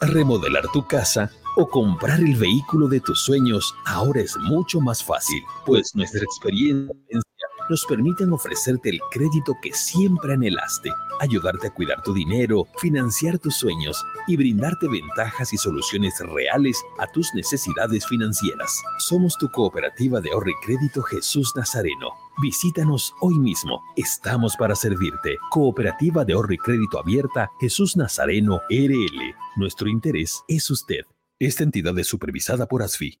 Remodelar tu casa o comprar el vehículo de tus sueños ahora es mucho más fácil, pues nuestra experiencia nos permiten ofrecerte el crédito que siempre anhelaste, ayudarte a cuidar tu dinero, financiar tus sueños y brindarte ventajas y soluciones reales a tus necesidades financieras. Somos tu cooperativa de ahorro y crédito Jesús Nazareno. Visítanos hoy mismo. Estamos para servirte. Cooperativa de ahorro y crédito abierta Jesús Nazareno RL. Nuestro interés es usted. Esta entidad es supervisada por ASFI.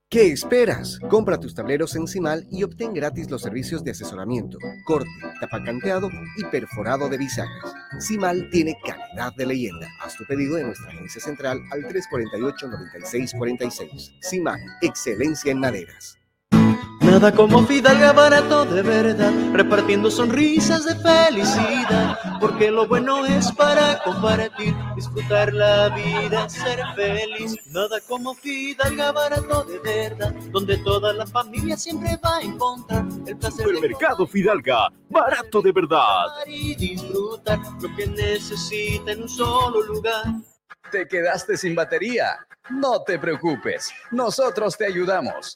¿Qué esperas? Compra tus tableros en Cimal y obtén gratis los servicios de asesoramiento, corte, tapacanteado y perforado de bisagras. Cimal tiene calidad de leyenda. Haz tu pedido en nuestra agencia central al 348-9646. Cimal, excelencia en maderas. Nada como Fidalga barato de verdad, repartiendo sonrisas de felicidad, porque lo bueno es para compartir, disfrutar la vida, ser feliz. Nada como Fidalga barato de verdad, donde toda la familia siempre va a encontrar el placer de Supermercado Fidalga, barato de verdad. y disfrutar lo que necesita en un solo lugar. ¿Te quedaste sin batería? No te preocupes, nosotros te ayudamos.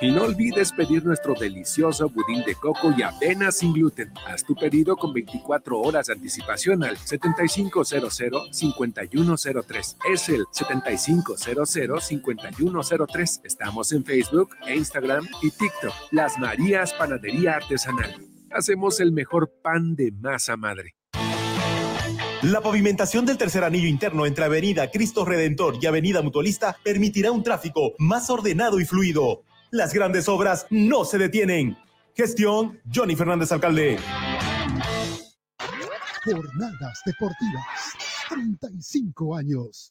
Y no olvides pedir nuestro delicioso budín de coco y avena sin gluten. Haz tu pedido con 24 horas de anticipación al 7500-5103. Es el 7500-5103. Estamos en Facebook Instagram y TikTok. Las Marías Panadería Artesanal. Hacemos el mejor pan de masa madre. La pavimentación del tercer anillo interno entre Avenida Cristo Redentor y Avenida Mutualista permitirá un tráfico más ordenado y fluido. Las grandes obras no se detienen. Gestión Johnny Fernández Alcalde. Jornadas deportivas. 35 años.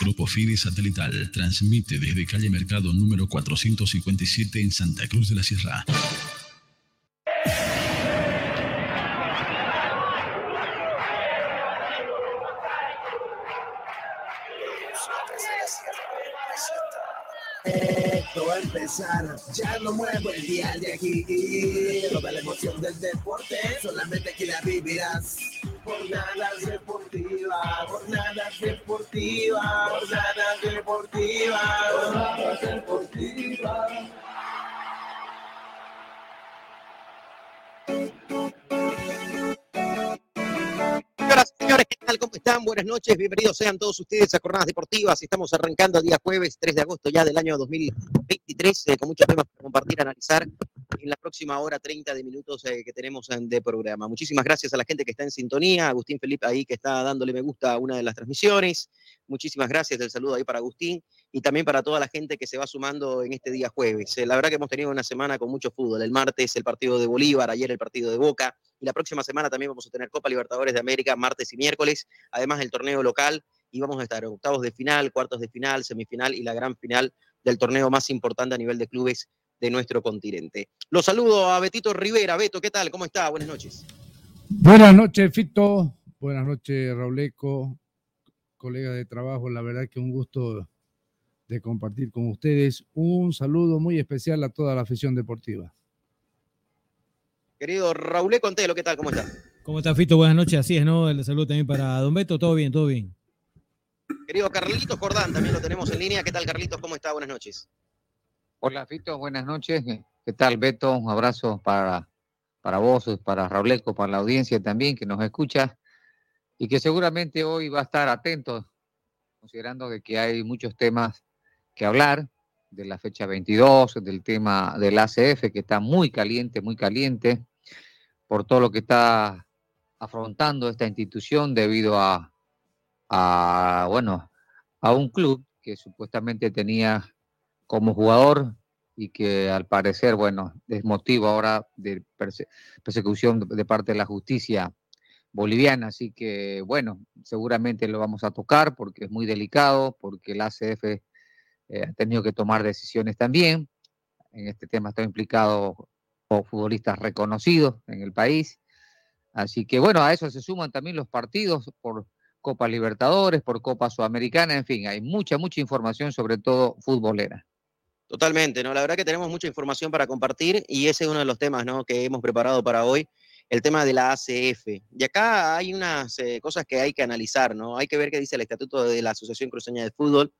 Grupo FIDE Satelital transmite desde calle Mercado número 457 en Santa Cruz de la Sierra. Ya no muevo el día de aquí. Toda la emoción del deporte, solamente aquí la vivirás. Jornadas deportivas, jornadas deportivas, jornadas deportivas, jornadas deportivas. Señoras y señores, ¿qué tal? ¿Cómo están? Buenas noches, bienvenidos sean todos ustedes a Jornadas Deportivas. Estamos arrancando el día jueves 3 de agosto ya del año 2023 eh, con muchos temas para compartir, analizar en la próxima hora 30 de minutos eh, que tenemos eh, de programa. Muchísimas gracias a la gente que está en sintonía, Agustín Felipe ahí que está dándole me gusta a una de las transmisiones. Muchísimas gracias, el saludo ahí para Agustín y también para toda la gente que se va sumando en este día jueves. Eh, la verdad que hemos tenido una semana con mucho fútbol. El martes el partido de Bolívar, ayer el partido de Boca y la próxima semana también vamos a tener Copa Libertadores de América martes y miércoles, además del torneo local y vamos a estar octavos de final, cuartos de final, semifinal y la gran final del torneo más importante a nivel de clubes de nuestro continente. Los saludo a Betito Rivera. Beto, ¿qué tal? ¿Cómo está? Buenas noches. Buenas noches, Fito. Buenas noches, Rauleco, colega de trabajo. La verdad que un gusto de compartir con ustedes. Un saludo muy especial a toda la afición deportiva. Querido Raúl Contelo, ¿qué tal? ¿Cómo está? ¿Cómo está, Fito? Buenas noches. Así es, ¿no? El saludo también para Don Beto. Todo bien, todo bien. Querido Carlitos Jordán, también lo tenemos en línea. ¿Qué tal, Carlitos? ¿Cómo está? Buenas noches. Hola, Fito. Buenas noches. ¿Qué tal, Beto? Un abrazo para, para vos, para Rauleco, para la audiencia también que nos escucha y que seguramente hoy va a estar atento, considerando de que hay muchos temas que hablar de la fecha 22, del tema del ACF, que está muy caliente, muy caliente, por todo lo que está afrontando esta institución debido a, bueno, a un club que supuestamente tenía como jugador y que al parecer, bueno, es motivo ahora de perse- persecución de parte de la justicia boliviana. Así que, bueno, seguramente lo vamos a tocar porque es muy delicado, porque el ACF eh, tenido que tomar decisiones también. En este tema están implicados futbolistas reconocidos en el país. Así que, bueno, a eso se suman también los partidos por Copa Libertadores, por Copa Sudamericana, en fin, hay mucha, mucha información, sobre todo futbolera. Totalmente, ¿no? La verdad que tenemos mucha información para compartir y ese es uno de los temas, ¿no? Que hemos preparado para hoy, el tema de la ACF. Y acá hay unas eh, cosas que hay que analizar, ¿no? Hay que ver qué dice el estatuto de la Asociación Cruceña de Fútbol,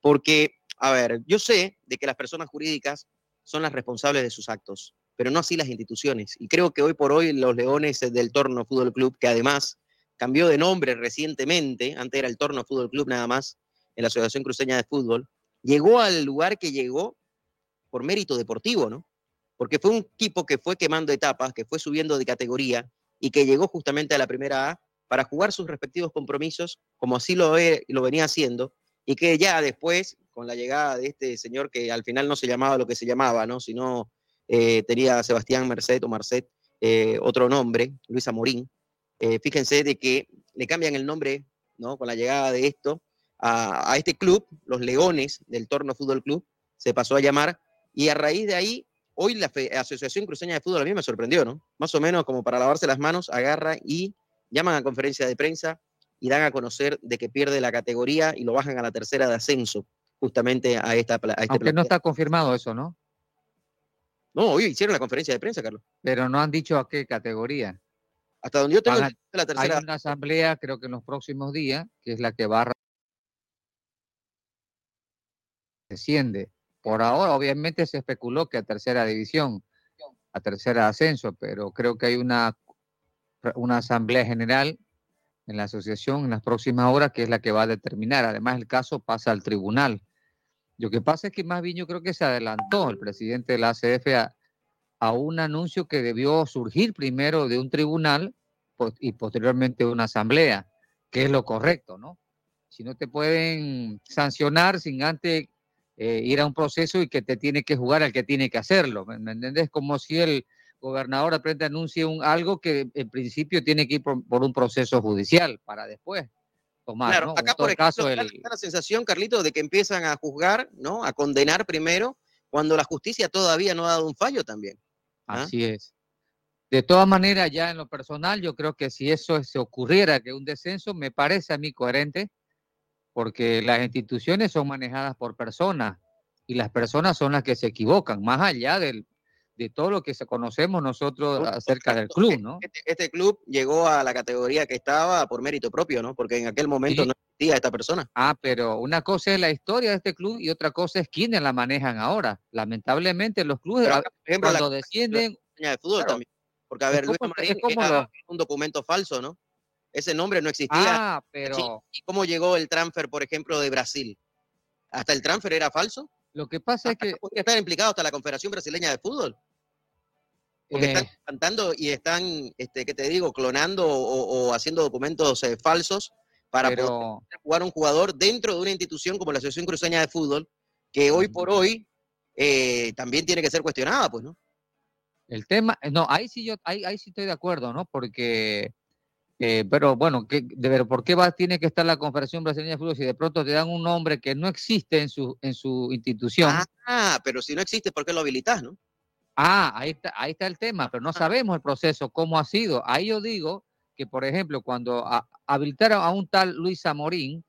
porque, a ver, yo sé de que las personas jurídicas son las responsables de sus actos, pero no así las instituciones. Y creo que hoy por hoy los Leones del Torno Fútbol Club, que además cambió de nombre recientemente, antes era el Torno Fútbol Club nada más, en la Asociación Cruceña de Fútbol, llegó al lugar que llegó por mérito deportivo, ¿no? Porque fue un equipo que fue quemando etapas, que fue subiendo de categoría y que llegó justamente a la primera A para jugar sus respectivos compromisos, como así lo, lo venía haciendo, y que ya después, con la llegada de este señor que al final no se llamaba lo que se llamaba, ¿no? Sino eh, tenía Sebastián Merced o Marcet, eh, otro nombre, Luis Amorín, eh, fíjense de que le cambian el nombre, ¿no? Con la llegada de esto, a, este club, los Leones del Torno Fútbol Club, se pasó a llamar, y a raíz de ahí, hoy la Asociación Cruceña de Fútbol a mí me sorprendió, ¿no? Más o menos como para lavarse las manos, agarra y llaman a conferencia de prensa y dan a conocer de que pierde la categoría y lo bajan a la tercera de ascenso, justamente a, esta, a este Aunque no está confirmado eso, ¿no? No, hoy hicieron la conferencia de prensa, Carlos. Pero no han dicho a qué categoría. Hasta donde yo tengo a- la tercera. Hay una asamblea, creo que en los próximos días, que es la que va a desciende. Por ahora, obviamente, se especuló que a tercera división, a tercera ascenso, pero creo que hay una, una asamblea general en la asociación en las próximas horas que es la que va a determinar. Además, el caso pasa al tribunal. Lo que pasa es que más bien yo creo que se adelantó el presidente de la ACF a, un anuncio que debió surgir primero de un tribunal y posteriormente de una asamblea, que es lo correcto, ¿no? Si no te pueden sancionar sin antes eh, ir a un proceso y que te tiene que jugar al que tiene que hacerlo, ¿me, me entendés? Como si el gobernador de repente anuncie un, algo que en principio tiene que ir por un proceso judicial para después tomar, Claro, ¿no? acá en por ejemplo, caso, el, la sensación, Carlito, de que empiezan a juzgar, ¿no? A condenar primero, cuando la justicia todavía no ha dado un fallo también. ¿ah? Así es. De todas maneras, ya en lo personal, yo creo que si eso se ocurriera, que un descenso, me parece a mí coherente, porque las instituciones son manejadas por personas y las personas son las que se equivocan, más allá del, de todo lo que conocemos nosotros acerca del club, ¿no? Este, este club llegó a la categoría que estaba por mérito propio, ¿no? Porque en aquel momento Sí. no existía esta persona. Ah, pero una cosa es la historia de este club y otra cosa es quiénes la manejan ahora. Lamentablemente los clubes, acá, por ejemplo, la cuando descienden, Cruceña de fútbol Claro. también. Porque, a ver, Luis Marín era lo- un documento falso, ¿no? Ese nombre no existía. Ah, pero- ¿Y cómo llegó el transfer, por ejemplo, de Brasil? ¿Hasta el transfer era falso? Lo que pasa es que... Podría estar implicado hasta la Confederación Brasileña de Fútbol. Porque están Eh. cantando y están, este, ¿qué te digo? Clonando o, o haciendo documentos eh, falsos para Pero- poder jugar un jugador dentro de una institución como la Asociación Cruceña de Fútbol, que hoy por hoy eh, también tiene que ser cuestionada, pues, ¿no? El tema, no, ahí sí yo, ahí, ahí sí estoy de acuerdo, ¿no? Porque, eh, pero bueno, ¿qué, de ver, ¿por qué va, tiene que estar la Confederación Brasileña de Fútbol si de pronto te dan un nombre que no existe en su, en su institución? Ah, pero si no existe, ¿por qué lo habilitas, no? Ah, ahí está, ahí está el tema, pero no sabemos el proceso, cómo ha sido. Ahí yo digo que, por ejemplo, cuando a- habilitaron a un tal Luis Amorín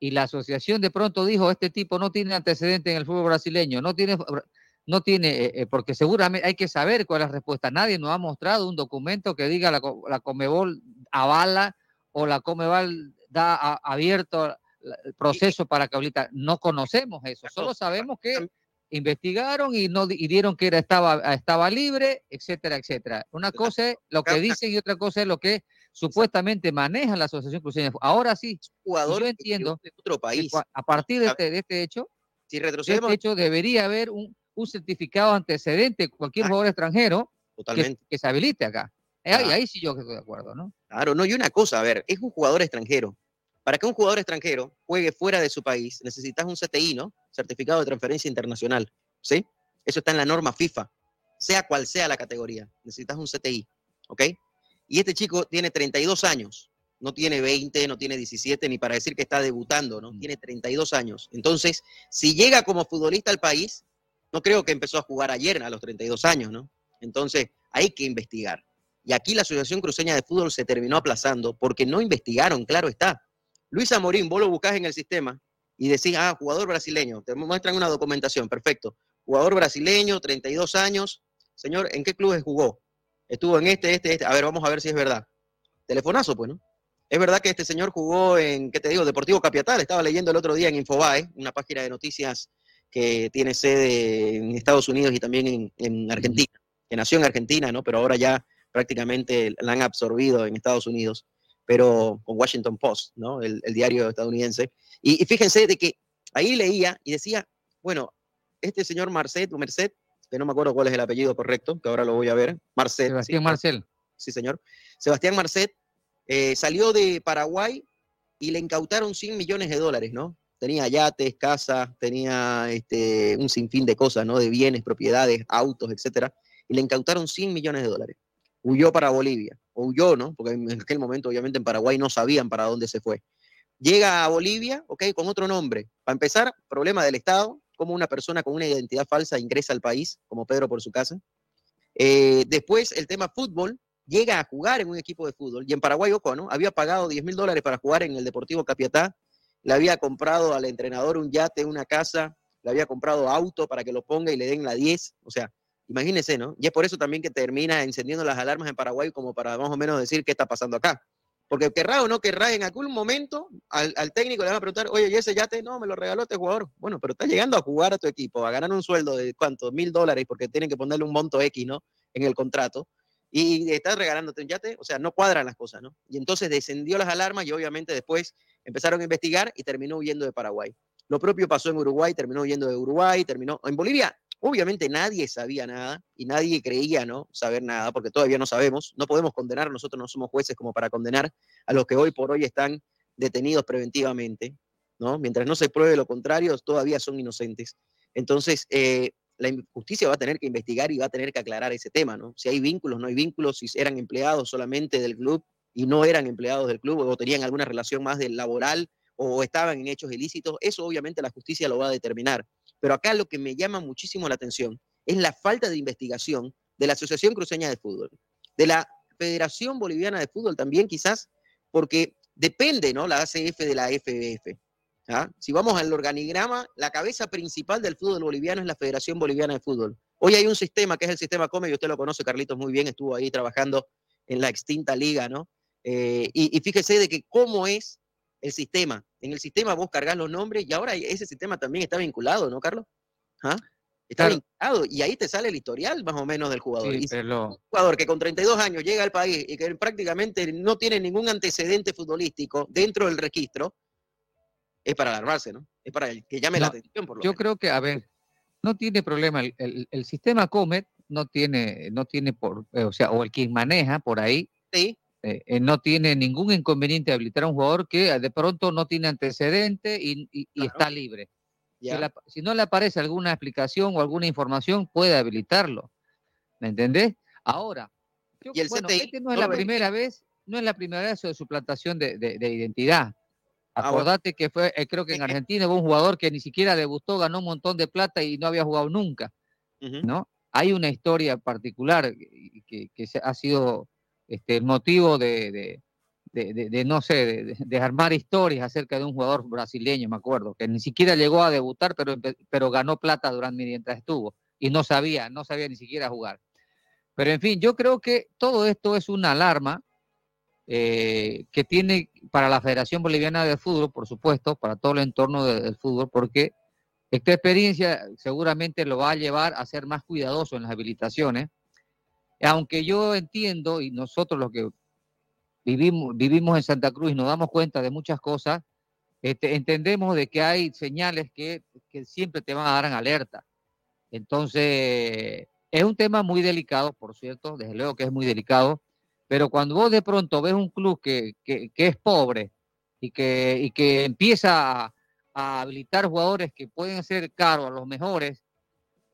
y la asociación de pronto dijo, este tipo no tiene antecedente en el fútbol brasileño, no tiene, no tiene, eh, eh, porque seguramente hay que saber cuál es la respuesta. Nadie nos ha mostrado un documento que diga la, la Comebol avala o la Comebol da a- abierto el proceso para que habilita. No conocemos eso, solo sabemos que investigaron y no y dieron que era estaba estaba libre, etcétera, etcétera. Una cosa es lo que dicen y otra cosa es lo que supuestamente maneja la Asociación Cruceña. de. Ahora sí, Jugador yo entiendo de otro país. a partir de este, de este hecho, Si de retrocedemos, este hecho debería haber un, un certificado antecedente cualquier jugador extranjero que, se habilite acá. Ahí, ahí sí yo estoy de acuerdo, ¿no? Claro, no, y una cosa, a ver, es un jugador extranjero. Para que un jugador extranjero juegue fuera de su país, necesitas un CTI, ¿no? Certificado de transferencia internacional, ¿sí? Eso está en la norma FIFA, sea cual sea la categoría, necesitas un CTI, ¿ok? Y este chico tiene 32 años, no tiene 20, no tiene 17, ni para decir que está debutando, ¿no? Tiene 32 años. Entonces, si llega como futbolista al país, no creo que empezó a jugar ayer a los 32 años, ¿no? Entonces, hay que investigar. Y aquí la Asociación Cruceña de Fútbol se terminó aplazando porque no investigaron, claro está. Luis Amorín, vos lo buscás en el sistema y decís, ah, jugador brasileño, te muestran una documentación, perfecto. Jugador brasileño, 32 años. Señor, ¿en qué clubes jugó? Estuvo en este, este, este. A ver, vamos a ver si es verdad. Telefonazo, pues, ¿no? Es verdad que este señor jugó en, ¿qué te digo? Deportivo Capiatal. Estaba leyendo el otro día en Infobae, una página de noticias que tiene sede en Estados Unidos y también en, en Argentina, que nació en Argentina, ¿no? Pero ahora ya prácticamente la han absorbido en Estados Unidos, pero con Washington Post, ¿no? El, el diario estadounidense. Y, y fíjense de que ahí leía y decía, bueno, este señor Marcet o Merced, que no me acuerdo cuál es el apellido correcto, que ahora lo voy a ver, Marcet. Sebastián sí, Marcel. Sí, señor. Sebastián Marcet eh, salió de Paraguay y le incautaron 100 millones de dólares, ¿no? Tenía yates, casa, tenía este, un sinfín de cosas, ¿no? De bienes, propiedades, autos, etcétera. Y le incautaron 100 millones de dólares. Huyó para Bolivia. O huyó, ¿no? Porque en aquel momento, obviamente, en Paraguay no sabían para dónde se fue. llega a Bolivia, ok, con otro nombre. Para empezar, problema del Estado, como una persona con una identidad falsa ingresa al país, como Pedro por su casa. Eh, después, el tema fútbol, llega a jugar en un equipo de fútbol. Y en Paraguay, ojo, ¿no? Había pagado 10 mil dólares para jugar en el Deportivo Capiatá, le había comprado al entrenador un yate, una casa, le había comprado auto para que lo ponga y le den la 10. O sea, imagínense, ¿no? Y es por eso también que termina encendiendo las alarmas en Paraguay como para más o menos decir qué está pasando acá. Porque querrá o no querrá, en algún momento al, técnico le van a preguntar, oye, ¿y ese yate? No, me lo regaló este jugador. Bueno, pero está llegando a jugar a tu equipo, a ganar un sueldo de cuánto, mil dólares, porque tienen que ponerle un monto X, ¿no? En el contrato. Y estás regalándote un yate, o sea, no cuadran las cosas, ¿no? Y entonces descendió las alarmas y obviamente después empezaron a investigar y terminó huyendo de Paraguay. Lo propio pasó en Uruguay, terminó huyendo de Uruguay, terminó en Bolivia. Obviamente nadie sabía nada y nadie creía no saber nada, porque todavía no sabemos. No podemos condenar, nosotros no somos jueces como para condenar a los que hoy por hoy están detenidos preventivamente, ¿no? Mientras no se pruebe lo contrario, todavía son inocentes. Entonces, eh, la justicia va a tener que investigar y va a tener que aclarar ese tema, ¿no? Si hay vínculos, no hay vínculos, si eran empleados solamente del club y no eran empleados del club o tenían alguna relación más del laboral o estaban en hechos ilícitos, eso obviamente la justicia lo va a determinar. Pero acá lo que me llama muchísimo la atención es la falta de investigación de la Asociación Cruceña de Fútbol, de la Federación Boliviana de Fútbol también quizás, porque depende, ¿no? La ACF de la FBF. ¿ah? Si vamos al organigrama, la cabeza principal del fútbol boliviano es la Federación Boliviana de Fútbol. Hoy hay un sistema que es el sistema COME, y usted lo conoce, Carlitos, muy bien, estuvo ahí trabajando en la extinta liga, ¿no? Eh, y, y fíjese de que cómo es el sistema. En el sistema vos cargas los nombres y ahora ese sistema también está vinculado, ¿no, Carlos? ¿Ah? Está Claro. vinculado y ahí te sale el historial más o menos del jugador. Sí, Y si pero- un jugador que con 32 años llega al país y que prácticamente no tiene ningún antecedente futbolístico dentro del registro, es para alarmarse, ¿no? Es para que llame la atención, por lo Yo menos. creo que, a ver, no tiene problema. El, el- el sistema Comet no tiene, no tiene por, eh, o sea, o el quien maneja por ahí, Sí. Eh, eh, no tiene ningún inconveniente habilitar a un jugador que eh, de pronto no tiene antecedente y, y- y está libre. Si, Ya. la- si no le aparece alguna explicación o alguna información, puede habilitarlo. ¿Me entendés? Ahora, yo- Y el bueno, CTI este no es la primera vez, no es la primera vez de suplantación de, de- de identidad. Ah, bueno. Acordate que fue, eh, creo que en Argentina hubo un jugador que ni siquiera debutó, ganó un montón de plata y no había jugado nunca, ¿no? Hay una historia particular que, que se- ha sido este, el motivo de, no sé, de, armar historias acerca de un jugador brasileño, me acuerdo, que ni siquiera llegó a debutar, pero, pero ganó plata durante mientras estuvo y no sabía, no sabía ni siquiera jugar. Pero en fin, yo creo que todo esto es una alarma eh, que tiene para la Federación Boliviana de Fútbol, por supuesto, para todo el entorno de- del fútbol, porque esta experiencia seguramente lo va a llevar a ser más cuidadoso en las habilitaciones. Aunque yo entiendo, y nosotros los que vivimos, vivimos en Santa Cruz y nos damos cuenta de muchas cosas, este, entendemos de que hay señales que, que siempre te van a dar en alerta. Entonces, es un tema muy delicado, por cierto, desde luego que es muy delicado, pero cuando vos de pronto ves un club que, que- que es pobre y que, y que empieza a, a habilitar jugadores que pueden ser caros a los mejores,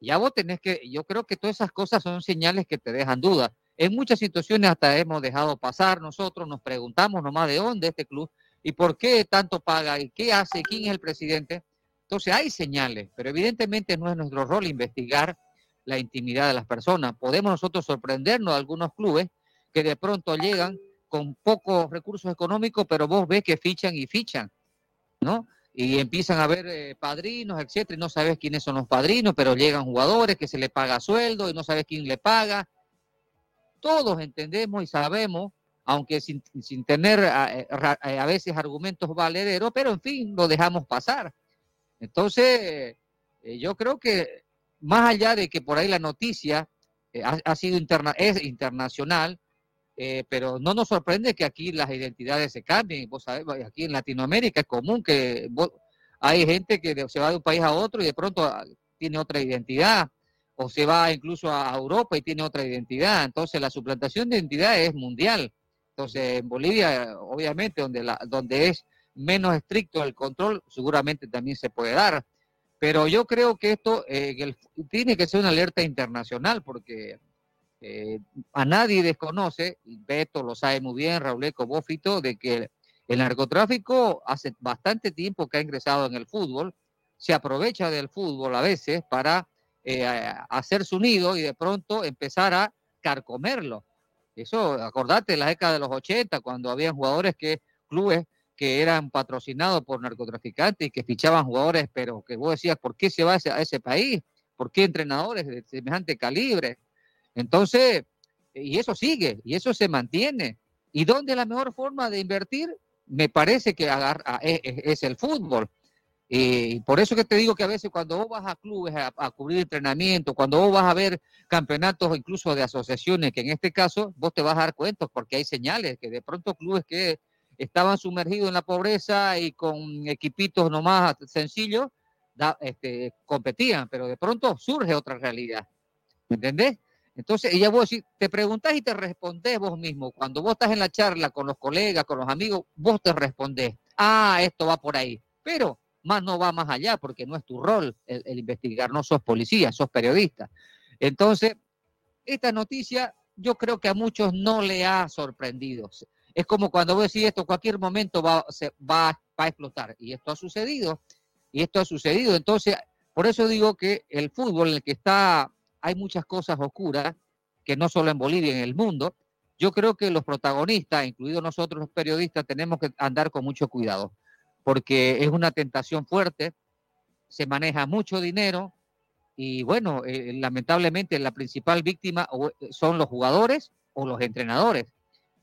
ya vos tenés que, yo creo que todas esas cosas son señales que te dejan dudas. En muchas situaciones hasta hemos dejado pasar nosotros, nos preguntamos nomás de dónde este club y por qué tanto paga y qué hace, quién es el presidente. Entonces hay señales, pero evidentemente no es nuestro rol investigar la intimidad de las personas. Podemos nosotros sorprendernos de algunos clubes que de pronto llegan con pocos recursos económicos, pero vos ves que fichan y fichan, ¿no? Y empiezan a ver eh, padrinos, etcétera, y no sabes quiénes son los padrinos, pero llegan jugadores que se le paga sueldo y no sabes quién le paga. Todos entendemos y sabemos, aunque sin, sin tener a, eh, ra- eh, a veces argumentos valederos, pero en fin, lo dejamos pasar. Entonces, yo creo que más allá de que por ahí la noticia ha, ha sido interna es internacional, eh, pero no nos sorprende que aquí las identidades se cambien. Vos sabés, aquí en Latinoamérica es común que hay gente que se va de un país a otro y de pronto ah, tiene otra identidad, o se va incluso a Europa y tiene otra identidad. Entonces la suplantación de identidad es mundial. Entonces en Bolivia, obviamente, donde, la, donde es menos estricto el control, seguramente también se puede dar. Pero yo creo que esto eh, el- tiene que ser una alerta internacional porque eh, a nadie desconoce, y Beto lo sabe muy bien, Rauleco, Bófito, de que El narcotráfico hace bastante tiempo que ha ingresado en el fútbol, se aprovecha del fútbol a veces para eh, hacer su nido y de pronto empezar a carcomerlo. Eso, acordate, en la década de los 80, cuando había jugadores que, clubes que eran patrocinados por narcotraficantes y que fichaban jugadores, pero que vos decías, ¿por qué se va ese, a ese país? ¿Por qué entrenadores de semejante calibre? Entonces, y eso sigue, y eso se mantiene. ¿Y dónde la mejor forma de invertir? Me parece que agarra, es, es el fútbol. Y por eso que te digo que a veces cuando vos vas a clubes a, a, cubrir entrenamiento, cuando vos vas a ver campeonatos incluso de asociaciones, que en este caso vos te vas a dar cuenta porque hay señales que de pronto clubes que estaban sumergidos en la pobreza y con equipitos nomás sencillos, da, este, competían, pero de pronto surge otra realidad. ¿Me entendés? Entonces, ella vos te preguntás y te respondés vos mismo. Cuando vos estás en la charla con los colegas, con los amigos, vos te respondés, ah, esto va por ahí. Pero más no va más allá porque no es tu rol el, investigar, no sos policía, sos periodista. Entonces, esta noticia yo creo que a muchos no le ha sorprendido. Es como cuando vos decís esto, cualquier momento va, va a explotar. Y esto ha sucedido. Y esto ha sucedido. Entonces, por eso digo que el fútbol en el que está, hay muchas cosas oscuras, que no solo en Bolivia, en el mundo. Yo creo que los protagonistas, incluidos nosotros los periodistas, tenemos que andar con mucho cuidado porque es una tentación fuerte, se maneja mucho dinero y bueno, eh, lamentablemente la principal víctima son los jugadores o los entrenadores,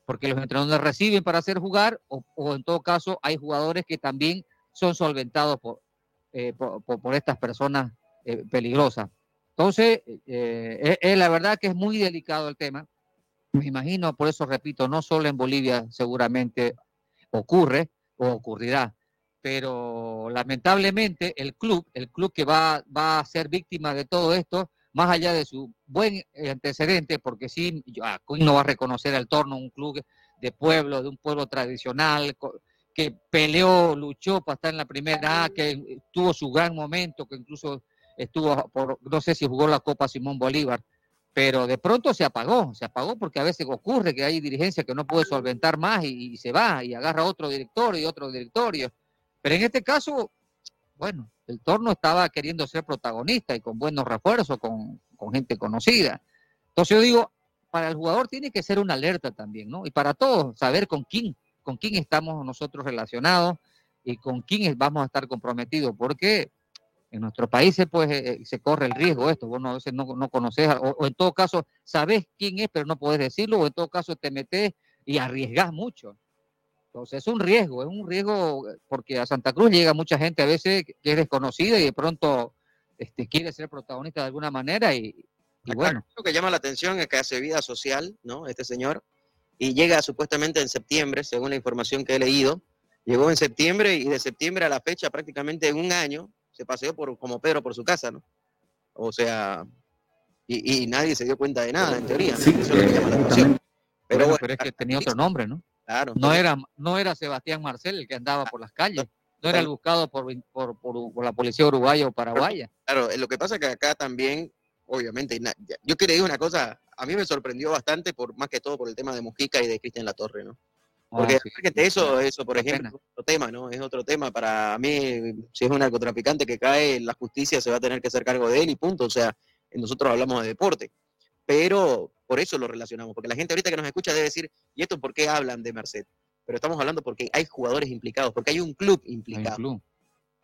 porque los entrenadores reciben para hacer jugar o, en todo caso hay jugadores que también son solventados por, eh, por, estas personas eh, peligrosas. Entonces, es la verdad que es muy delicado el tema. Me imagino, por eso repito, no solo en Bolivia seguramente ocurre o ocurrirá, pero lamentablemente el club, el club que va, a ser víctima de todo esto, más allá de su buen antecedente, porque sí, Coin no va a reconocer el torno un club de pueblo, de un pueblo tradicional, que peleó, luchó para estar en la primera A, que tuvo su gran momento, que incluso estuvo, por, no sé si jugó la Copa Simón Bolívar, pero de pronto se apagó, se apagó porque a veces ocurre que hay dirigencia que no puede solventar más y, y se va y agarra otro directorio y otro directorio. Pero en este caso, bueno, el torno estaba queriendo ser protagonista y con buenos refuerzos, con, con, gente conocida. Entonces yo digo, para el jugador tiene que ser una alerta también, ¿no? Y para todos, saber con quién, con quién estamos nosotros relacionados y con quién vamos a estar comprometidos, porque en nuestros países pues eh, se corre el riesgo esto, vos no, a veces no, no conoces, o, o, en todo caso sabes quién es, pero no podés decirlo, o en todo caso te metes y arriesgas mucho. Entonces es un riesgo, es un riesgo porque a Santa Cruz llega mucha gente a veces que es desconocida y de pronto este, quiere ser protagonista de alguna manera y, y bueno. Lo que llama la atención es que hace vida social, ¿no? Este señor, y llega supuestamente en septiembre, según la información que he leído, llegó en septiembre y de septiembre a la fecha prácticamente un año se paseó por, como Pedro por su casa, ¿no? O sea, y, y nadie se dio cuenta de nada, en teoría. Sí, Eso es lo que llama la atención. Pero, bueno, pero es que tenía otro nombre, ¿no? Claro. No era, no era Sebastián Marcel el que andaba por las calles. No era el buscado por, por, por, por la policía uruguaya o paraguaya. Claro, lo que pasa es que acá también, obviamente, yo quiero decir una cosa, a mí me sorprendió bastante, por más que todo por el tema de Mujica y de Cristian Latorre, ¿no? Porque sí, eso, eso, por ejemplo, es otro tema, ¿no? Es otro tema. Para mí, si es un narcotraficante que cae, la justicia se va a tener que hacer cargo de él y punto. O sea, nosotros hablamos de deporte. Pero por eso lo relacionamos, porque la gente ahorita que nos escucha debe decir, ¿y esto por qué hablan de Merced? Pero estamos hablando porque hay jugadores implicados, porque hay un club implicado. Hay, un club.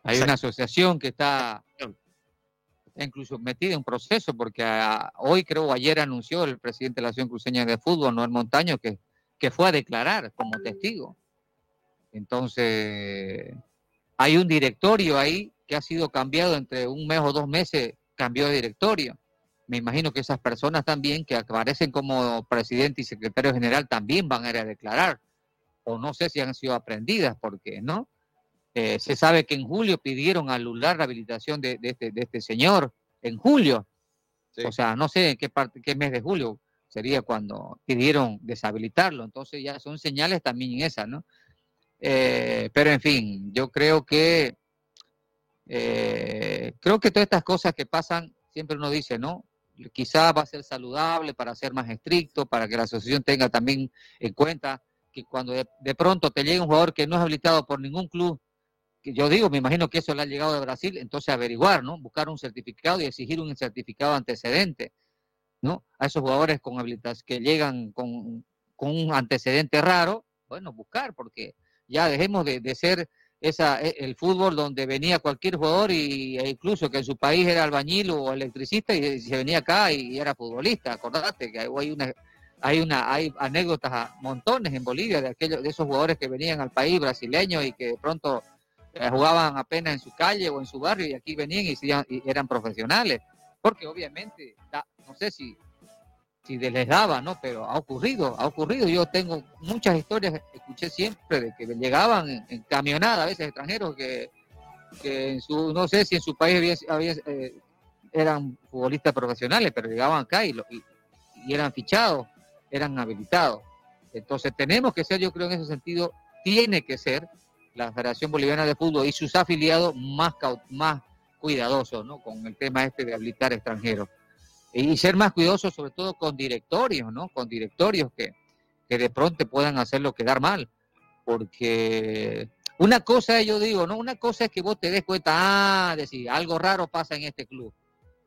hay una asociación que está incluso metida en un proceso, porque a, hoy creo ayer anunció el presidente de la Asociación Cruceña de Fútbol, Noel Montaño, que, que fue a declarar como testigo. Entonces, hay un directorio ahí que ha sido cambiado entre un mes o dos meses, cambió de directorio me imagino que esas personas también que aparecen como presidente y secretario general también van a ir a declarar. O no sé si han sido aprendidas, porque no. Eh, se sabe que en julio pidieron anular la habilitación de, de, este, de este señor. En julio. Sí. O sea, no sé en qué, parte, qué mes de julio sería cuando pidieron deshabilitarlo. Entonces ya son señales también esas, ¿no? Eh, pero en fin, yo creo que eh, creo que todas estas cosas que pasan, siempre uno dice, ¿no? quizás va a ser saludable para ser más estricto, para que la asociación tenga también en cuenta que cuando de, de pronto te llega un jugador que no es habilitado por ningún club, que yo digo, me imagino que eso le ha llegado de Brasil, entonces averiguar, ¿no? Buscar un certificado y exigir un certificado antecedente, ¿no? A esos jugadores con habilitas que llegan con, con un antecedente raro, bueno, buscar, porque ya dejemos de, de ser esa, e- el fútbol donde venía cualquier jugador y, e incluso que en su país era albañil o electricista y se venía acá y, era futbolista. Acordate que hay una, hay una, hay anécdotas a montones en Bolivia de aquellos, de esos jugadores que venían al país brasileño y que de pronto eh, jugaban apenas en su calle o en su barrio y aquí venían y, y eran profesionales. Porque obviamente, no sé si, si les daba, ¿no? Pero ha ocurrido, ha ocurrido. Yo tengo muchas historias, escuché siempre de que llegaban en, camionada, a veces extranjeros, que, que en su, no sé si en su país había, eh, eran futbolistas profesionales, pero llegaban acá y, y, y eran fichados, eran habilitados. Entonces tenemos que ser, yo creo en ese sentido, tiene que ser la Federación Boliviana de Fútbol y sus afiliados más, más cuidadosos, ¿no? Con el tema este de habilitar extranjeros y ser más cuidadosos sobre todo con directorios, ¿no? Con directorios que, que de pronto puedan hacerlo quedar mal, porque una cosa yo digo, ¿no? Una cosa es que vos te des cuenta, ah, decir, algo raro pasa en este club,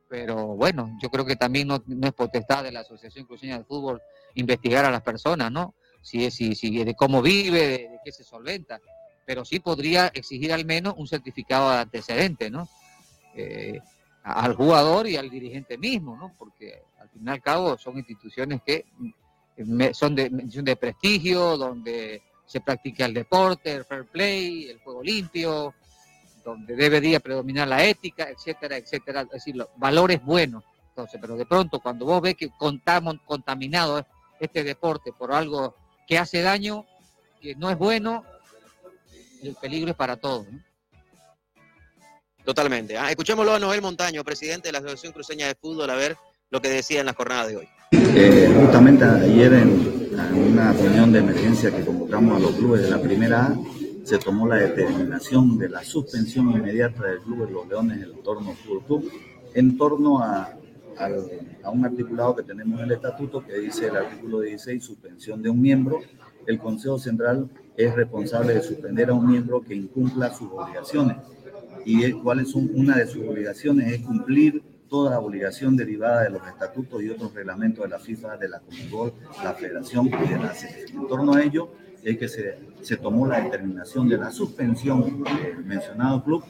pero bueno, yo creo que también no, no es potestad de la Asociación Cruceña de Fútbol investigar a las personas, ¿no? Si es, si, si de cómo vive, de, de qué se solventa, pero sí podría exigir al menos un certificado de antecedente, ¿no? Eh, al jugador y al dirigente mismo, ¿no? Porque al fin y al cabo son instituciones que mm, son de, de prestigio, donde se practica el deporte, el fair play, el juego limpio, donde debería predominar la ética, etcétera, etcétera, es decir, los valores buenos. Entonces, pero de pronto cuando vos ves que contamos contaminado este deporte por algo que hace daño, que no es bueno, el peligro es para todos. Totalmente. Ah, escuchémoslo a Noel Montaño, presidente de la Asociación Cruceña de Fútbol, a ver lo que decía en la jornada de hoy. Eh, justamente ayer en, una reunión de emergencia que convocamos a los clubes de la primera A, se tomó la determinación de la suspensión inmediata del club de los Leones del Torno Fútbol Club en torno a un articulado que tenemos en el estatuto que dice el artículo 16, suspensión de un miembro. El Consejo Central es responsable de suspender a un miembro que incumpla sus obligaciones. ¿Y es- cuáles son una de sus obligaciones? Es cumplir toda la obligación derivada de los estatutos y otros reglamentos de la FIFA, de la Conmebol, la Federación y de la CEF. En torno a ello es que se, se tomó la determinación de la suspensión del mencionado club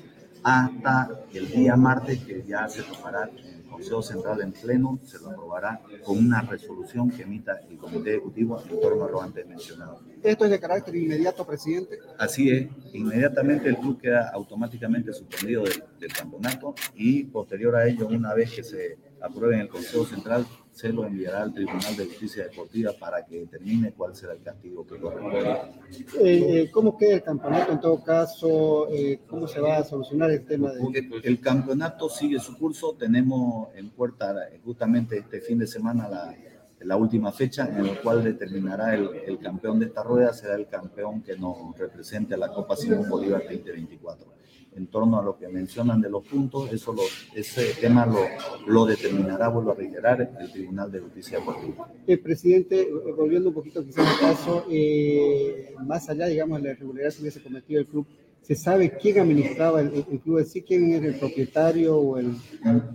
hasta el día martes, que ya se tomará Consejo Central en pleno, se lo aprobará con una resolución que emita el Comité Ejecutivo en torno a lo antes mencionado. Esto es de carácter inmediato, presidente. Así es, inmediatamente el club queda automáticamente suspendido del, del campeonato y posterior a ello, una vez que se apruebe en el Consejo Central, se lo enviará al Tribunal de Justicia Deportiva para que determine cuál será el castigo que corresponde. Eh, eh, ¿Cómo queda el campeonato en todo caso? Eh, ¿Cómo se va a solucionar el tema de... El, el campeonato sigue su curso, tenemos en puerta justamente este fin de semana la, la última fecha en la cual determinará el, el campeón de esta rueda, será el campeón que nos represente a la Copa Simón Bolívar 2024. En torno a lo que mencionan de los puntos, eso lo, ese tema lo, lo determinará, vuelvo a reiterar, el Tribunal de Justicia Deportiva. Eh, presidente, eh, volviendo un poquito quizás al caso, eh, más allá, digamos, de la irregularidad que hubiese cometido el club, ¿se sabe quién administraba el, el club en sí? ¿Quién era el propietario o el...?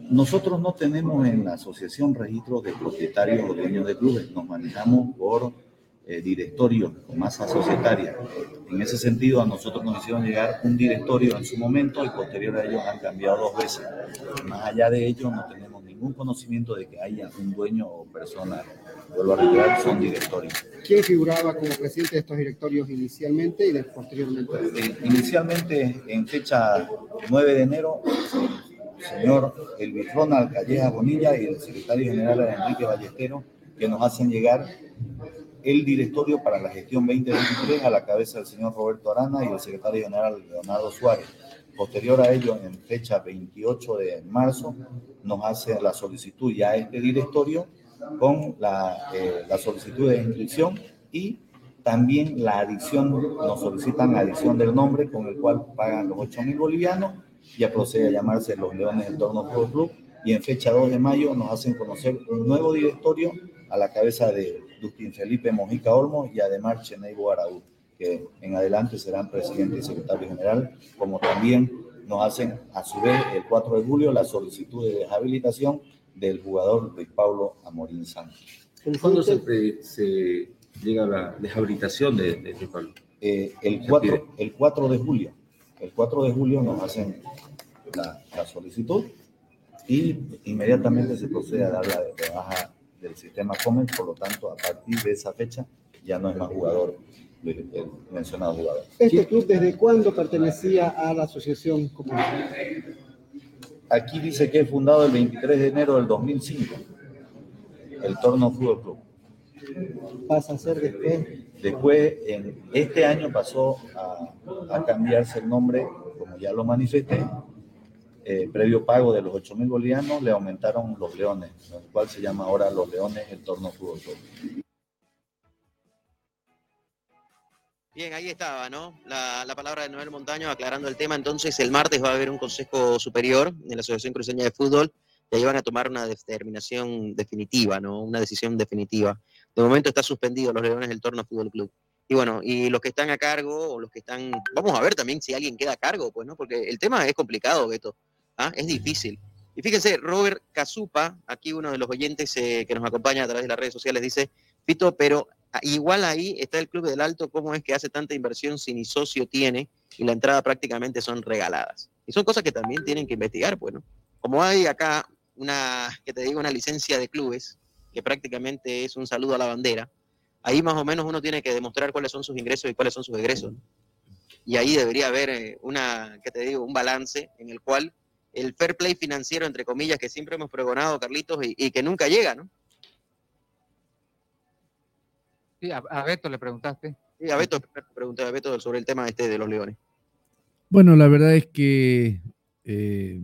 Nosotros no tenemos en la asociación registros de propietarios o dueños de clubes, nos manejamos por eh, directorios con masa societaria. En ese sentido, a nosotros nos hicieron llegar un directorio en su momento y posterior a ello han cambiado dos veces. Más allá de ello, no tenemos ningún conocimiento de que haya un dueño o persona. Vuelvo a reiterar, son directorios. ¿Quién figuraba como presidente de estos directorios inicialmente y después posteriormente? Eh, inicialmente, en fecha 9 de enero, el señor Elvis Ronald Calleja Bonilla y el secretario general Enrique Ballestero, que nos hacen llegar el directorio para la gestión 2023 a la cabeza del señor Roberto Arana y el secretario general Leonardo Suárez. Posterior a ello, en fecha 28 de marzo, nos hace la solicitud ya este directorio con la, eh, la solicitud de inscripción y también la adición, nos solicitan la adición del nombre con el cual pagan los 8 mil bolivianos, ya procede a llamarse los Leones del Torno Club y en fecha 2 de mayo nos hacen conocer un nuevo directorio a la cabeza de Dustin Felipe Mojica Olmo y además Cheneibo Araúz, que en adelante serán presidente y secretario general, como también nos hacen a su vez el 4 de julio la solicitud de deshabilitación del jugador Luis Pablo Amorín Sánchez. ¿Cuándo se, se llega a la deshabilitación de, de Luis Pablo? Eh, el, 4, el 4 de julio. El 4 de julio nos hacen la, la solicitud y inmediatamente se procede a dar la de baja del sistema Comen, por lo tanto, a partir de esa fecha ya no es más jugador, el, mencionado jugador. ¿Este club desde cuándo pertenecía a la asociación comunal? Aquí dice que es fundado el 23 de enero del 2005, el Torno Fútbol Club. Pasa a ser después. Después, en este año pasó a, a cambiarse el nombre, como ya lo manifesté, eh, previo pago de los 8 mil bolivianos, le aumentaron los leones, lo cual se llama ahora los leones el Torno Fútbol. Bien, ahí estaba, ¿no? La, la palabra de Noel Montaño aclarando el tema. Entonces, el martes va a haber un consejo superior de la Asociación Cruceña de Fútbol y ahí van a tomar una determinación definitiva, ¿no? Una decisión definitiva. De momento está suspendido los Leones del Torno Fútbol Club. Y bueno, y los que están a cargo o los que están. Vamos a ver también si alguien queda a cargo, pues, ¿no? Porque el tema es complicado, Beto. ¿Ah? Es difícil. Y fíjense, Robert Cazupa, aquí uno de los oyentes eh, que nos acompaña a través de las redes sociales, dice: Fito, pero ah, igual ahí está el Club del Alto, ¿cómo es que hace tanta inversión si ni socio tiene y la entrada prácticamente son regaladas? Y son cosas que también tienen que investigar, pues. Como hay acá una, que te digo, una licencia de clubes, que prácticamente es un saludo a la bandera, ahí más o menos uno tiene que demostrar cuáles son sus ingresos y cuáles son sus egresos. Y ahí debería haber eh, una, que te digo, un balance en el cual el fair play financiero, entre comillas, que siempre hemos pregonado, Carlitos, y, y que nunca llega, ¿no? Sí, a, a Beto le preguntaste. Sí, a Beto, pregunté a Beto sobre el tema este de los leones. Bueno, la verdad es que eh,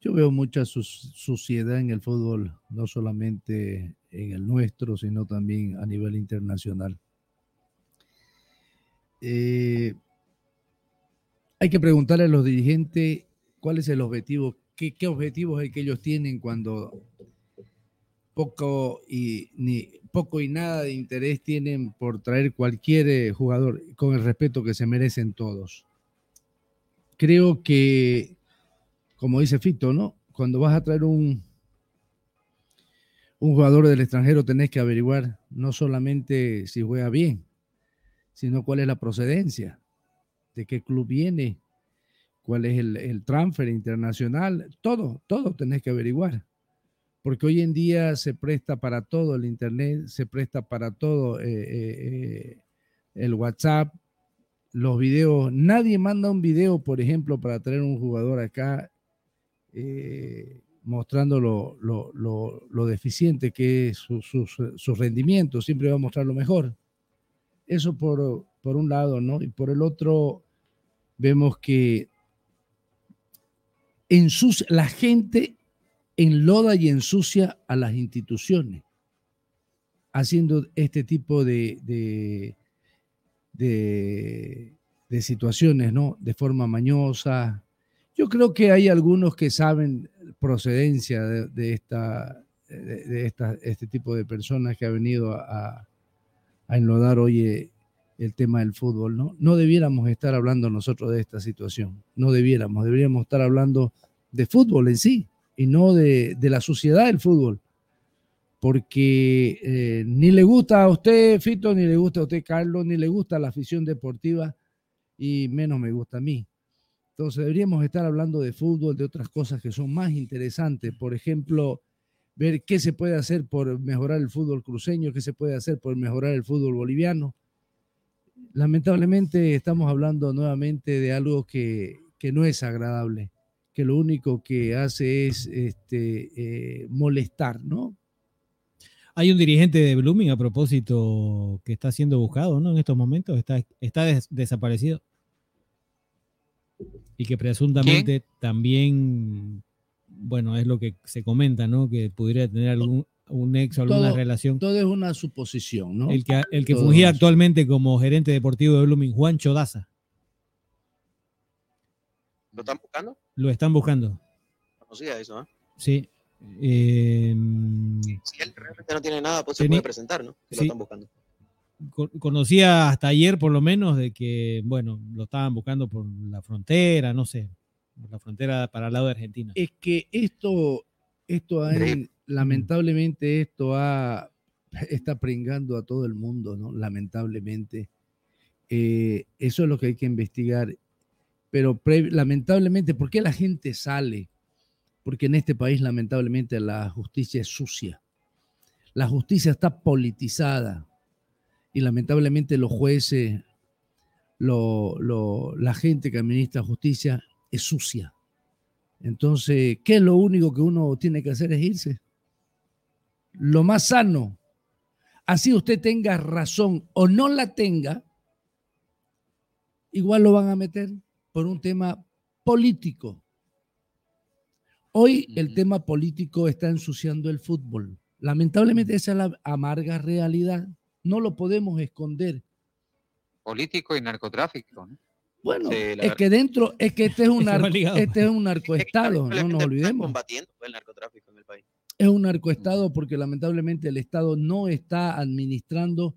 yo veo mucha su- suciedad en el fútbol, no solamente en el nuestro, sino también a nivel internacional. Eh, hay que preguntarle a los dirigentes cuál es el objetivo, qué, qué objetivo es el que ellos tienen cuando poco y, ni, poco y nada de interés tienen por traer cualquier eh, jugador con el respeto que se merecen todos. Creo que, como dice Fito, ¿no? Cuando vas a traer un, un jugador del extranjero tenés que averiguar no solamente si juega bien, sino cuál es la procedencia, de qué club viene, cuál es el, el transfer internacional, todo, todo tenés que averiguar. Porque hoy en día se presta para todo, el Internet se presta para todo, eh, eh, eh, el WhatsApp, los videos. Nadie manda un video, por ejemplo, para traer un jugador acá eh, mostrando lo, lo- lo- lo deficiente que es su, su- su- rendimiento, siempre va a mostrar lo mejor. Eso por, por un lado, ¿no? Y por el otro, vemos que ensucia, la gente enloda y ensucia a las instituciones, haciendo este tipo de, de, de- situaciones, ¿no? De forma mañosa. Yo creo que hay algunos que saben procedencia de, esta, de, esta- este tipo de personas que ha venido a, a enlodar hoy eh, el tema del fútbol, ¿no? No debiéramos estar hablando nosotros de esta situación, no debiéramos, deberíamos estar hablando de fútbol en sí y no de, de la suciedad del fútbol, porque eh, ni le gusta a usted, Fito, ni le gusta a usted, Carlos, ni le gusta la afición deportiva y menos me gusta a mí. Entonces deberíamos estar hablando de fútbol, de otras cosas que son más interesantes, por ejemplo, ver qué se puede hacer por mejorar el fútbol cruceño, qué se puede hacer por mejorar el fútbol boliviano. Lamentablemente estamos hablando nuevamente de algo que, que no es agradable, que lo único que hace es este, eh, molestar, ¿no? Hay un dirigente de Blooming a propósito que está siendo buscado, ¿no? En estos momentos está, está des- desaparecido. Y que presuntamente también, bueno, es lo que se comenta, ¿no? Que pudiera tener algún un nexo, alguna Todo- relación. Todo es una suposición, ¿no? El que, el que Todo fungía actualmente como gerente deportivo de Blooming, Juancho Daza. ¿Lo están buscando? Lo están buscando. Conocía eso, ¿eh? Sí. Eh, Si él realmente no tiene nada, pues se puede presentar, ¿no? Si Sí. lo están buscando. co- conocía hasta ayer por lo menos de que, bueno, lo estaban buscando por la frontera, no sé, por la frontera para el lado de Argentina. Es que esto, esto ha- lamentablemente esto ha, está pringando a todo el mundo, ¿no? Lamentablemente. Eh, eso es lo que hay que investigar. Pero lamentablemente, ¿por qué la gente sale? Porque en este país lamentablemente la justicia es sucia. La justicia está politizada y lamentablemente los jueces, lo- lo- la gente que administra justicia es sucia. Entonces, ¿qué es lo único que uno tiene que hacer? Es irse. Lo más sano. Así usted tenga razón o no la tenga, igual lo van a meter por un tema político. Hoy el tema político está ensuciando el fútbol. Lamentablemente esa es la amarga realidad. No lo podemos esconder. Político y narcotráfico. ¿no? Bueno, Sí, es verdad. que dentro, es que este es un, narco- este es un narcoestado, no nos olvidemos. Combatiendo el narcotráfico en el país. Es un narcoestado porque lamentablemente el Estado no está administrando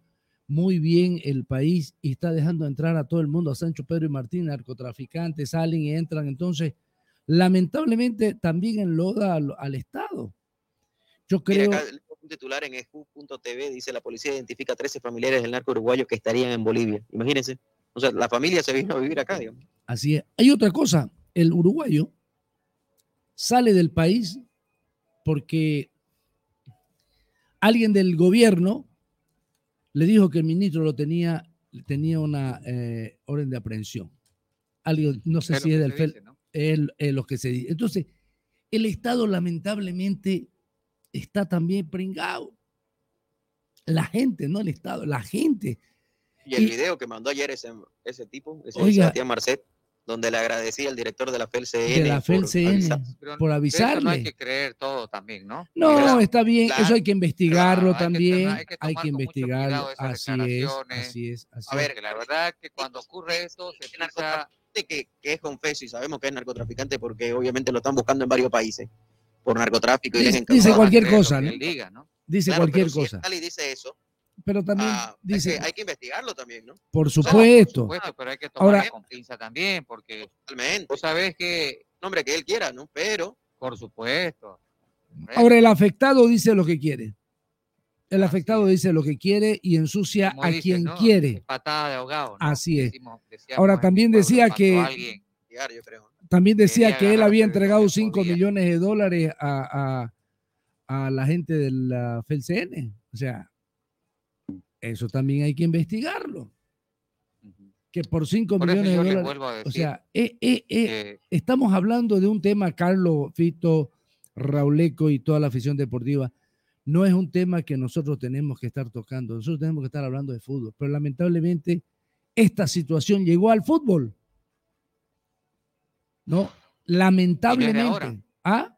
muy bien el país y está dejando entrar a todo el mundo, a Sancho Pedro y Martín, narcotraficantes, salen y entran. Entonces, lamentablemente también enloda al, al Estado. Yo Mira, creo, acá un titular en ESPU.tv dice la policía identifica 13 familiares del narco uruguayo que estarían en Bolivia. Imagínense. O sea, la familia se vino a vivir acá, digamos. así es. Hay otra cosa, el uruguayo sale del país porque alguien del gobierno le dijo que el ministro lo tenía, tenía una eh, orden de aprehensión. Alguien, no sé Es si es del FEL, dice, ¿no? es, es lo que se dice. Entonces, el Estado lamentablemente está también pringado. La gente, no el Estado, la gente. Y el Y- video que mandó ayer ese, ese tipo, ese Oiga. Sebastián Marcet, donde le agradecía al director de la FELCN. De la por FELCN, avisar. Por de eso no hay avisarle. que creer todo también, ¿no? No, Claro, está bien, claro, eso hay que investigarlo claro, también, hay que hay investigarlo, así es, así es, así A ver, la verdad que cuando ocurre esto se narcotraficante que, que es confeso y sabemos que es narcotraficante porque obviamente lo están buscando en varios países por narcotráfico. y Dice- les dice cualquier cosa, ¿no? él diga, ¿no? Dice Claro, cualquier si cosa. sale y dice eso, Pero también ah, hay, dice, que, hay que investigarlo también, ¿no? por No, supuesto. supuesto, pero hay que tomarlo Ahora, con pinza también, porque Totalmente. tú sabes que, Nombre que él quiera, ¿no? Pero, por supuesto, ahora el afectado dice lo que quiere. El afectado dice lo que quiere y ensucia como a quien ¿no? quiere. patada de ahogado. ¿no? Así es. Decimos- Ahora también decía que alguien yo creo. también decía que él había entregado que 5 podía. millones de dólares a, a- a la gente de la FELCN. O sea, eso también hay que investigarlo. Que por 5 Por eso millones de dólares. o sea, eh, eh, eh, estamos hablando de un tema, Carlos, Fito, Rauleco y toda la afición deportiva. No es un tema que nosotros tenemos que estar tocando. Nosotros tenemos que estar hablando de fútbol. Pero lamentablemente, esta situación llegó al fútbol. ¿No? Lamentablemente. ahora. ¿Ah?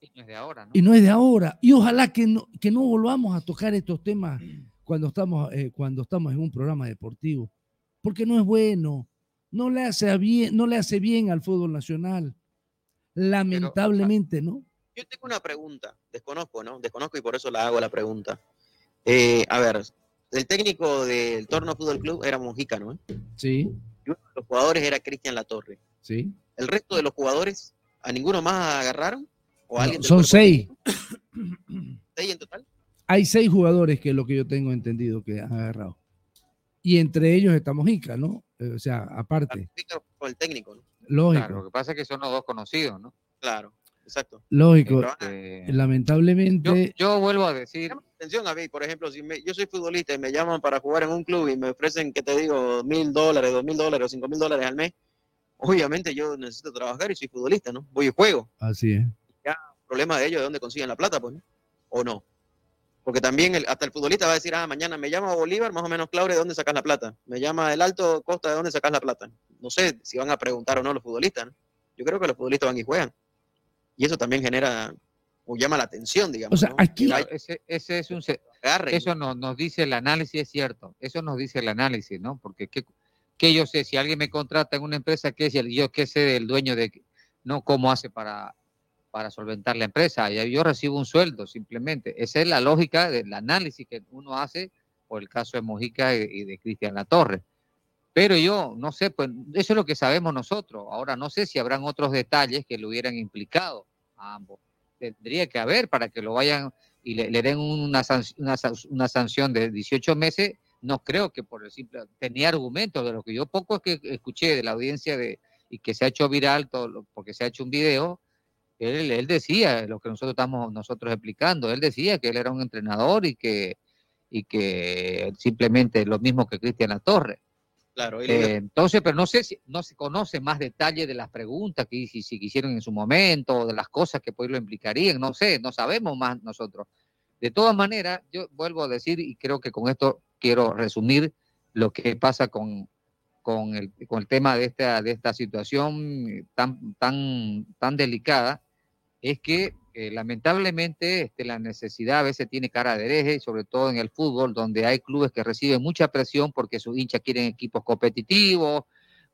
niños de ahora, ¿no? Y no es de ahora. Y ojalá que no, que no volvamos a tocar estos temas cuando estamos, eh, cuando estamos en un programa deportivo. Porque no es bueno. No le hace, bien, no le hace bien al fútbol nacional. Lamentablemente, ¿no? Yo tengo una pregunta, desconozco, ¿no? Desconozco y por eso la hago la pregunta. Eh, a ver, el técnico del Torno Fútbol Club era Mojica, ¿no? Sí, Y uno de los jugadores era Cristian Latorre. sí. ¿El resto de los jugadores, a ninguno más agarraron? ¿O alguien son seis. ¿Seis en total? Hay seis jugadores que es lo que yo tengo entendido que han agarrado. Y entre ellos está Mojica, ¿no? Eh, O sea, aparte, Con el técnico, ¿no? lógico, Claro, lo que pasa es que son los dos conocidos, ¿no? Claro, exacto. lógico. Este, Lamentablemente, yo vuelvo a decir, Atención a mí, por ejemplo, si me- yo soy futbolista y me llaman para jugar en un club y me ofrecen, ¿qué te digo? Mil dólares, dos mil dólares o cinco mil dólares al mes. Obviamente yo necesito trabajar y soy futbolista, ¿no? Voy y juego. así es. Ya, problema de ellos de dónde consiguen la plata, pues, ¿no? ¿O no? Porque también el- hasta el futbolista va a decir, ah, mañana me llama Bolívar, más o menos Claure, ¿de dónde sacas la plata? Me llama el Alto Costa, ¿de dónde sacas la plata? No sé si van a preguntar o no los futbolistas, ¿no? Yo creo que los futbolistas van y juegan. Y eso también genera, o llama la atención, digamos. O sea, ¿no? aquí- ese, ese es un... agarren. Eso nos, nos dice el análisis, es cierto. Eso nos dice el análisis, ¿no? Porque ¿qué, qué yo sé? Si alguien me contrata en una empresa, ¿qué es? el- Yo qué sé del dueño de... No cómo hace para, para solventar la empresa. Ya Yo recibo un sueldo simplemente. Esa es la lógica del análisis que uno hace por el caso de Mojica y y de Cristian Latorre. Pero yo no sé, pues eso es lo que sabemos nosotros. Ahora no sé si habrán otros detalles que lo hubieran implicado a ambos. Tendría que haber para que lo vayan y le, den una, sanc- una, san- una sanción de 18 meses. No creo que por el simple. Tenía argumentos de lo que yo poco que escuché de la audiencia de, y que se ha hecho viral todo, porque se ha hecho un video. Él, él decía lo que nosotros estamos nosotros explicando. Él decía que él era un entrenador y que, y que simplemente lo mismo que Cristian La Torre. Claro, él- Eh, entonces, pero no sé si no se conoce más detalle de las preguntas que si, si hicieron en su momento, o de las cosas que pues lo implicarían, no sé, no sabemos más nosotros. De todas maneras, yo vuelvo a decir, y creo que con esto quiero resumir lo que pasa con, con, el, con el tema de esta, de esta situación tan, tan, tan delicada, es que eh, lamentablemente este, la necesidad a veces tiene cara de hereje, sobre todo en el fútbol, donde hay clubes que reciben mucha presión porque sus hinchas quieren equipos competitivos,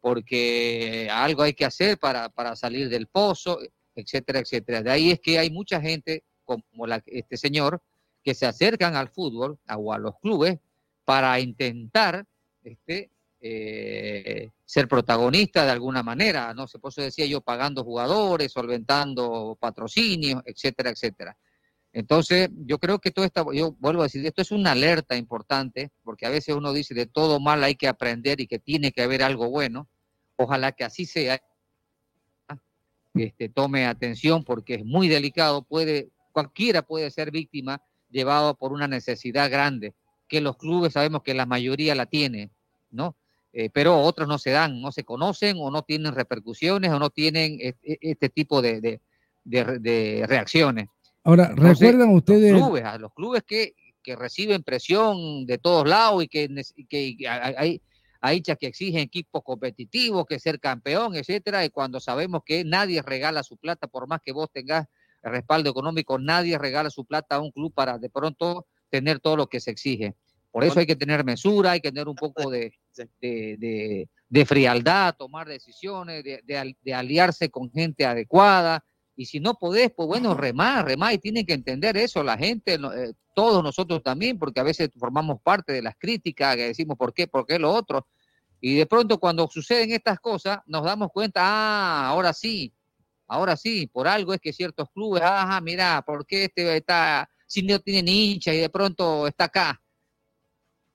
porque algo hay que hacer para, para salir del pozo, etcétera, etcétera. De ahí es que hay mucha gente, como la- este señor, que se acercan al fútbol o a los clubes para intentar este, eh, ser protagonista de alguna manera, no sé, por eso decía yo, pagando jugadores, solventando patrocinios, etcétera, etcétera. Entonces, yo creo que todo esto, yo vuelvo a decir, esto es una alerta importante, porque a veces uno dice de todo mal hay que aprender y que tiene que haber algo bueno. Ojalá que así sea, este, tome atención porque es muy delicado, puede, cualquiera puede ser víctima llevado por una necesidad grande, que los clubes sabemos que la mayoría la tiene, ¿no? Eh, pero otros no se dan, no se conocen o no tienen repercusiones o no tienen este, este tipo de, de- de re- de reacciones. Ahora, Entonces, ¿recuerdan ustedes? Los clubes, a los clubes que, que reciben presión de todos lados y que, que hay- hay hinchas que exigen equipos competitivos, que ser campeón, etcétera, y cuando sabemos que nadie regala su plata, por más que vos tengas respaldo económico, nadie regala su plata a un club para de pronto tener todo lo que se exige. Por eso hay que tener mesura, hay que tener un poco de, de, de- de frialdad, tomar decisiones, de, de al- de aliarse con gente adecuada. Y si no podés, pues bueno, remar, remar, y tienen que entender eso la gente, eh, todos nosotros también, porque a veces formamos parte de las críticas, que decimos por qué, por qué lo otro. Y de pronto cuando suceden estas cosas, nos damos cuenta, ah, ahora sí, ahora sí, por algo es que ciertos clubes, ajá, mira, ¿por qué este está, si no tiene hincha y de pronto está acá?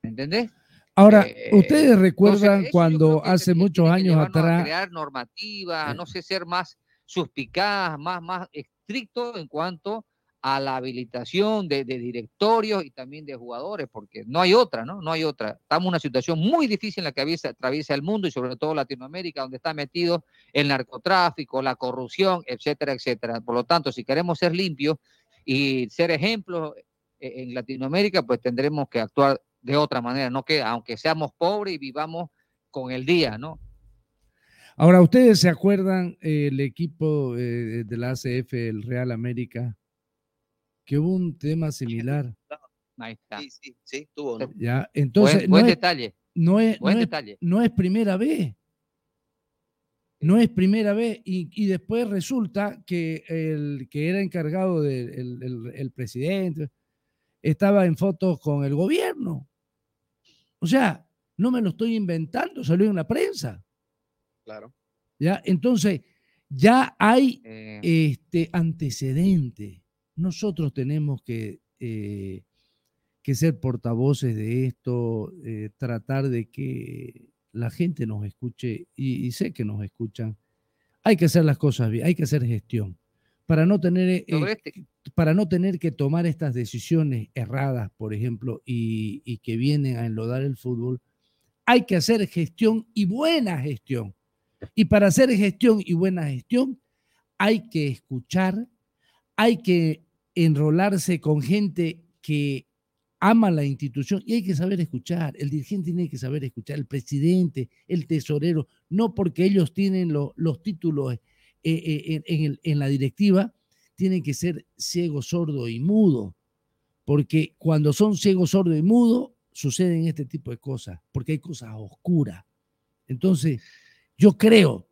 ¿Entendés? Ahora, Eh, ¿ustedes recuerdan yo cuando hace muchos años a atrás crear normativas, no sé, ser más suspicaz, más, más estricto en cuanto a la habilitación de, de directorios y también de jugadores, porque no hay otra, ¿no? No hay otra. Estamos en una situación muy difícil en la que atraviesa, atraviesa el mundo y sobre todo Latinoamérica, donde está metido el narcotráfico, la corrupción, etcétera, etcétera. Por lo tanto, si queremos ser limpios y ser ejemplos eh, en Latinoamérica, pues tendremos que actuar de otra manera, no que aunque seamos pobres y vivamos con el día, ¿no? Ahora, ¿ustedes se acuerdan eh, el equipo eh, de la ACF, el Real América, que hubo un tema similar? Ahí está. Sí, sí, sí, tuvo, ¿no? Ya, entonces buen no es- detalle. No es, Buen no es- detalle. no es primera vez. No es primera vez. Y, y después resulta que el que era encargado del el- el- el presidente estaba en fotos con el gobierno. O sea, no me lo estoy inventando, salió en la prensa. Claro. ¿ya? Entonces, ya hay Eh, este antecedente. Nosotros tenemos que, eh, que ser portavoces de esto, eh, tratar de que la gente nos escuche y, y sé que nos escuchan. Hay que hacer las cosas bien, hay que hacer gestión para no tener, sobre este, para no tener que tomar estas decisiones erradas, por ejemplo, y, que vienen a enlodar el fútbol. Hay que hacer gestión y buena gestión. Y para hacer gestión y buena gestión, hay que escuchar, hay que enrolarse con gente que ama la institución y hay que saber escuchar. El dirigente tiene que saber escuchar, el presidente, el tesorero, no porque ellos tienen lo- los títulos eh, eh, en la directiva, tienen que ser ciego, sordo y mudo. Porque cuando son ciego, sordo y mudo, suceden este tipo de cosas, porque hay cosas oscuras. Entonces, yo creo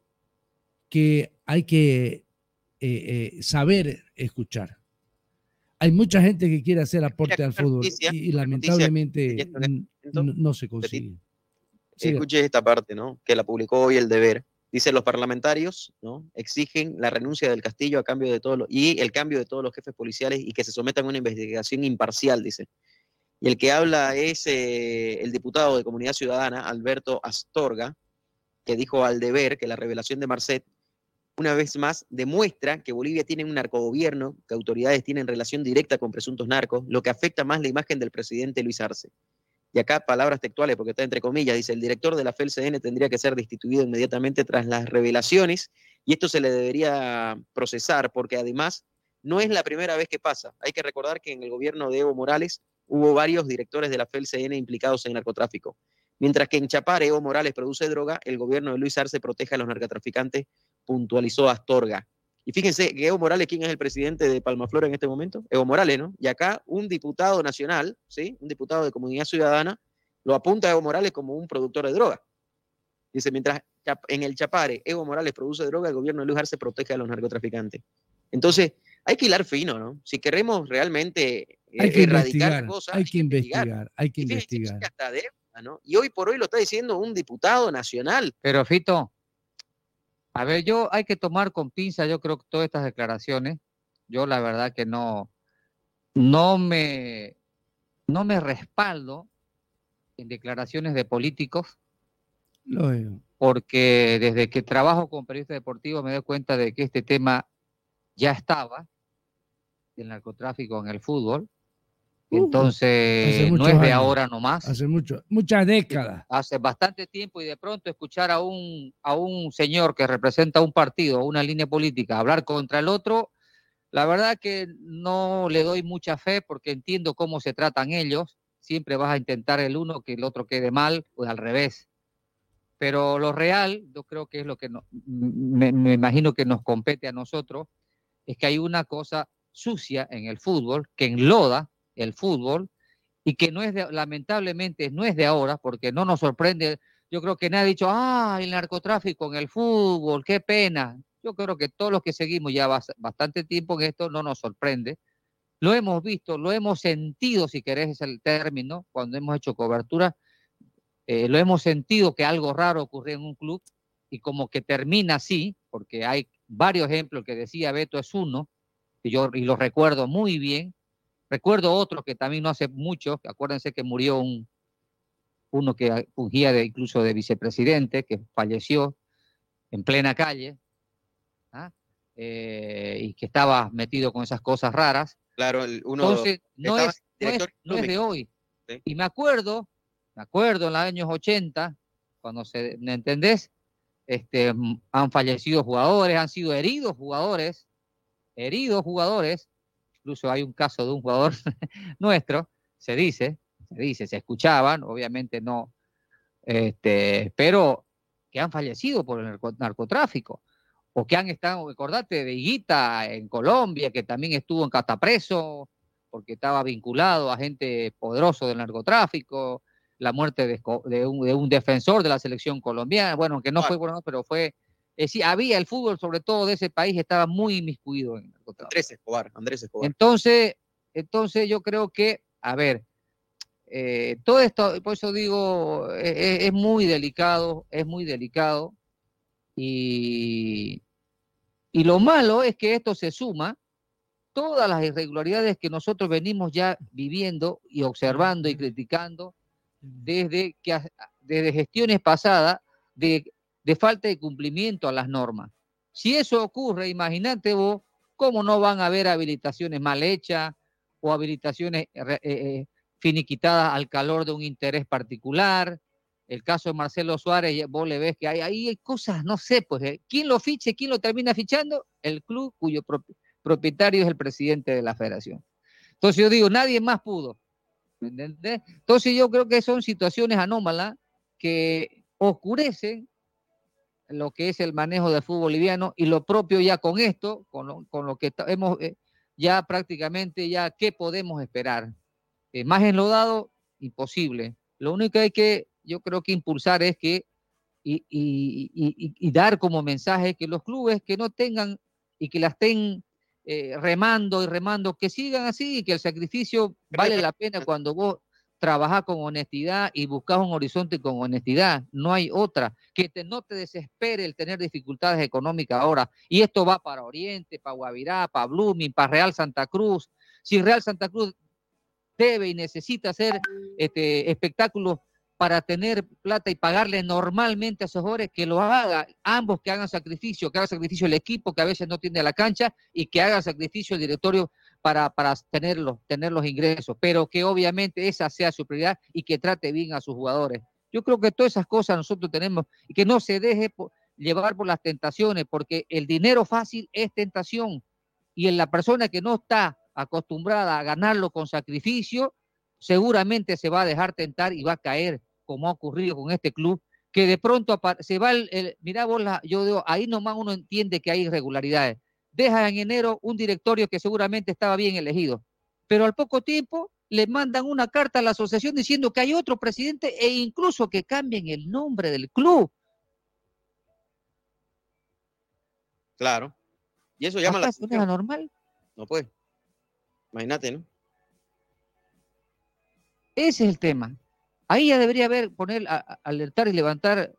que hay que eh, eh, saber escuchar. Hay mucha gente que quiere hacer aporte al fútbol noticia, y, y una noticia lamentablemente que esto en n- n- no se consigue. Siga. Escuche esta parte, ¿no? Que la publicó hoy el deber. Dice, los parlamentarios, ¿no? Exigen la renuncia del Castillo a cambio de todos y el cambio de todos los jefes policiales y que se sometan a una investigación imparcial, dice. Y el que habla es eh, el diputado de Comunidad Ciudadana, Alberto Astorga, que dijo al deber que la revelación de Marcet, una vez más, demuestra que Bolivia tiene un narcogobierno, que autoridades tienen relación directa con presuntos narcos, lo que afecta más la imagen del presidente Luis Arce. Y acá palabras textuales, porque está entre comillas, dice, el director de la FELCN tendría que ser destituido inmediatamente tras las revelaciones y esto se le debería procesar porque además no es la primera vez que pasa. Hay que recordar que en el gobierno de Evo Morales hubo varios directores de la FELCN implicados en narcotráfico. Mientras que en Chapar Evo Morales produce droga, el gobierno de Luis Arce protege a los narcotraficantes, puntualizó Astorga. Y fíjense que Evo Morales, ¿quién es el presidente de Palmaflor en este momento? Evo Morales, ¿no? Y acá un diputado nacional, ¿sí? Un diputado de Comunidad Ciudadana, lo apunta a Evo Morales como un productor de droga. Dice, mientras en el Chapare Evo Morales produce droga, el gobierno de Luis Arce protege a los narcotraficantes. Entonces, hay que hilar fino, ¿no? Si queremos realmente eh, Hay que erradicar investigar, cosas, hay que investigar, hay que y fíjense que investigar. hasta deuda, ¿no? Y hoy por hoy lo está diciendo un diputado nacional. Pero Fito, a ver, yo hay que tomar con pinza, yo creo que todas estas declaraciones, yo la verdad que no, no me, no me respaldo en declaraciones de políticos, porque desde que trabajo con periodistas deportivos me doy cuenta de que este tema ya estaba, el narcotráfico en el fútbol. Entonces, hace no es de años. ahora nomás. Hace mucho, muchas décadas. hace bastante tiempo y de pronto escuchar a un, a un señor que representa un partido, una línea política, hablar contra el otro, la verdad que no le doy mucha fe porque entiendo cómo se tratan ellos. Siempre vas a intentar el uno que el otro quede mal, pues al revés. Pero lo real, yo creo que es lo que no- me, me imagino que nos compete a nosotros, es que hay una cosa sucia en el fútbol que enloda el fútbol y que no es de- lamentablemente no es de ahora porque no nos sorprende. Yo creo que nadie ha dicho, ah, el narcotráfico en el fútbol, qué pena. Yo creo que todos los que seguimos ya bas- bastante tiempo en esto no nos sorprende. Lo hemos visto, lo hemos sentido, si querés es el término, cuando hemos hecho cobertura, eh, lo hemos sentido que algo raro ocurrió en un club y como que termina así, porque hay varios ejemplos que decía Beto es uno, y yo y lo recuerdo muy bien. Recuerdo otro que también no hace mucho, acuérdense que murió un, uno que fungía de, incluso de vicepresidente, que falleció en plena calle, ¿ah? Eh, y que estaba metido con esas cosas raras. Claro, el- uno Entonces, no es, no, es, director no es de hoy. Sí. Y me acuerdo, me acuerdo en los años 80, cuando se, ¿me entendés? Este, mm, han fallecido jugadores, han sido heridos jugadores, heridos jugadores. Incluso hay un caso de un jugador nuestro, se dice, se dice, se escuchaban, obviamente no, este, pero que han fallecido por el narco- narcotráfico o que han estado, acordate de Higuita en Colombia, que también estuvo en Catapreso, porque estaba vinculado a gente poderoso del narcotráfico, la muerte de un, de un defensor de la selección colombiana, bueno, que no fue bueno, pero fue, es decir, había el fútbol, sobre todo de ese país, estaba muy inmiscuido en el narcotráfico. Andrés Escobar, Andrés Escobar. Entonces, entonces yo creo que, a ver, eh, todo esto, por eso digo, e- e- es, muy delicado, es muy delicado. Y, y lo malo es que esto se suma todas las irregularidades que nosotros venimos ya viviendo y observando y criticando desde, que, desde gestiones pasadas de, de falta de cumplimiento a las normas. Si eso ocurre, imagínate vos cómo no van a haber habilitaciones mal hechas o habilitaciones re- eh, eh, finiquitadas al calor de un interés particular. El caso de Marcelo Suárez, vos le ves que hay, ahí hay cosas, no sé, pues, eh, ¿quién lo fiche, quién lo termina fichando? El club cuyo propi- propietario es el presidente de la federación. Entonces yo digo, nadie más pudo. Entonces yo creo que son situaciones anómalas que oscurecen lo que es el manejo del fútbol boliviano y lo propio ya con esto, con lo, con lo que hemos eh, ya prácticamente ya, ¿qué podemos esperar? Eh, más enlodado, imposible. Lo único que hay que, yo creo que impulsar es que y, y- y- dar como mensaje que los clubes que no tengan y que la estén eh, remando y remando, que sigan así y que el sacrificio vale la pena cuando vos trabajás con honestidad y buscas un horizonte con honestidad. No hay otra. Que te, no te desespere el tener dificultades económicas ahora. Y esto va para Oriente, para Guavirá, para Blooming, para Real Santa Cruz. Si Real Santa Cruz debe y necesita hacer este, espectáculos para tener plata y pagarle normalmente a esos jugadores, que lo haga, ambos que hagan sacrificio, que haga sacrificio el equipo que a veces no tiene la cancha y que haga sacrificio el directorio para, para tener, los, tener los ingresos, pero que obviamente esa sea su prioridad y que trate bien a sus jugadores. Yo creo que todas esas cosas nosotros tenemos y que no se deje llevar por las tentaciones, porque el dinero fácil es tentación y en la persona que no está acostumbrada a ganarlo con sacrificio, seguramente se va a dejar tentar y va a caer, como ha ocurrido con este club, que de pronto se va el, el- mirá vos, la- yo digo, ahí nomás uno entiende que hay irregularidades. Deja en enero un directorio que seguramente estaba bien elegido, pero al poco tiempo le mandan una carta a la asociación diciendo que hay otro presidente e incluso que cambien el nombre del club. Claro. Y eso llama la ¿Acaso no es anormal? No puede. Imagínate, ¿no? Ese es el tema. Ahí ya debería haber, poner, a- a- alertar y levantar,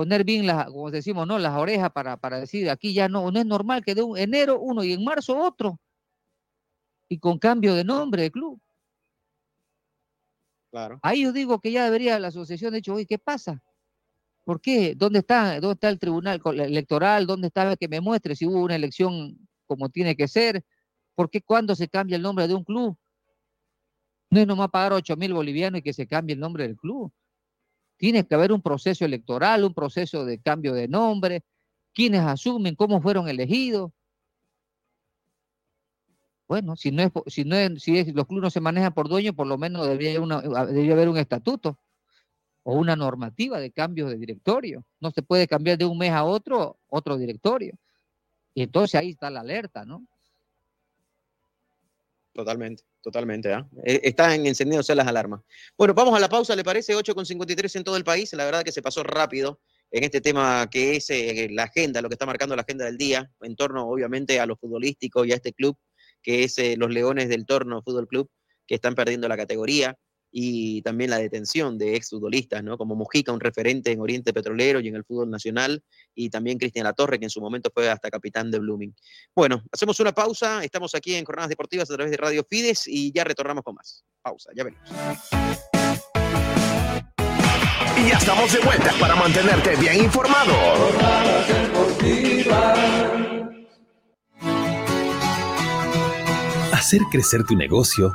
poner bien las, como decimos, ¿no? Las orejas para, para decir, aquí ya no, no es normal que de un enero uno y en marzo otro. Y con cambio de nombre de club. Claro. Ahí yo digo que ya debería la asociación de hecho, oye, ¿qué pasa? ¿Por qué? ¿Dónde está, dónde está el tribunal electoral? ¿Dónde está que me muestre si hubo una elección como tiene que ser? ¿Por qué cuando se cambia el nombre de un club? No es nomás pagar 8 mil bolivianos y que se cambie el nombre del club. Tiene que haber un proceso electoral, un proceso de cambio de nombre, quiénes asumen, cómo fueron elegidos. Bueno, si no es, si no es, si los clubes no se manejan por dueño, por lo menos debería, una- debería haber un estatuto o una normativa de cambio de directorio. No se puede cambiar de un mes a otro otro directorio. Y entonces ahí está la alerta, ¿no? Totalmente, totalmente. ¿ah? Eh, Están encendidas las alarmas. Bueno, vamos a la pausa, ¿le parece? 8.53 en todo el país. La verdad que se pasó rápido en este tema que es eh, la agenda, lo que está marcando la agenda del día, en torno obviamente a lo futbolístico y a este club, que es eh, los Leones del Torno Fútbol Club, que están perdiendo la categoría, y también la detención de exfutbolistas, ¿no? Como Mujica, un referente en Oriente Petrolero y en el fútbol nacional, y también Cristian Latorre, que en su momento fue hasta capitán de Blooming. Bueno, hacemos una pausa, estamos aquí en Jornadas Deportivas a través de Radio Fides y ya retornamos con más. Pausa, ya venimos. Y ya estamos de vuelta para mantenerte bien informado. Hacer crecer tu negocio,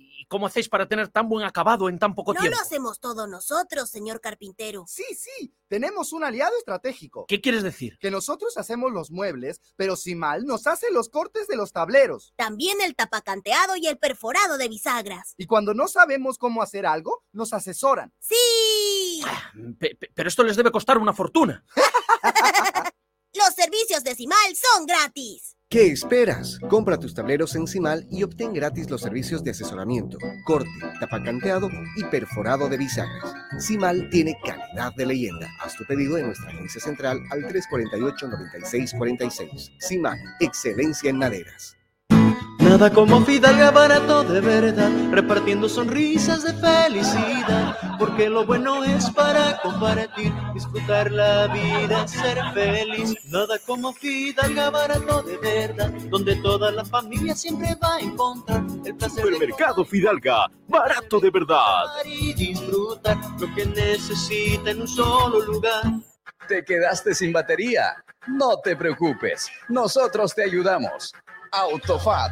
cómo hacéis para tener tan buen acabado en tan poco No tiempo? lo hacemos todos nosotros, señor carpintero. Sí, sí. Tenemos un aliado estratégico. ¿Qué quieres decir? Que nosotros hacemos los muebles, pero si mal nos hace los cortes de los tableros. También el tapacanteado y el perforado de bisagras. Y cuando no sabemos cómo hacer algo, nos asesoran. ¡Sí! Pe- pe- pero esto les debe costar una fortuna. Los servicios de Cimal son gratis. ¿Qué esperas? Compra tus tableros en Cimal y obtén gratis los servicios de asesoramiento, corte, tapacanteado y perforado de bisagras. Cimal tiene calidad de leyenda. Haz tu pedido en nuestra agencia central al 348-9646. Cimal, excelencia en maderas. Nada como Fidalga barato de verdad, repartiendo sonrisas de felicidad, porque lo bueno es para compartir, disfrutar la vida, ser feliz. Nada como Fidalga barato de verdad, donde toda la familia siempre va a encontrar el placer de Supermercado Fidalga, barato de verdad. y disfrutar lo que necesita en un solo lugar. ¿Te quedaste sin batería? No te preocupes, nosotros te ayudamos. Autofat,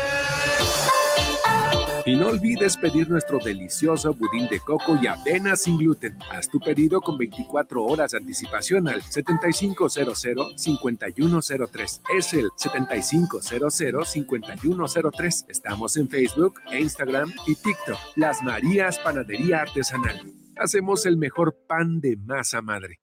Y no olvides pedir nuestro delicioso budín de coco y avena sin gluten. Haz tu pedido con 24 horas de anticipación al 7500-5103. Es el 7500-5103. Estamos en Facebook, Instagram y TikTok. Las Marías Panadería Artesanal. Hacemos el mejor pan de masa madre.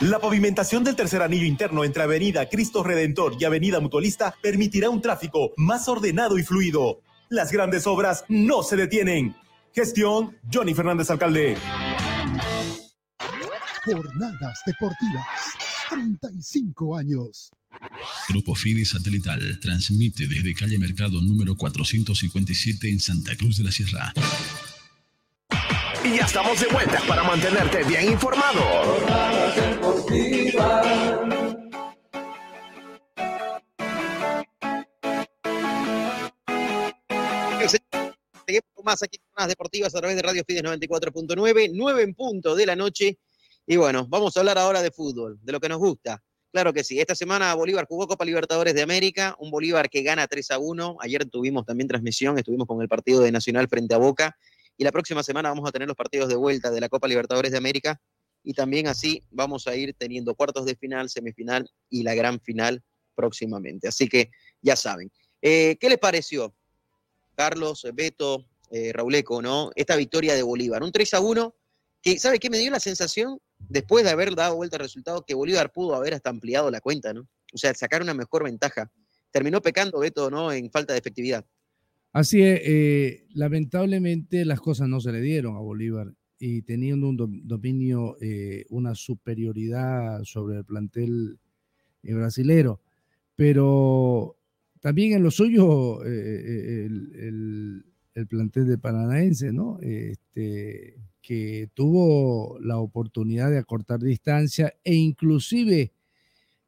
La pavimentación del tercer anillo interno entre Avenida Cristo Redentor y Avenida Mutualista permitirá un tráfico más ordenado y fluido. Las grandes obras no se detienen. Gestión Johnny Fernández Alcalde. Jornadas deportivas. 35 años. Grupo Fide Satelital transmite desde calle Mercado número 457 en Santa Cruz de la Sierra. Y ya estamos de vuelta para mantenerte bien informado. Seguimos con más aquí en Jornadas Deportivas a través de Radio Fides 94.9, 9 en punto de la noche. Y bueno, vamos a hablar ahora de fútbol, de lo que nos gusta. Claro que sí. Esta semana Bolívar jugó Copa Libertadores de América, un Bolívar que gana 3 a 1. Ayer tuvimos también transmisión, estuvimos con el partido de Nacional frente a Boca Y la próxima semana vamos a tener los partidos de vuelta de la Copa Libertadores de América. Y también así vamos a ir teniendo cuartos de final, semifinal y la gran final próximamente. Así que ya saben. Eh, ¿Qué les pareció, Carlos, Beto, eh, Rauleco, ¿no? Esta victoria de Bolívar. Un 3 a 1 que, ¿sabe qué? Me dio la sensación, después de haber dado vuelta al resultado, que Bolívar pudo haber hasta ampliado la cuenta, ¿no? O sea, sacar una mejor ventaja. Terminó pecando Beto, ¿no? En falta de efectividad. Así es, eh, lamentablemente las cosas no se le dieron a Bolívar y teniendo un dominio, eh, una superioridad sobre el plantel eh, brasilero. Pero también en lo suyo, el, el, plantel de Paranaense, ¿no? Este, que tuvo la oportunidad de acortar distancia e inclusive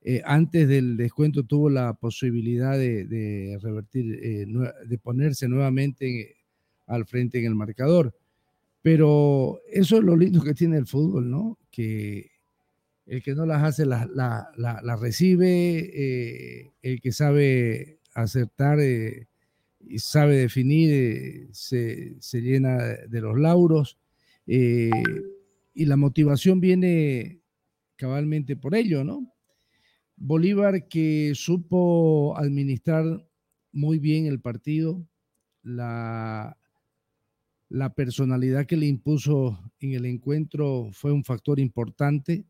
eh, antes del descuento tuvo la posibilidad de, revertir, eh, de ponerse nuevamente al frente en el marcador. Pero eso es lo lindo que tiene el fútbol, ¿no? Que el que no las hace las la, recibe, eh, el que sabe acertar y sabe definir se, se, llena de los lauros. y la motivación viene cabalmente por ello, ¿no? Bolívar que supo administrar muy bien el partido, la, la personalidad que le impuso en el encuentro fue un factor importante.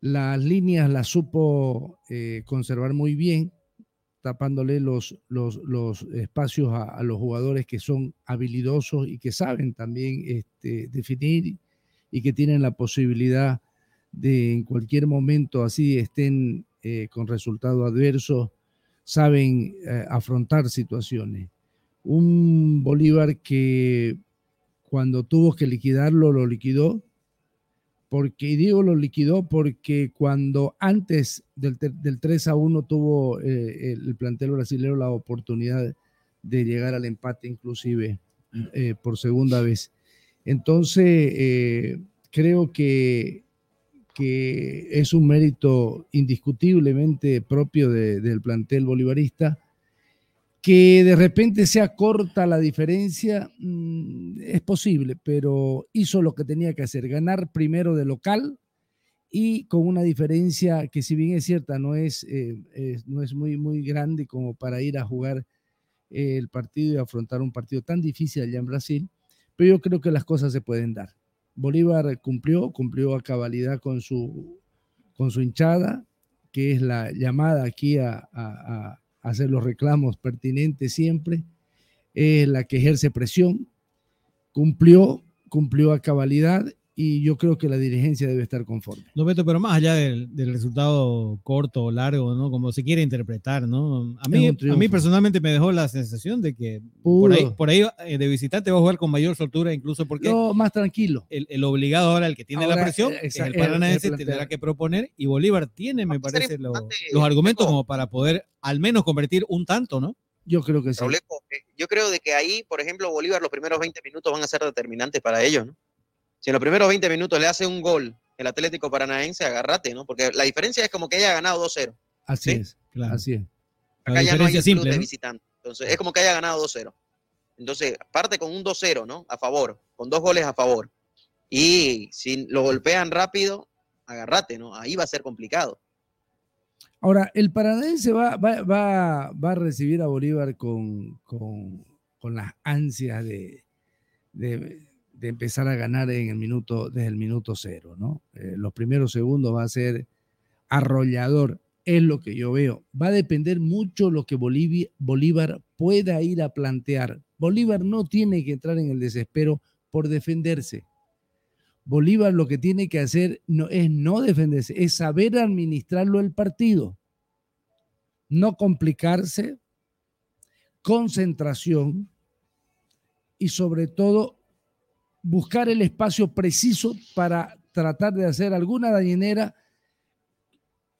Las líneas las supo eh, conservar muy bien, tapándole los, los, espacios a, los jugadores que son habilidosos y que saben también este, definir y que tienen la posibilidad de en cualquier momento así estén eh, con resultado adverso, saben eh, afrontar situaciones. Un Bolívar que cuando tuvo que liquidarlo, lo liquidó, porque, y digo lo liquidó porque cuando antes del, del 3 a 1 tuvo eh, el, plantel brasileño la oportunidad de llegar al empate inclusive por segunda vez. Entonces, creo que que es un mérito indiscutiblemente propio del plantel bolivarista. Que de repente sea corta la diferencia, mm, es posible, pero hizo lo que tenía que hacer, ganar primero de local y con una diferencia que si bien es cierta, no es, eh, no es muy, muy grande como para ir a jugar el partido y afrontar un partido tan difícil allá en Brasil, pero yo creo que las cosas se pueden dar. Bolívar cumplió, cumplió a cabalidad con su, con su hinchada, que es la llamada aquí a hacer los reclamos pertinentes siempre, es la que ejerce presión, cumplió, cumplió a cabalidad y yo creo que la dirigencia debe estar conforme. No, Beto, pero más allá del, resultado corto o largo, ¿no? Como se quiere interpretar, ¿no? A mí, a mí personalmente me dejó la sensación de que por ahí, por ahí eh, de visitante va a jugar con mayor soltura, incluso porque... No, más tranquilo. El, obligado ahora, el que tiene la presión, es el Paranaense, tendrá que proponer, y Bolívar tiene, me parece, los, argumentos como para poder al menos convertir un tanto, ¿no? Yo creo que sí. Eh, yo creo de que ahí, por ejemplo, Bolívar los primeros 20 minutos van a ser determinantes para ellos, ¿no? Si en los primeros 20 minutos le hace un gol el Atlético Paranaense, agárrate, ¿no? Porque la diferencia es como que haya ganado 2-0. Así es, claro. Así es. Acá ya no hay simple, de visitante. Entonces, es como que haya ganado 2-0. Entonces, parte con un 2-0, ¿no? A favor, con dos goles a favor. Y si lo golpean rápido, agárrate, ¿no? Ahí va a ser complicado. Ahora, el Paranaense va, va, va, va a recibir a Bolívar con, con, con las ansias de, de, de empezar a ganar en el minuto, desde el minuto cero, ¿no? Eh, los primeros segundos va a ser arrollador, es lo que yo veo. Va a depender mucho lo que Bolívar pueda ir a plantear. Bolívar no tiene que entrar en el desespero por defenderse. Bolívar lo que tiene que hacer no, es no defenderse, es saber administrarlo el partido. No complicarse, concentración y sobre todo buscar el espacio preciso para tratar de hacer alguna dañinera,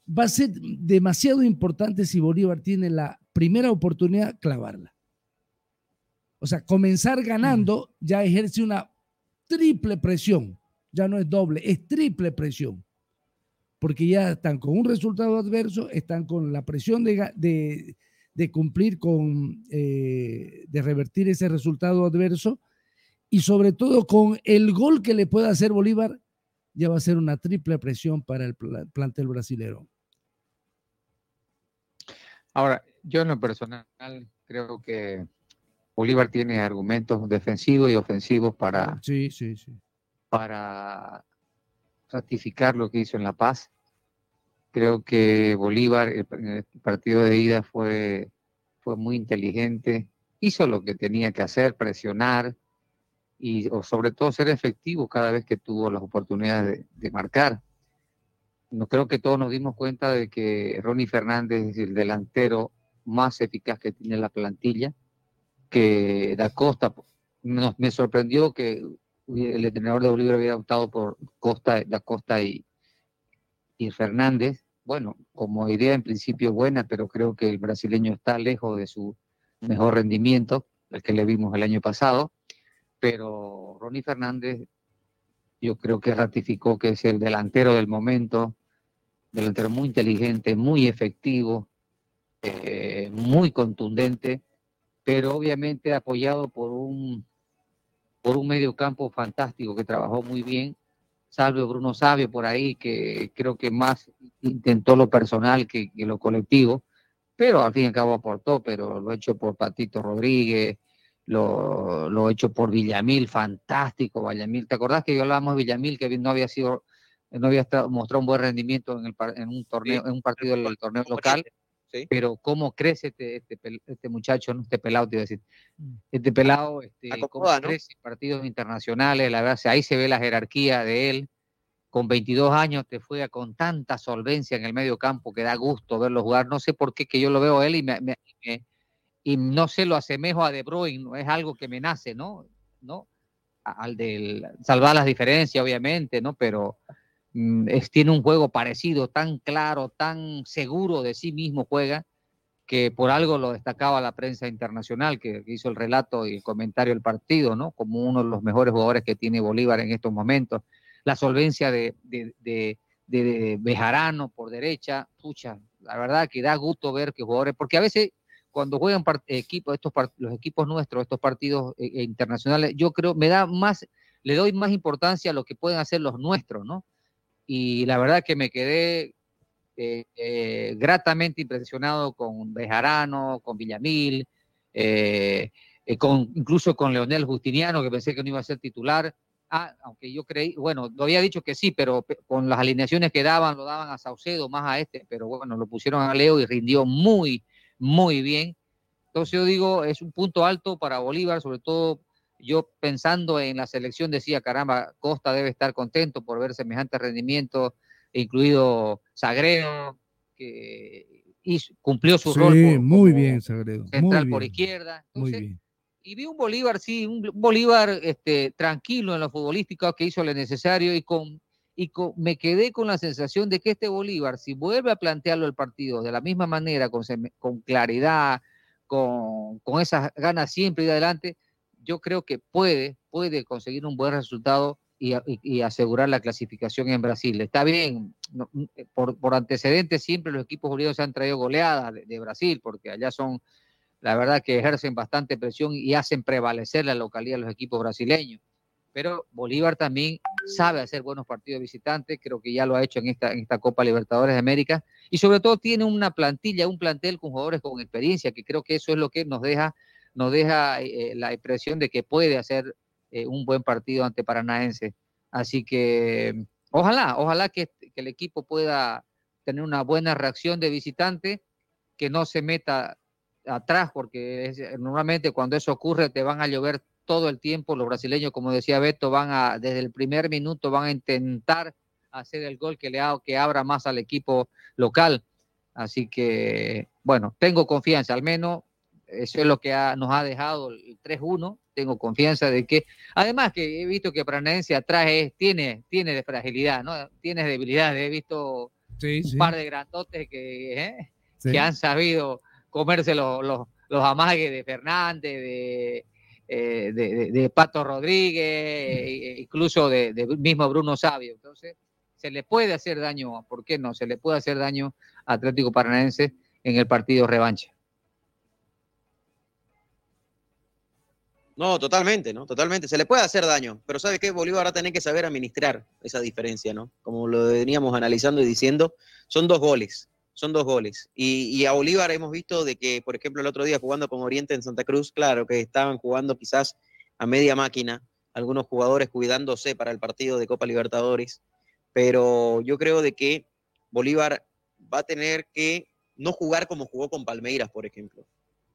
va a ser demasiado importante si Bolívar tiene la primera oportunidad, clavarla. O sea, comenzar ganando ya ejerce una triple presión, ya no es doble, es triple presión, porque ya están con un resultado adverso, están con la presión de, cumplir con, eh, de revertir ese resultado adverso y sobre todo con el gol que le pueda hacer Bolívar, ya va a ser una triple presión para el plantel brasilero. Ahora, yo en lo personal creo que Bolívar tiene argumentos defensivos y ofensivos para, sí, sí, sí. para ratificar lo que hizo en La Paz. Creo que Bolívar en el partido de ida fue, fue muy inteligente, hizo lo que tenía que hacer, presionar y sobre todo ser efectivo cada vez que tuvo las oportunidades de, marcar. No creo que todos nos dimos cuenta de que Ronnie Fernández es el delantero más eficaz que tiene la plantilla, que Da Costa, me sorprendió que el entrenador de Bolívar había optado por Costa, Da Costa y, y Fernández. Bueno, como idea en principio buena, pero creo que el brasileño está lejos de su mejor rendimiento, el que le vimos el año pasado. Pero Ronnie Fernández, yo creo que ratificó que es el delantero del momento, delantero muy inteligente, muy efectivo, eh, muy contundente, pero obviamente apoyado por un, por un medio campo fantástico que trabajó muy bien, salvo Bruno Sabio por ahí, que creo que más intentó lo personal que, lo colectivo, pero al fin y al cabo aportó, pero lo hecho por Patito Rodríguez, lo, lo hecho por Villamil, fantástico Villamil. ¿Te acordás que yo hablábamos de Villamil, que no había sido, no había mostrado un buen rendimiento en, el, en un torneo, en un partido del torneo local? Pero cómo crece este, este, este, muchacho, ¿no? este pelado, te iba a decir, mm. este pelado, este, cómo crece en partidos internacionales, la verdad, ahí se ve la jerarquía de él. Con 22 años te fue con tanta solvencia en el medio campo que da gusto verlo jugar. No sé por qué que yo lo veo a él y, me, y no sé, lo asemejo a De Bruyne, no es algo que me nace, ¿no? ¿No? Al del salvar las diferencias, obviamente, ¿no? Pero Mm, es, tiene un juego parecido, tan claro, tan seguro de sí mismo juega, que por algo lo destacaba la prensa internacional, que, hizo el relato y el comentario del partido, ¿no? Como uno de los mejores jugadores que tiene Bolívar en estos momentos. La solvencia de, de, Bejarano por derecha, pucha, la verdad que da gusto ver que jugadores, porque a veces cuando juegan equipos, estos los equipos nuestros, estos partidos eh, eh, internacionales, yo creo, me da más, le doy más importancia a lo que pueden hacer los nuestros, ¿no? y la verdad que me quedé eh, gratamente impresionado con Bejarano, con Villamil, con, incluso con Leonel Justiniano, que pensé que no iba a ser titular. Ah, aunque yo creí, bueno, lo había dicho que sí, pero con las alineaciones que daban, lo daban a Saucedo, más a este, pero bueno, lo pusieron a Leo y rindió muy, muy bien. Entonces yo digo, es un punto alto para Bolívar, sobre todo yo pensando en la selección decía, caramba, Costa debe estar contento por ver semejante rendimiento, incluido Sagredo, que cumplió su rol. Muy bien, Sagredo. Central por izquierda. muy bien. Y vi un Bolívar, sí, un Bolívar este, tranquilo en lo futbolístico que hizo lo necesario y con y me quedé con la sensación de que este Bolívar, si vuelve a plantearlo el partido de la misma manera, con, con claridad, con, con esas ganas siempre y adelante, yo creo que puede, puede conseguir un buen resultado y, asegurar la clasificación en Brasil. Está bien, eh, por, antecedentes siempre los equipos unidos se han traído goleadas de, Brasil, porque allá son, la verdad que ejercen bastante presión y hacen prevalecer la localidad de los equipos brasileños. Pero Bolívar también sabe hacer buenos partidos visitantes, creo que ya lo ha hecho en esta, en esta Copa Libertadores de América, y sobre todo tiene una plantilla, un plantel con jugadores con experiencia, que creo que eso es lo que nos deja nos deja eh, la impresión de que puede hacer eh, un buen partido ante Paranaense. Así que ojalá, ojalá que, el equipo pueda tener una buena reacción de visitante, que no se meta atrás, porque normalmente cuando eso ocurre te van a llover todo el tiempo. Los brasileños, como decía Beto, van a, desde el primer minuto van a intentar hacer el gol que le que abra más al equipo local. Así que, bueno, tengo confianza, al menos eso es lo que nos ha dejado el 3-1. Tengo confianza de que, además que he visto que Paranaense atrás tiene, tiene de fragilidad, ¿no? Tiene debilidad. He visto un par de grandotes que, ¿eh? que han sabido comerse los, los, amagues de Fernández, eh, de, de, Pato Rodríguez, e incluso de, mismo Bruno Sabio. Entonces, se le puede hacer daño, ¿por qué no? Se le puede hacer daño a Atlético Paranaense en el partido revancha. No, totalmente, ¿no? Totalmente. Se le puede hacer daño, pero ¿sabe qué? Bolívar va a tener que saber administrar esa diferencia, ¿no? Como lo veníamos analizando y diciendo, son dos goles, son dos goles. Y, a Bolívar hemos visto de que, por ejemplo, el otro día jugando con Oriente en Santa Cruz, claro, que estaban jugando quizás a media máquina, algunos jugadores cuidándose para el partido de Copa Libertadores, pero yo creo de que Bolívar va a tener que no jugar como jugó con Palmeiras, por ejemplo.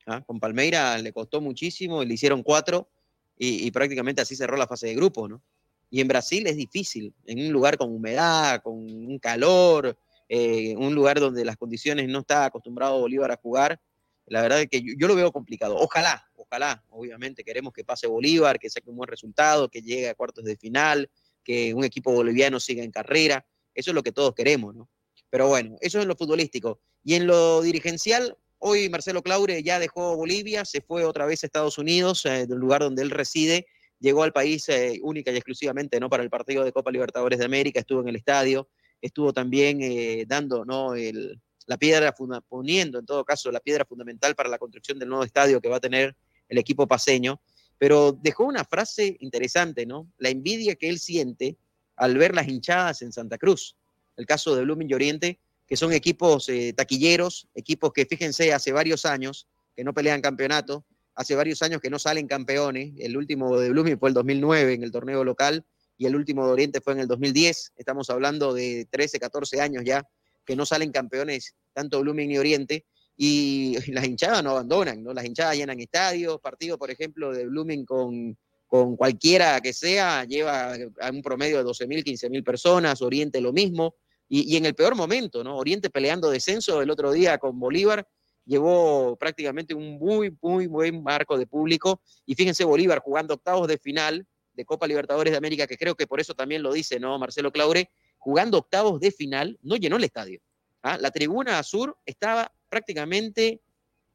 ¿Ah? Con Palmeiras le costó muchísimo, le hicieron cuatro y, prácticamente así cerró la fase de grupo, ¿no? Y en Brasil es difícil, en un lugar con humedad, con un calor, eh, un lugar donde las condiciones no está acostumbrado Bolívar a jugar. La verdad es que yo, lo veo complicado. Ojalá, ojalá, obviamente queremos que pase Bolívar, que saque un buen resultado, que llegue a cuartos de final, que un equipo boliviano siga en carrera. Eso es lo que todos queremos, ¿no? Pero bueno, eso es lo futbolístico. Y en lo dirigencial, Hoy Marcelo Claure ya dejó Bolivia, se fue otra vez a Estados Unidos, eh, del lugar donde él reside, llegó al país eh, única y exclusivamente ¿no? para el partido de Copa Libertadores de América, estuvo en el estadio, estuvo también eh, dando ¿no? el, la piedra, poniendo en todo caso la piedra fundamental para la construcción del nuevo estadio que va a tener el equipo paseño, pero dejó una frase interesante, ¿no? La envidia que él siente al ver las hinchadas en Santa Cruz. El caso de Blooming y Oriente, que son equipos eh, taquilleros, equipos que fíjense hace varios años que no pelean campeonato, hace varios años que no salen campeones, el último de Blooming fue el 2009 en el torneo local y el último de Oriente fue en el 2010, estamos hablando de 13, 14 años ya que no salen campeones tanto Blooming ni Oriente y las hinchadas no abandonan, ¿no? Las hinchadas llenan estadios, partido por ejemplo de Blooming con, con cualquiera que sea, lleva a un promedio de 12 mil, 15 mil personas, Oriente lo mismo, y, en el peor momento, ¿no? Oriente peleando descenso el otro día con Bolívar, llevó prácticamente un muy, muy buen marco de público. Y fíjense, Bolívar jugando octavos de final de Copa Libertadores de América, que creo que por eso también lo dice, ¿no? Marcelo Claure, jugando octavos de final, no llenó el estadio. ¿ah? La tribuna sur estaba prácticamente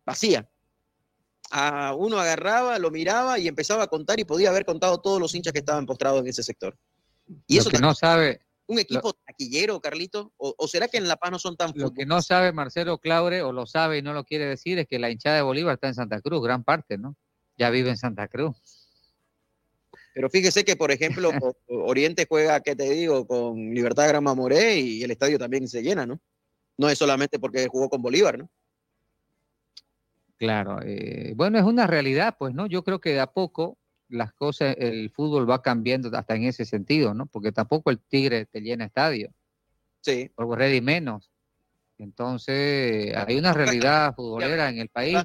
vacía. A uno agarraba, lo miraba y empezaba a contar y podía haber contado todos los hinchas que estaban postrados en ese sector. Y eso que no sabe, un equipo taquillero, Carlito? ¿O, será que en La Paz no son tan Lo que no sabe Marcelo Claure, o lo sabe y no lo quiere decir, es que la hinchada de Bolívar está en Santa Cruz, gran parte, ¿no? Ya vive en Santa Cruz. Pero fíjese que, por ejemplo, Oriente juega, ¿qué te digo?, con Libertad Gran Mamoré y el estadio también se llena, ¿no? No es solamente porque jugó con Bolívar, ¿no? Claro. Eh, bueno, es una realidad, pues, ¿no? Yo creo que de a poco las cosas, el fútbol va cambiando hasta en ese sentido, ¿no? Porque tampoco el Tigre te llena estadio. Sí. Por Ready menos. Entonces, hay una realidad futbolera en el país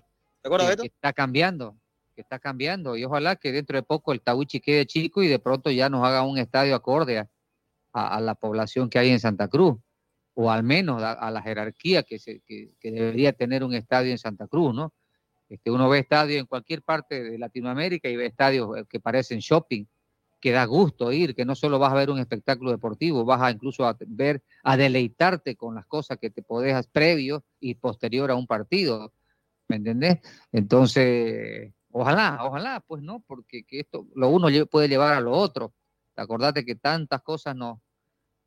que, está cambiando, que está cambiando. Y ojalá que dentro de poco el Tawichi quede chico y de pronto ya nos haga un estadio acorde a, la población que hay en Santa Cruz, o al menos a, la jerarquía que, que debería tener un estadio en Santa Cruz, ¿no? Este, uno ve estadios en cualquier parte de Latinoamérica y ve estadios eh, que parecen shopping, que da gusto ir, que no solo vas a ver un espectáculo deportivo, vas a incluso a ver, a deleitarte con las cosas que te podés previo y posterior a un partido. ¿Me entendés? Entonces, ojalá, ojalá, pues no, porque esto, lo uno puede llevar a lo otro. Acordate que tantas cosas nos,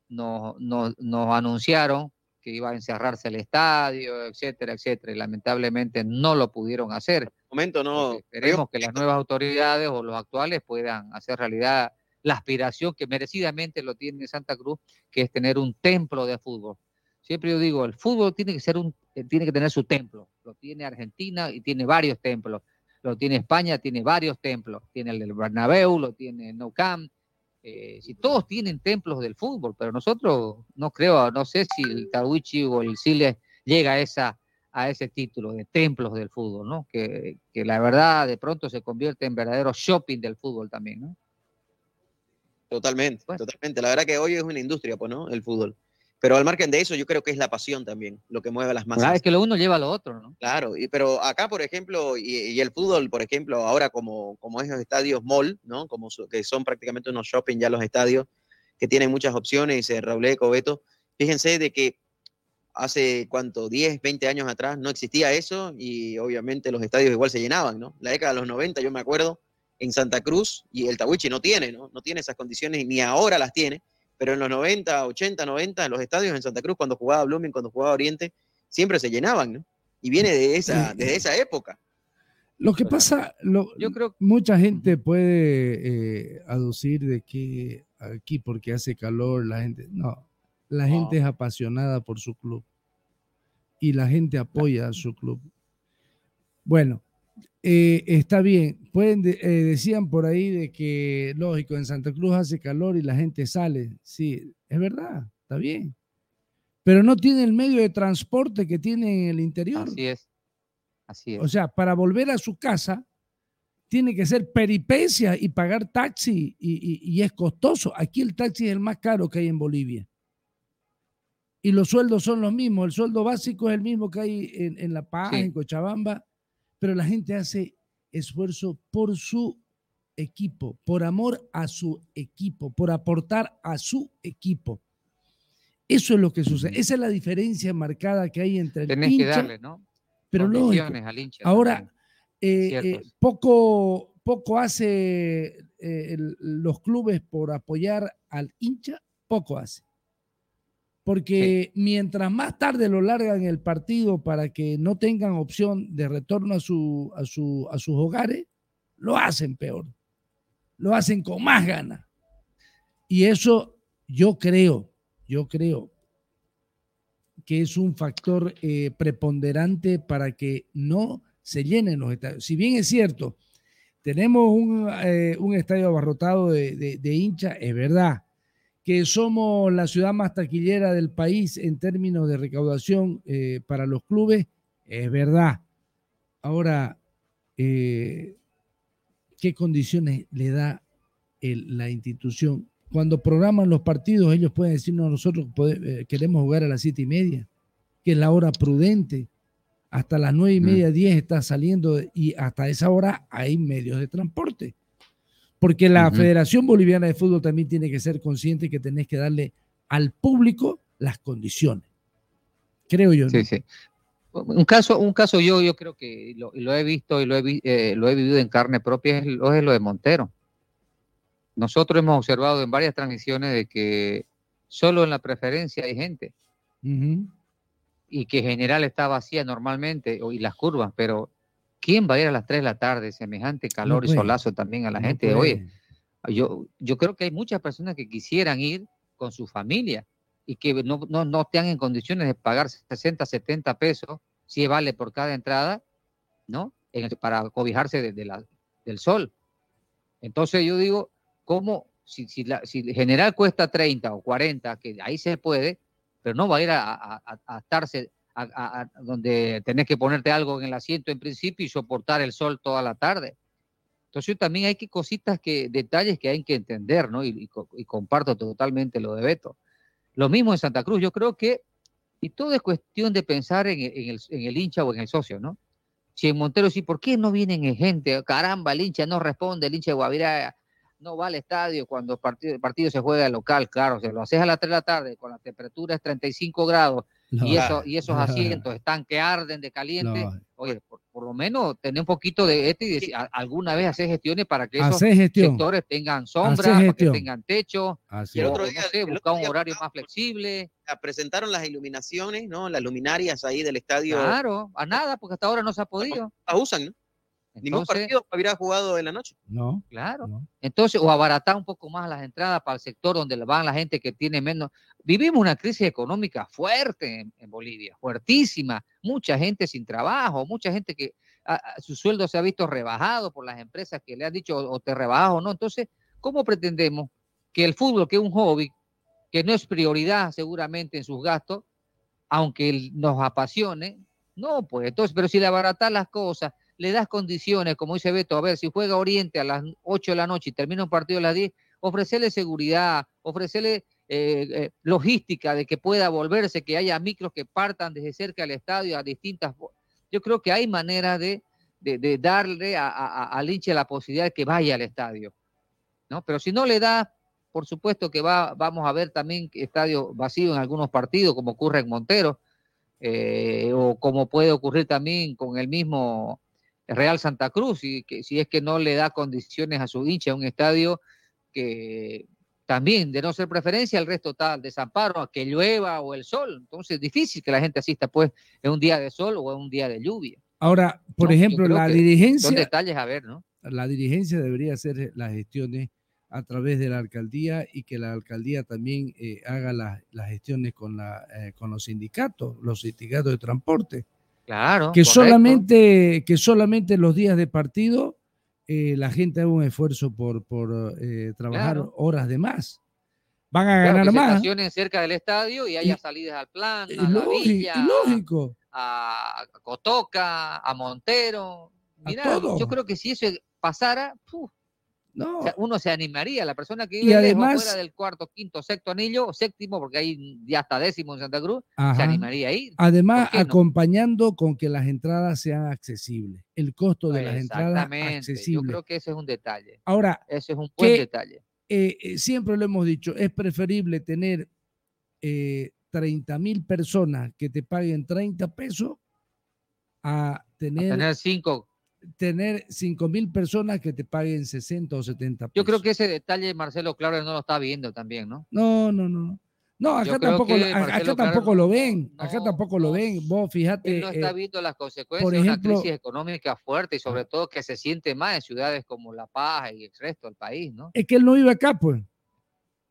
nos, nos anunciaron que iba a encerrarse el estadio, etcétera, etcétera, y lamentablemente no lo pudieron hacer. momento no. esperemos que las nuevas autoridades o los actuales puedan hacer realidad la aspiración que merecidamente lo tiene Santa Cruz, que es tener un templo de fútbol. Siempre yo digo, el fútbol tiene que ser un, eh, tiene que tener su templo. Lo tiene Argentina y tiene varios templos. Lo tiene España, tiene varios templos. Tiene el del Bernabéu, lo tiene Nou Camp, eh, si todos tienen templos del fútbol, pero nosotros no creo, no sé si el Tawichi o el Siles llega a esa a ese título de templos del fútbol, ¿no? Que, que, la verdad de pronto se convierte en verdadero shopping del fútbol también, ¿no? Totalmente, totalmente. La verdad que hoy es una industria, pues, ¿no? El fútbol. Pero al margen de eso, yo creo que es la pasión también lo que mueve a las masas. Claro, es que lo uno lleva a lo otro, ¿no? Claro, y, pero acá, por ejemplo, y, el fútbol, por ejemplo, ahora como, como esos estadios mall, ¿no? Como que son prácticamente unos shopping ya los estadios, que tienen muchas opciones, eh, Raúl Cobeto, fíjense de que hace, ¿cuánto? 10, 20 años atrás no existía eso y obviamente los estadios igual se llenaban, ¿no? La década de los 90, yo me acuerdo, en Santa Cruz, y el Tawichi no tiene, ¿no? No tiene esas condiciones, ni ahora las tiene pero en los 90, 80, 90, en los estadios en Santa Cruz, cuando jugaba Blooming, cuando jugaba Oriente, siempre se llenaban, ¿no? Y viene de esa, de esa época. Lo que pasa, yo creo mucha gente puede eh, aducir de que aquí porque hace calor la gente, no, la gente es apasionada por su club y la gente apoya a su club. Bueno, eh, está bien. Pueden eh, decían por ahí de que, lógico, en Santa Cruz hace calor y la gente sale. Sí, es verdad, está bien. Pero no tiene el medio de transporte que tiene en el interior. Así es. Así es. O sea, para volver a su casa tiene que ser peripecia y pagar taxi y, es costoso. Aquí el taxi es el más caro que hay en Bolivia. Y los sueldos son los mismos. El sueldo básico es el mismo que hay en, La Paz, en Cochabamba, pero la gente hace esfuerzo por su equipo, por amor a su equipo, por aportar a su equipo. Eso es lo que sucede. Esa es la diferencia marcada que hay entre el Tenés que darle, ¿no? Pero no. Ahora, eh, eh, poco, poco hace eh, los clubes por apoyar al hincha, poco hace. Porque mientras más tarde lo largan el partido para que no tengan opción de retorno a, su, a, su, a sus hogares, lo hacen peor. Lo hacen con más ganas. Y eso yo creo, yo creo que es un factor preponderante para que no se llenen los estadios. Si bien es cierto, tenemos un, eh, estadio abarrotado de, de, hinchas, es verdad. Que somos la ciudad más taquillera del país en términos de recaudación eh, para los clubes, es verdad. Ahora, eh, ¿qué condiciones le da la institución? Cuando programan los partidos, ellos pueden decirnos, nosotros queremos jugar a las siete y media, que es la hora prudente hasta las nueve y media, diez está saliendo y hasta esa hora hay medios de transporte. Porque la Federación Boliviana de Fútbol también tiene que ser consciente que tenés que darle al público las condiciones. Creo yo. Sí, sí. Un caso, un caso yo, yo creo que lo, he visto y lo he, eh, lo he vivido en carne propia es lo, es lo de Montero. Nosotros hemos observado en varias transmisiones de que solo en la preferencia hay gente y que general está vacía normalmente, y las curvas, pero ¿quién va a ir a las 3 de la tarde? Semejante calor y solazo también a la gente. Oye, yo, yo creo que hay muchas personas que quisieran ir con su familia y que no, no, no están en condiciones de pagar 60, 70 pesos, si vale por cada entrada, ¿no? para cobijarse de, la, del sol. Entonces yo digo, ¿cómo? Si, si, la, si general cuesta 30 o 40, que ahí se puede, pero no va a ir a, estarse donde tenés que ponerte algo en el asiento en principio y soportar el sol toda la tarde. Entonces también hay que cositas que, detalles que hay que entender, ¿no? Y, comparto totalmente lo de Beto. Lo mismo en Santa Cruz, yo creo que, y todo es cuestión de pensar en, el, en el hincha o en el socio, ¿no? Si en Montero sí, ¿por qué no vienen gente? Caramba, el hincha no responde, el hincha de Guavirá no va al estadio cuando el partido, el partido se juega local, claro, se lo haces a las 3 de la tarde, con la temperatura es 35 grados y, eso, y esos asientos están que arden de caliente, oye, por, lo menos tener un poquito de este y decir, alguna vez hacer gestiones para que esos sectores tengan sombra, para que tengan techo, y el otro día, buscar un horario más flexible. Presentaron las iluminaciones, ¿no? Las luminarias ahí del estadio. Claro, a nada, porque hasta ahora no se ha podido. Las usan, ¿no? Ningún partido hubiera jugado en la noche. No. Claro. Entonces, o abaratar un poco más las entradas para el sector donde van la gente que tiene menos. Vivimos una crisis económica fuerte en, Bolivia, fuertísima. Mucha gente sin trabajo, mucha gente que su sueldo se ha visto rebajado por las empresas que le han dicho o, te rebajo o no. Entonces, ¿cómo pretendemos que el fútbol, que es un hobby, que no es prioridad seguramente en sus gastos, aunque nos apasione, no, pues entonces, pero si le abaratar las cosas, le das condiciones, como dice Beto, a ver, si juega Oriente a las 8 de la noche y termina un partido a las 10, ofrecerle seguridad, ofrecerle eh, eh, logística de que pueda volverse, que haya micros que partan desde cerca del estadio a distintas... Yo creo que hay manera de, darle a, al hincha la posibilidad de que vaya al estadio, ¿no? Pero si no le da, por supuesto que va, vamos a ver también estadio vacío en algunos partidos, como ocurre en Montero, eh, o como puede ocurrir también con el mismo Real Santa Cruz, y que si es que no le da condiciones a su hincha, un estadio que también, de no ser preferencia, el resto está al desamparo, a que llueva o el sol. Entonces es difícil que la gente asista pues en un día de sol o en un día de lluvia. Ahora, por No, ejemplo, la dirigencia, Son detalles a ver, ¿no? la dirigencia debería hacer las gestiones a través de la alcaldía y que la alcaldía también eh, haga las, las gestiones con, la, eh, con los sindicatos, los sindicatos de transporte. Claro. que correcto. solamente que solamente los días de partido eh, la gente haga un esfuerzo por, por eh, trabajar Claro. horas de más. Van a Claro, ganar más. estacionen cerca del estadio y haya Y- salidas al plan, a la villa, lógico. a Cotoca, a Montero. Todo. yo creo que si eso pasara, ¡puf! No. O sea, uno se animaría. La persona que Y vive lejos, además- fuera del cuarto, quinto, sexto anillo, o séptimo, porque hay ya hasta décimo en Santa Cruz, se animaría a ir. Además, acompañando con que las entradas sean accesibles. El costo de las entradas Exactamente. Yo creo que ese es un detalle. Ahora, Ese es un buen que, detalle. eh, eh, siempre lo hemos dicho, es preferible tener eh, 30 mil personas que te paguen 30 pesos a tener, Tener cinco. Tener 5 mil personas que te paguen 60 o 70 pesos. Yo creo que ese detalle Marcelo Claro no lo está viendo también, ¿no? No, no, no. No, acá tampoco, acá tampoco lo ven. acá tampoco lo ven. Vos fíjate. Él no está eh, viendo las consecuencias de una crisis económica fuerte y sobre todo que se siente más en ciudades como La Paz y el resto del país, ¿no? es que él no vive acá, pues.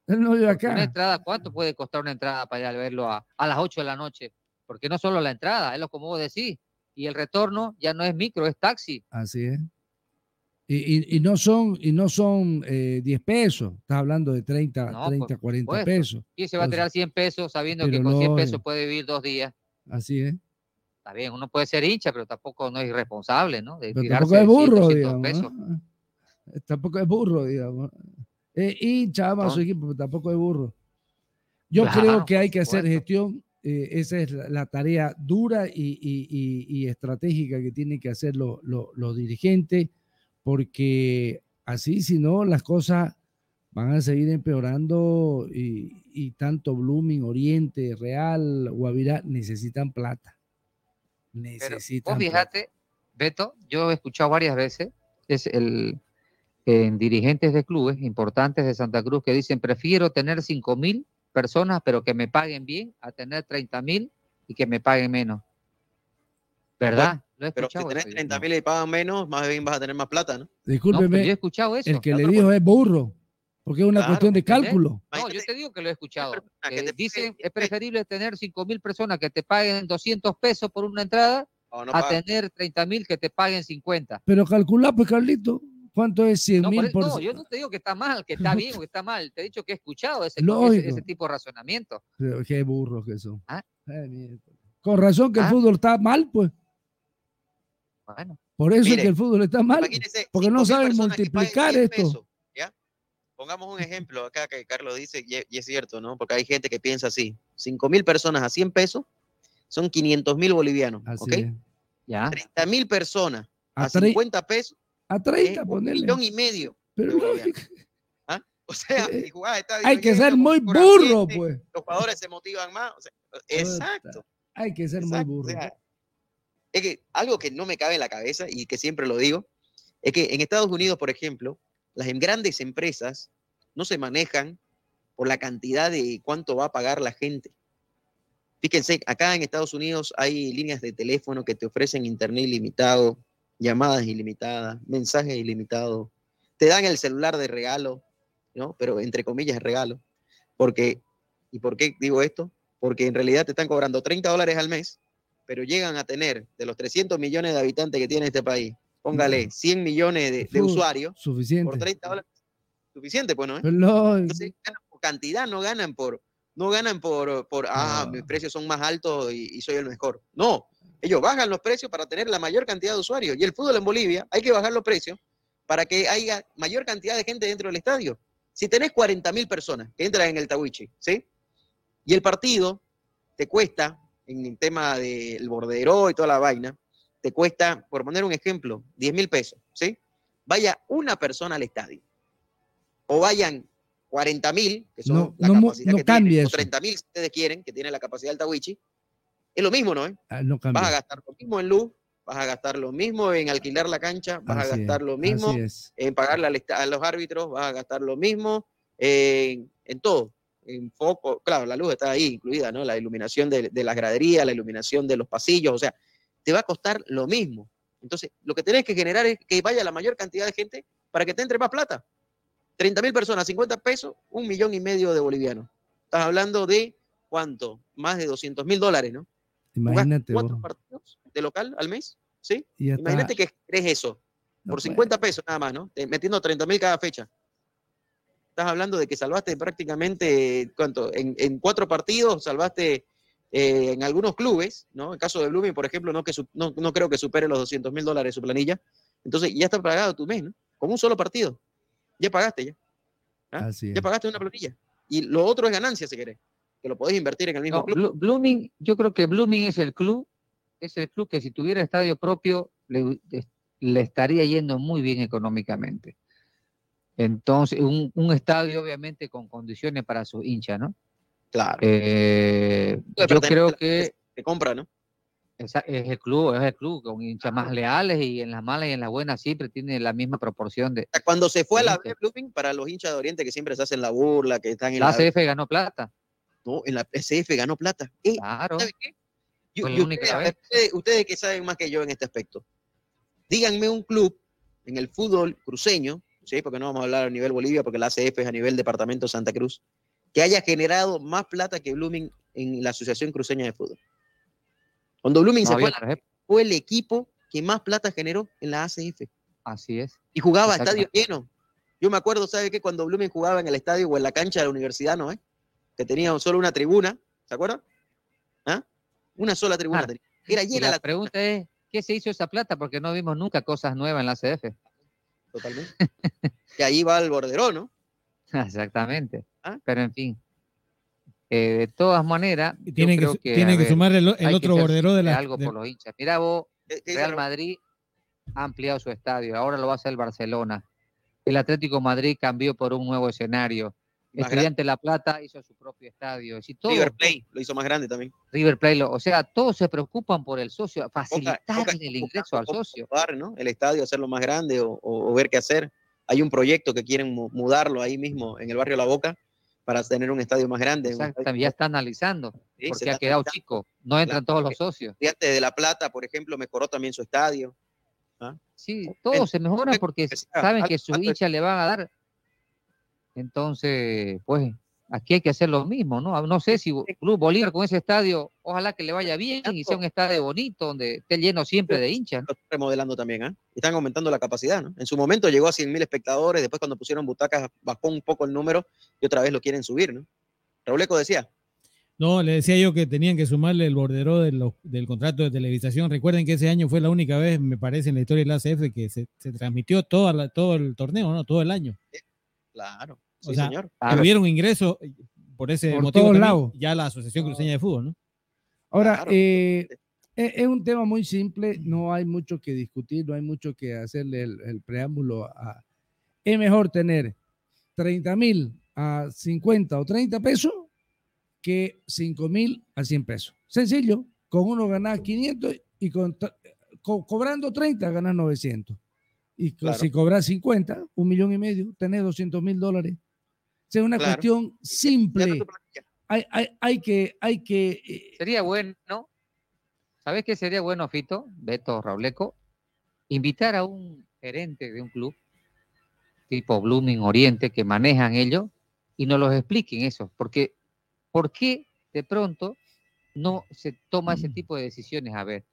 Él no vive Una acá. entrada, ¿cuánto puede costar una entrada para ir a verlo a, a las 8 de la noche? Porque no solo la entrada, es lo como vos decís. Y el retorno ya no es micro, es taxi. Así es. Y, y- y no son, y no son eh, 10 pesos, estás hablando de 30, No, 30 por 40 supuesto. pesos. Y se va a tirar 100 pesos sabiendo que con 100 no, pesos puede vivir dos días. Así es. Está bien, uno puede ser hincha, pero tampoco no es irresponsable, ¿no? De Pero tampoco es 100, burro, 200 digamos. pesos. ¿no? Eh, Tampoco es burro, digamos. Es hincha, ama a su equipo, pero tampoco es burro. Yo Claro, creo que hay por que hacer supuesto. gestión. Eh, esa es la, la tarea dura y, y- y- y estratégica que tienen que hacer los, dirigentes, porque así, si no, las cosas van a seguir empeorando y, tanto Blooming, Oriente, Real, Guavirá necesitan plata. Pero Necesitan vos plata. fíjate, Beto, yo he escuchado varias veces es el, en dirigentes de clubes importantes de Santa Cruz que dicen, prefiero tener 5 mil personas, pero que me paguen bien, a tener 30 mil y que me paguen menos. ¿Verdad? Lo he Pero si tenés eso yo. 30 mil y pagan menos, más bien vas a tener más plata, ¿no? Discúlpeme, yo he escuchado eso. el que le dijo es burro, porque es una Claro, cuestión de cálculo. No, yo te digo que lo he escuchado. que Eh, te dicen, es preferible tener 5 mil personas que te paguen 200 pesos por una entrada no a pagan. tener 30 mil que te paguen 50. Pero calcula, pues, Carlito, ¿cuánto es 100 No, por mil e- por... no, yo no te digo que está mal, que está bien o que está mal. Te he dicho que he escuchado ese, ese, Lógico. ese tipo de razonamiento. Pero Qué burros que son. Ah. Ay. Con razón que el Ah. fútbol está mal, pues. Bueno, Por eso es que el fútbol está mal. Porque no 5.000 saben multiplicar 100 esto. pesos, ¿ya? Pongamos un ejemplo acá que Carlos dice, y y es cierto, ¿no? Porque hay gente que piensa así. 5 mil personas a 100 pesos son 500 mil bolivianos, Así ¿ok? es. ya. 30 mil personas A a tre- 50 pesos A es 30, un ponerle. millón y medio Pero bolivianos. ¿ah? O sea, Eh, dijo, ah, está hay que ser muy burro, ambiente, pues. Los jugadores se motivan más. o sea, exacto. Hay que ser muy o burro. sea, es que algo que no me cabe en la cabeza y que siempre lo digo, es que en Estados Unidos, por ejemplo, las em- grandes empresas no se manejan por la cantidad de cuánto va a pagar la gente. Fíjense, acá en Estados Unidos hay líneas de teléfono que te ofrecen internet ilimitado, llamadas ilimitadas, mensajes ilimitados, te dan el celular de regalo, ¿no? Pero entre comillas regalo, porque, ¿y por qué digo esto? Porque en realidad te están cobrando 30 dólares al mes, pero llegan a tener de los 300 millones de habitantes que tiene este país, póngale 100 millones de, usuarios Suficiente. por 30 dólares. Suficiente, pues, ¿no? No, Entonces, ganan por cantidad, no ganan por, no ganan por, por ah, No. mis precios son más altos y, y soy el mejor. No, ellos bajan los precios para tener la mayor cantidad de usuarios. Y el fútbol en Bolivia hay que bajar los precios para que haya mayor cantidad de gente dentro del estadio. Si tenés 40 mil personas que entran en el Tawichi, ¿sí? Y el partido te cuesta, en el tema del bordero y toda la vaina, te cuesta, por poner un ejemplo, 10 mil pesos, ¿sí? Vaya una persona al estadio. O vayan 40 mil, que son No, la no capacidad no que cambia tiene, o eso. 30 mil si ustedes quieren, que tiene la capacidad del Tawichi. Es lo mismo, ¿no? ah, no Vas a gastar lo mismo en luz, vas a gastar lo mismo en alquilar la cancha, vas Así a es, gastar lo mismo en pagarle a los árbitros, vas a gastar lo mismo en, en todo. En foco, claro, la luz está ahí incluida, ¿no? La iluminación de, de las graderías, la iluminación de los pasillos, o sea, te va a costar lo mismo. Entonces, lo que tenés que generar es que vaya la mayor cantidad de gente para que te entre más plata. 30 mil personas, 50 pesos, un millón y medio de bolivianos. Estás hablando de cuánto? Más de 200 mil dólares, ¿no? Imagínate. ¿Cuatro partidos de local al mes? ¿Sí? Imagínate que crees eso. Por 50 pesos nada más, ¿no? Metiendo 30 mil cada fecha. Estás hablando de que salvaste prácticamente, ¿cuánto? En, cuatro partidos salvaste eh, en algunos clubes, ¿no? En el caso de Blooming, por ejemplo, no, que no, no creo que supere los 200 mil dólares su planilla. Entonces ya está pagado tu mes, ¿no? Con un solo partido. Ya pagaste, ya. ¿Ah? Ya pagaste una planilla. Y lo otro es ganancia, si querés. Que lo podés invertir en el mismo club. Blooming, yo creo que Blooming es el club, es el club que si tuviera estadio propio le, le estaría yendo muy bien económicamente. Entonces, un, un, estadio obviamente con condiciones para sus hinchas, ¿no? Claro. Eh, yo creo que... Se compra, ¿no? Es, el club, es el club, con hinchas más leales y en las malas y en las buenas siempre tiene la misma proporción de... Cuando se fue a la B para los hinchas de Oriente que siempre se hacen la burla, que están en la... La ACF ganó plata. No, en la SF ganó plata. Eh, claro. qué? ustedes, ustedes que saben más que yo en este aspecto, díganme un club en el fútbol cruceño, ¿sí? porque no vamos a hablar a nivel Bolivia, porque la ACF es a nivel departamento Santa Cruz, que haya generado más plata que Blooming en la Asociación Cruceña de Fútbol. Cuando Blooming se fue, fue el equipo que más plata generó en la ACF. Así es. Y jugaba a estadio lleno. Yo me acuerdo, ¿sabe qué? Cuando Blooming jugaba en el estadio o en la cancha de la universidad, ¿no? Eh? Que tenía solo una tribuna, ¿se acuerdan? ¿Ah? Una sola tribuna. Era llena la, pregunta es, ¿qué se hizo esa plata? Porque no vimos nunca cosas nuevas en la CF. Totalmente. y ahí va el bordero, ¿no? Exactamente. ¿Ah? Pero en fin. Eh, de todas maneras, tiene que, tiene que sumar el, otro bordero de la. Algo por los hinchas. Mira vos, Real Madrid ha ampliado su estadio, ahora lo va a hacer el Barcelona. El Atlético Madrid cambió por un nuevo escenario. Estudiante La Plata hizo su propio estadio. River Play lo hizo más grande también. River Play, o sea, todos se preocupan por el socio, facilitar el ingreso al socio. ¿no? El estadio, hacerlo más grande o, ver qué hacer. Hay un proyecto que quieren mudarlo ahí mismo en el barrio La Boca para tener un estadio más grande. Exactamente, ya está analizando, porque ha quedado chico, no entran todos los socios. Estudiante de La Plata, por ejemplo, mejoró también su estadio. ¿ah? Sí, todo se mejora porque saben que su hincha le van a dar entonces, pues aquí hay que hacer lo mismo, ¿no? No sé si Club Bolívar con ese estadio, ojalá que le vaya bien y sea un estadio bonito donde esté lleno siempre de hinchas. Lo están remodelando también, ¿eh? Están aumentando la capacidad, ¿no? En su momento llegó a 100 mil espectadores, después cuando pusieron butacas bajó un poco el número y otra vez lo quieren subir, ¿no? Eco decía. No, le decía yo que tenían que sumarle el bordero del contrato de televisación. Recuerden que ese año fue la única vez, me parece, en la historia de la ACF que se, transmitió todo el torneo, ¿no? Todo el año. Claro o sea, señor. Tuvieron ingreso eh, por ese por motivo también, ya la Asociación Cruceña de Fútbol, ¿no? Ahora, eh, e, es un tema muy simple, no hay mucho que discutir, no hay mucho que hacerle el, preámbulo a... Es mejor tener 30 mil a 50 o 30 pesos que 5 mil a 100 pesos. Sencillo, con uno ganas 500 y con, cobrando 30 ganas 900. Y si cobras 50, un millón y medio, tenés 200 mil dólares es una cuestión simple. Hay, hay, hay, que, hay que. Eh, sería bueno, ¿no? ¿Sabes qué sería bueno, Fito, Beto, Rableco? Invitar a un gerente de un club, tipo Blooming Oriente, que manejan ellos, y nos los expliquen eso. Porque, ¿por qué de pronto no se toma ese tipo de decisiones? A ver,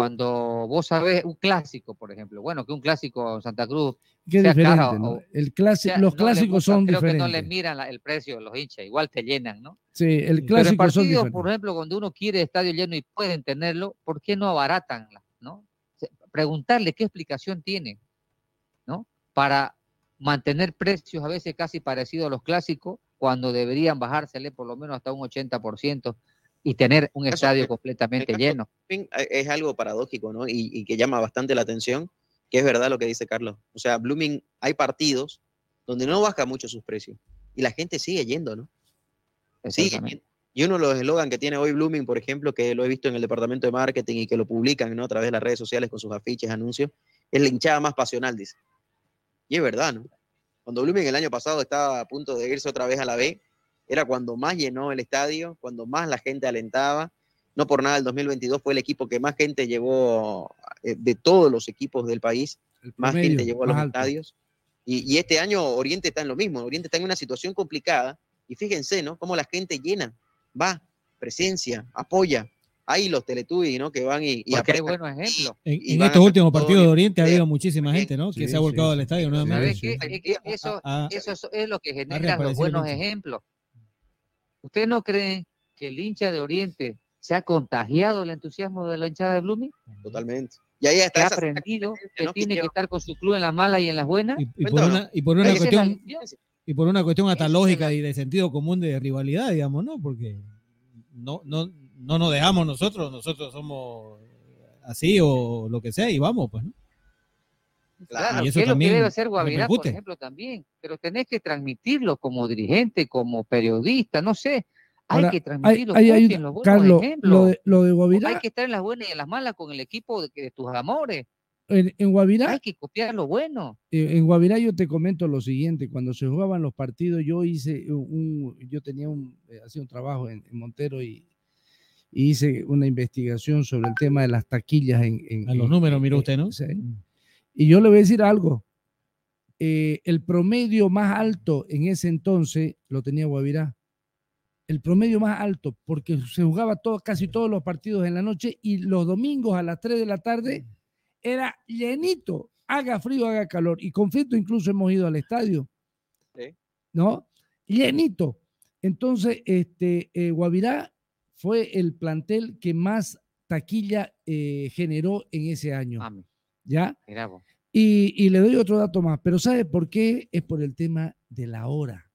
cuando vos sabés un clásico, por ejemplo, bueno, que un clásico en Santa Cruz. Qué diferente, el clásico, los clásicos son creo diferentes. que no les miran el precio de los hinchas, igual te llenan, ¿no? Sí, el clásico Pero son diferentes. por ejemplo, cuando uno quiere estadio lleno y pueden tenerlo, ¿por qué no abaratan, no? Preguntarle qué explicación tiene, ¿no? Para mantener precios a veces casi parecidos a los clásicos, cuando deberían bajársele por lo menos hasta un 80% y tener un estadio completamente lleno. Eh, es algo paradójico, ¿no? Y, que llama bastante la atención, que es verdad lo que dice Carlos. O sea, Blooming, hay partidos donde no baja mucho sus precios y la gente sigue yendo, ¿no? Sigue Y uno de los eslogans que tiene hoy Blooming, por ejemplo, que lo he visto en el departamento de marketing y que lo publican ¿no? a través de las redes sociales con sus afiches, anuncios, es la hinchada más pasional, dice. Y es verdad, ¿no? Cuando Blooming el año pasado estaba a punto de irse otra vez a la B, era cuando más llenó el estadio, cuando más la gente alentaba. No por nada, el 2022 fue el equipo que más gente llevó eh, de todos los equipos del país, más gente llevó a los estadios. Y, y, este año Oriente está en lo mismo, Oriente está en una situación complicada y fíjense, ¿no? Cómo la gente llena, va, presencia, apoya. Hay los Teletubbies, ¿no? Que van y, y Porque buenos ejemplos. En, estos últimos partidos de Oriente ha habido muchísima gente, ¿no? que se ha volcado al estadio nuevamente. Eso, eso es lo que genera los buenos ejemplos. ¿Usted no cree que el hincha de Oriente se ha contagiado el entusiasmo de la hinchada de Blooming? Totalmente. Y ahí está. Que ha aprendido que tiene que estar con su club en las malas y en las buenas. Y, por, una, y por una cuestión y por una cuestión hasta lógica y de sentido común de rivalidad, digamos, ¿no? Porque no, no, no nos dejamos nosotros, nosotros somos así o lo que sea y vamos, pues, ¿no? Claro, y eso es lo que debe hacer Guavirá, por ejemplo, también, pero tenés que transmitirlo como dirigente, como periodista, no sé, hay que transmitirlo hay, hay, los buenos Carlos, Lo de, lo de Guavirá, hay que estar en las buenas y en las malas con el equipo de, de tus amores en, Guavirá. Hay que copiar lo bueno. En, Guavirá yo te comento lo siguiente, cuando se jugaban los partidos, yo hice un, yo tenía un, eh, hacía un trabajo en, Montero y, hice una investigación sobre el tema de las taquillas en... A los números, mira usted, ¿no? Mm. Y yo le voy a decir algo. Eh, el promedio más alto en ese entonces lo tenía Guavirá. El promedio más alto, porque se jugaba todo, casi todos los partidos en la noche y los domingos a las 3 de la tarde era llenito, haga frío, haga calor. Y conflicto incluso hemos ido al estadio. ¿No? Llenito. Entonces, este, eh, Guavirá fue el plantel que más taquilla eh, generó en ese año. ¿Ya? Y, y, le doy otro dato más, pero ¿sabe por qué? Es por el tema de la hora.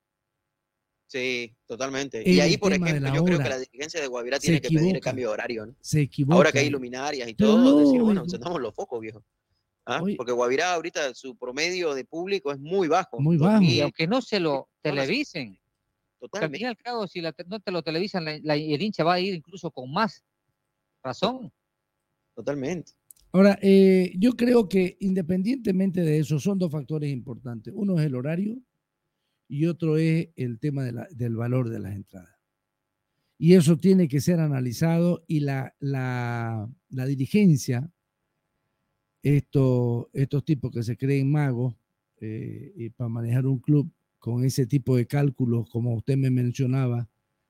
Sí, totalmente. y ahí, por ejemplo, yo creo que la dirigencia de Guavirá tiene que pedir el cambio de horario. ¿no? Se equivoca. Ahora que hay luminarias y todo, decir, bueno, encendamos los focos, viejo. ¿Ah? Porque Guavirá ahorita su promedio de público es muy bajo. Muy bajo. Y aunque no se lo televisen. Totalmente. Al fin y al cabo, si no te lo televisan, el hincha va a ir incluso con más razón. Totalmente. Ahora, eh, yo creo que independientemente de eso, son dos factores importantes. Uno es el horario y otro es el tema del valor de las entradas. Y eso tiene que ser analizado y la, la, dirigencia, estos, estos tipos que se creen magos eh, y para manejar un club con ese tipo de cálculos, como usted me mencionaba,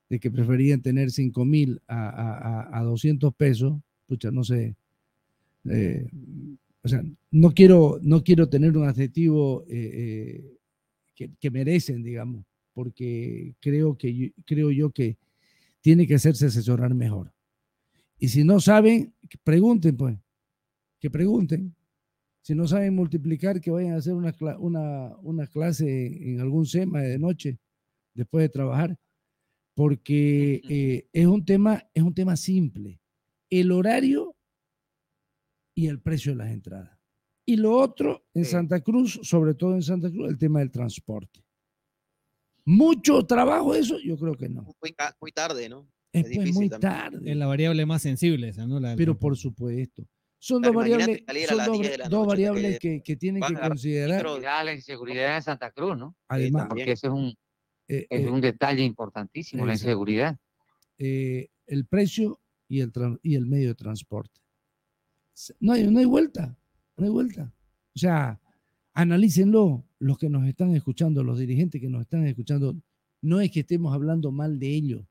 de que preferían tener 5 mil a, a, 200 pesos, pucha, no sé. Eh, o sea, no quiero, no quiero tener un adjetivo eh, que, merecen, digamos, porque creo, que, creo yo que tiene que hacerse asesorar mejor. Y si no saben, pregunten, pues, que pregunten. Si no saben multiplicar, que vayan a hacer una, una, una clase en algún SEMA de noche, después de trabajar, porque eh, es, un tema, es un tema simple. El horario y el precio de las entradas. Y lo otro, en Santa Cruz, sobre todo en Santa Cruz, el tema del transporte. ¿Mucho trabajo eso? Yo creo que no. Muy, tarde, ¿no? Es, pues muy tarde. Es la variable más sensible esa, ¿no? Pero por supuesto. Son dos variables, dos variables que, que, tienen que considerar. La inseguridad en Santa Cruz, ¿no? Además. Porque ese es un, eh, es eh, un detalle importantísimo, la inseguridad. Eh, el precio y el, y el medio de transporte. No hay, no hay vuelta no hay vuelta. O sea, analícenlo los que nos están escuchando, los dirigentes que nos están escuchando. No es que estemos hablando mal de ellos,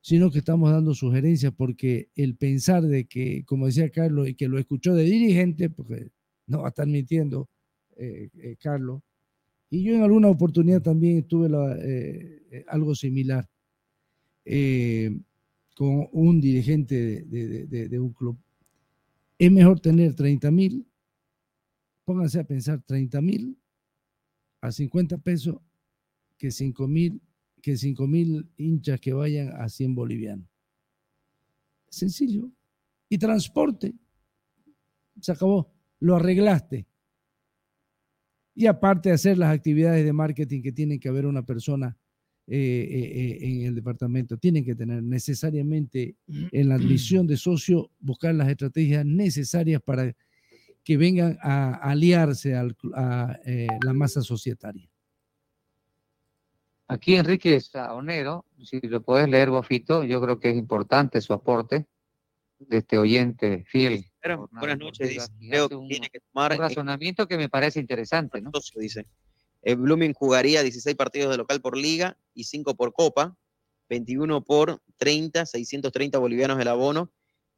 sino que estamos dando sugerencias porque el pensar de que, como decía Carlos, y que lo escuchó de dirigente, porque no va a estar mintiendo eh, eh, Carlos, y yo en alguna oportunidad también tuve eh, algo similar con un dirigente de un club es mejor tener 30 mil, pónganse a pensar 30 mil a 50 pesos que 5 mil que 5 mil hinchas que vayan a 100 bolivianos. Sencillo. Y transporte. Se acabó. Lo arreglaste. Y aparte de hacer las actividades de marketing que tiene que haber una persona eh, eh, eh, en el departamento. Tienen que tener necesariamente en la admisión de socio, buscar las estrategias necesarias para que vengan a aliarse a la masa societaria. Aquí Enrique Saonero, si lo puedes leer, Bofito, yo creo que es importante su aporte de este oyente fiel. buenas noches, dice. Creo que tiene que tomar. Un razonamiento que me parece interesante, ¿no? Dice. El Blooming jugaría 16 partidos de local por liga y 5 por copa, 21 por 30, 630 bolivianos el abono.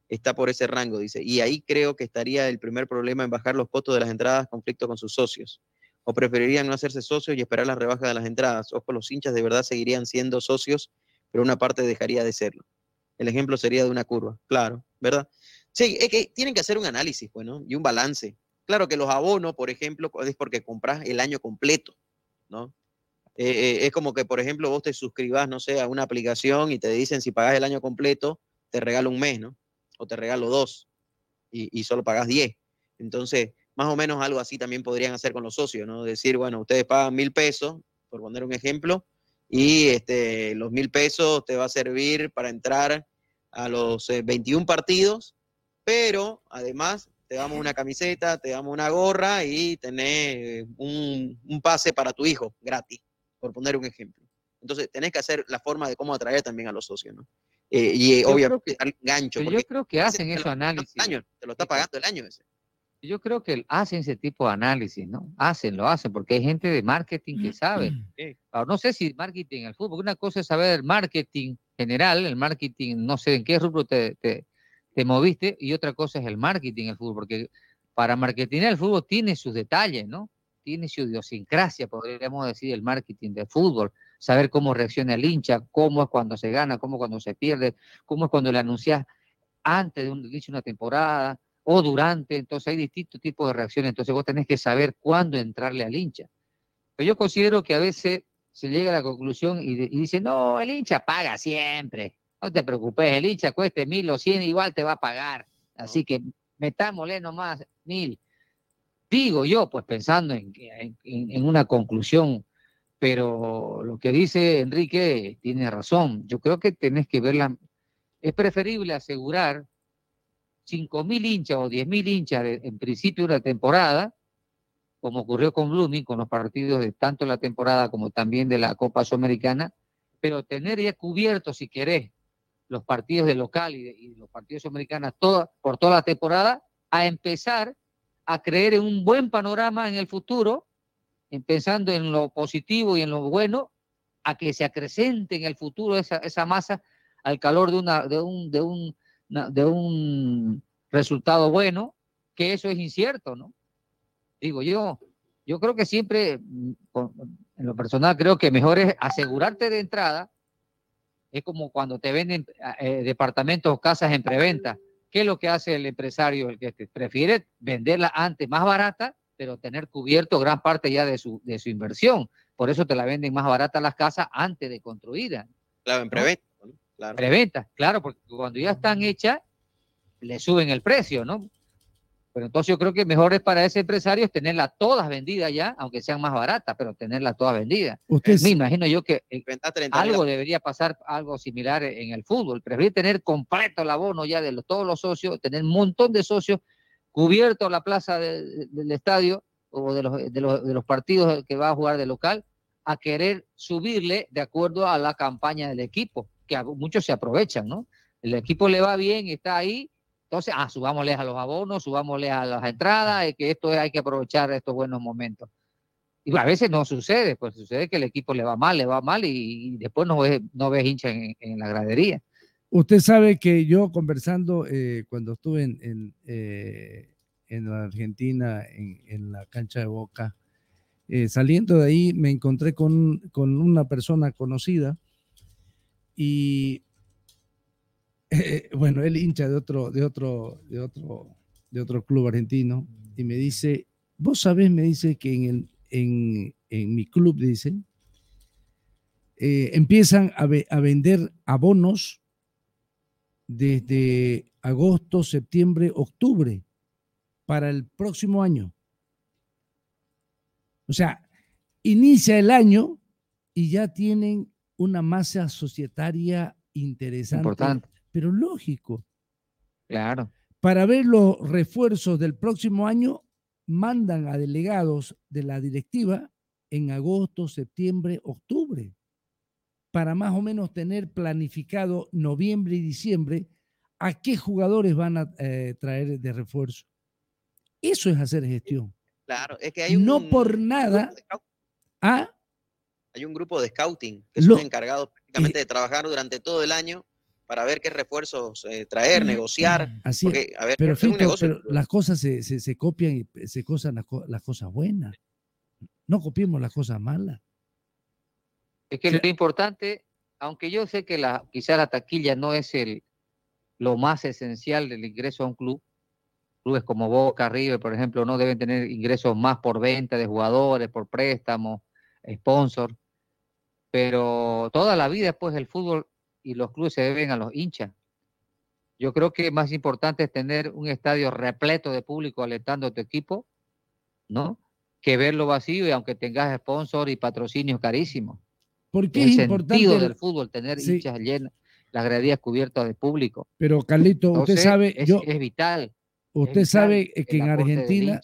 Está por ese rango, dice. Y ahí creo que estaría el primer problema en bajar los costos de las entradas, conflicto con sus socios. O preferirían no hacerse socios y esperar la rebaja de las entradas. Ojo, los hinchas de verdad seguirían siendo socios, pero una parte dejaría de serlo. El ejemplo sería de una curva, claro, ¿verdad? Sí, es que tienen que hacer un análisis, bueno, y un balance. Claro que los abonos, por ejemplo, es porque compras el año completo, ¿no? Eh, eh, es como que, por ejemplo, vos te suscribas, no sé, a una aplicación y te dicen si pagas el año completo, te regalo un mes, ¿no? O te regalo dos y, solo pagas diez. Entonces, más o menos algo así también podrían hacer con los socios, ¿no? Decir, bueno, ustedes pagan mil pesos, por poner un ejemplo, y este, los mil pesos te va a servir para entrar a los 21 eh, partidos, pero además te damos una camiseta, te damos una gorra y tenés un, pase para tu hijo gratis, por poner un ejemplo. Entonces, tenés que hacer la forma de cómo atraer también a los socios, ¿no? Eh, y obviamente, al gancho. Yo creo que hacen ese análisis. te lo está pagando el año ese. Yo creo que hacen ese tipo de análisis, ¿no? Hacen, lo hacen, porque hay gente de marketing que sabe. Ahora, no sé si marketing en el fútbol, porque una cosa es saber el marketing general, el marketing, no sé en qué rubro te, te, te moviste, y otra cosa es el marketing el fútbol, porque para marketing el fútbol tiene sus detalles, ¿no? Tiene su idiosincrasia, podríamos decir, el marketing del fútbol, saber cómo reacciona el hincha, cómo es cuando se gana, cómo es cuando se pierde, cómo es cuando le anuncias antes de un inicio de una temporada, o durante, entonces hay distintos tipos de reacciones, entonces vos tenés que saber cuándo entrarle al hincha. Pero yo considero que a veces se llega a la conclusión y, dice, no, el hincha paga siempre, no te preocupes, el hincha cueste mil o cien, igual te va a pagar, así que metámosle nomás mil. Digo yo, pues pensando en, en, en una conclusión, pero lo que dice Enrique tiene razón, yo creo que tenés que verla, es preferible asegurar 5.000 hinchas o 10.000 hinchas en principio de una temporada, como ocurrió con Blooming, con los partidos de tanto la temporada como también de la Copa Sudamericana, pero tener ya cubierto, si querés, los partidos de local y, los partidos sudamericanos toda, por toda la temporada, a empezar a creer en un buen panorama en el futuro, pensando en lo positivo y en lo bueno, a que se acrecente en el futuro esa, esa masa al calor de, una, de, un, de, un, de un resultado bueno, que eso es incierto, ¿no? Digo yo, yo creo que siempre, mm, en lo personal, creo que mejor es asegurarte de entrada. Es como cuando te venden eh, departamentos o casas en preventa. ¿Qué es lo que hace el empresario? El que prefiere venderla antes más barata, pero tener cubierto gran parte ya de su, de su inversión. Por eso te la venden más barata las casas antes de construida. Claro, en preventa. Claro. Preventa, claro, porque cuando ya están hechas, le suben el precio, ¿no? Pero entonces yo creo que mejor es para ese empresario tenerlas todas vendidas ya, aunque sean más baratas, pero tenerlas todas vendidas. Usted Me imagino yo que algo debería pasar, algo similar en el fútbol. Prefiero tener completo el abono ya de todos los socios, tener un montón de socios cubierto la plaza del estadio o de los, de, los, de los partidos que va a jugar de local, a querer subirle de acuerdo a la campaña del equipo que muchos se aprovechan, ¿no? El equipo le va bien, está ahí, entonces, ah, subámosle a los abonos, subámosle a las entradas, que esto hay que aprovechar estos buenos momentos. Y a veces no sucede, pues sucede que el equipo le va mal, le va mal y, después no ves, no ves hincha en, la gradería. Usted sabe que yo conversando eh, cuando estuve en, en, eh, en la Argentina, en, la cancha de Boca, eh, saliendo de ahí me encontré con, con una persona conocida y eh, bueno, él hincha de otro, de otro, de otro, de otro club argentino y me dice, vos sabés, me dice que en, el, en, en mi club, dice, eh, empiezan a, a vender abonos desde agosto, septiembre, octubre para el próximo año. O sea, inicia el año y ya tienen una masa societaria interesante, Importante. Pero lógico. Claro. Para ver los refuerzos del próximo año, mandan a delegados de la directiva en agosto, septiembre, octubre. para más o menos tener planificado noviembre y diciembre a qué jugadores van a eh, traer de refuerzo. Eso es hacer gestión. Claro, es que hay un, no por nada. ¿Ah? Hay un grupo de scouting que son encargados prácticamente de trabajar durante todo el año para ver qué refuerzos eh, traer, negociar. Así pero, las cosas se, se, copian y se cosan las, cosas buenas. No copiemos las cosas malas. Es que lo importante, aunque yo sé que la, quizá la taquilla no es el, lo más esencial del ingreso a un club, clubes como Boca, River, por ejemplo, no deben tener ingresos más por venta de jugadores, por préstamos, sponsor, pero toda la vida pues el fútbol y los clubes se deben a los hinchas. Yo creo que más importante es tener un estadio repleto de público alentando a tu equipo, ¿no? Que verlo vacío y aunque tengas sponsor y patrocinios carísimos. Porque es importante sentido del fútbol tener hinchas llenas, las graderías cubiertas de público. Pero Carlito, usted sabe, es, yo, es vital. Usted sabe que en Argentina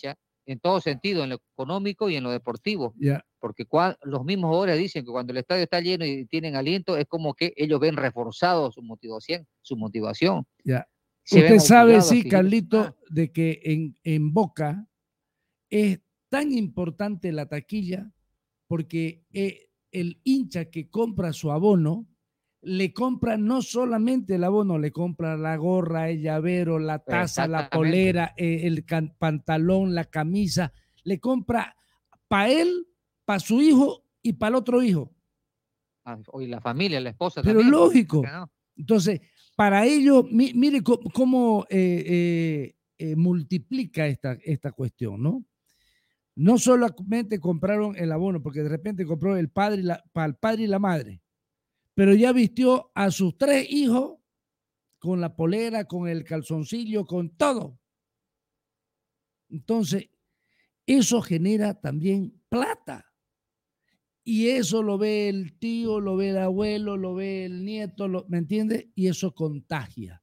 en todo sentido, en lo económico y en lo deportivo. Ya. Porque los mismos jugadores dicen que cuando el estadio está lleno y tienen aliento, es como que ellos ven reforzado su motivación. Su motivación. Ya. Usted sabe, sí, Carlito, de que en, en Boca es tan importante la taquilla porque eh, el hincha que compra su abono le compra no solamente el abono, le compra la gorra, el llavero, la taza, la polera, eh, el pantalón, la camisa, le compra para él, para su hijo y para el otro hijo. Ah, y la familia, la esposa. Pero lógico. Entonces, para ello, mire cómo, eh, eh, multiplica esta, esta cuestión, ¿no? No solamente compraron el abono, porque de repente compró el padre para el padre y la madre pero ya vistió a sus tres hijos con la polera, con el calzoncillo, con todo. Entonces, eso genera también plata. Y eso lo ve el tío, lo ve el abuelo, lo ve el nieto, ¿me entiende? Y eso contagia.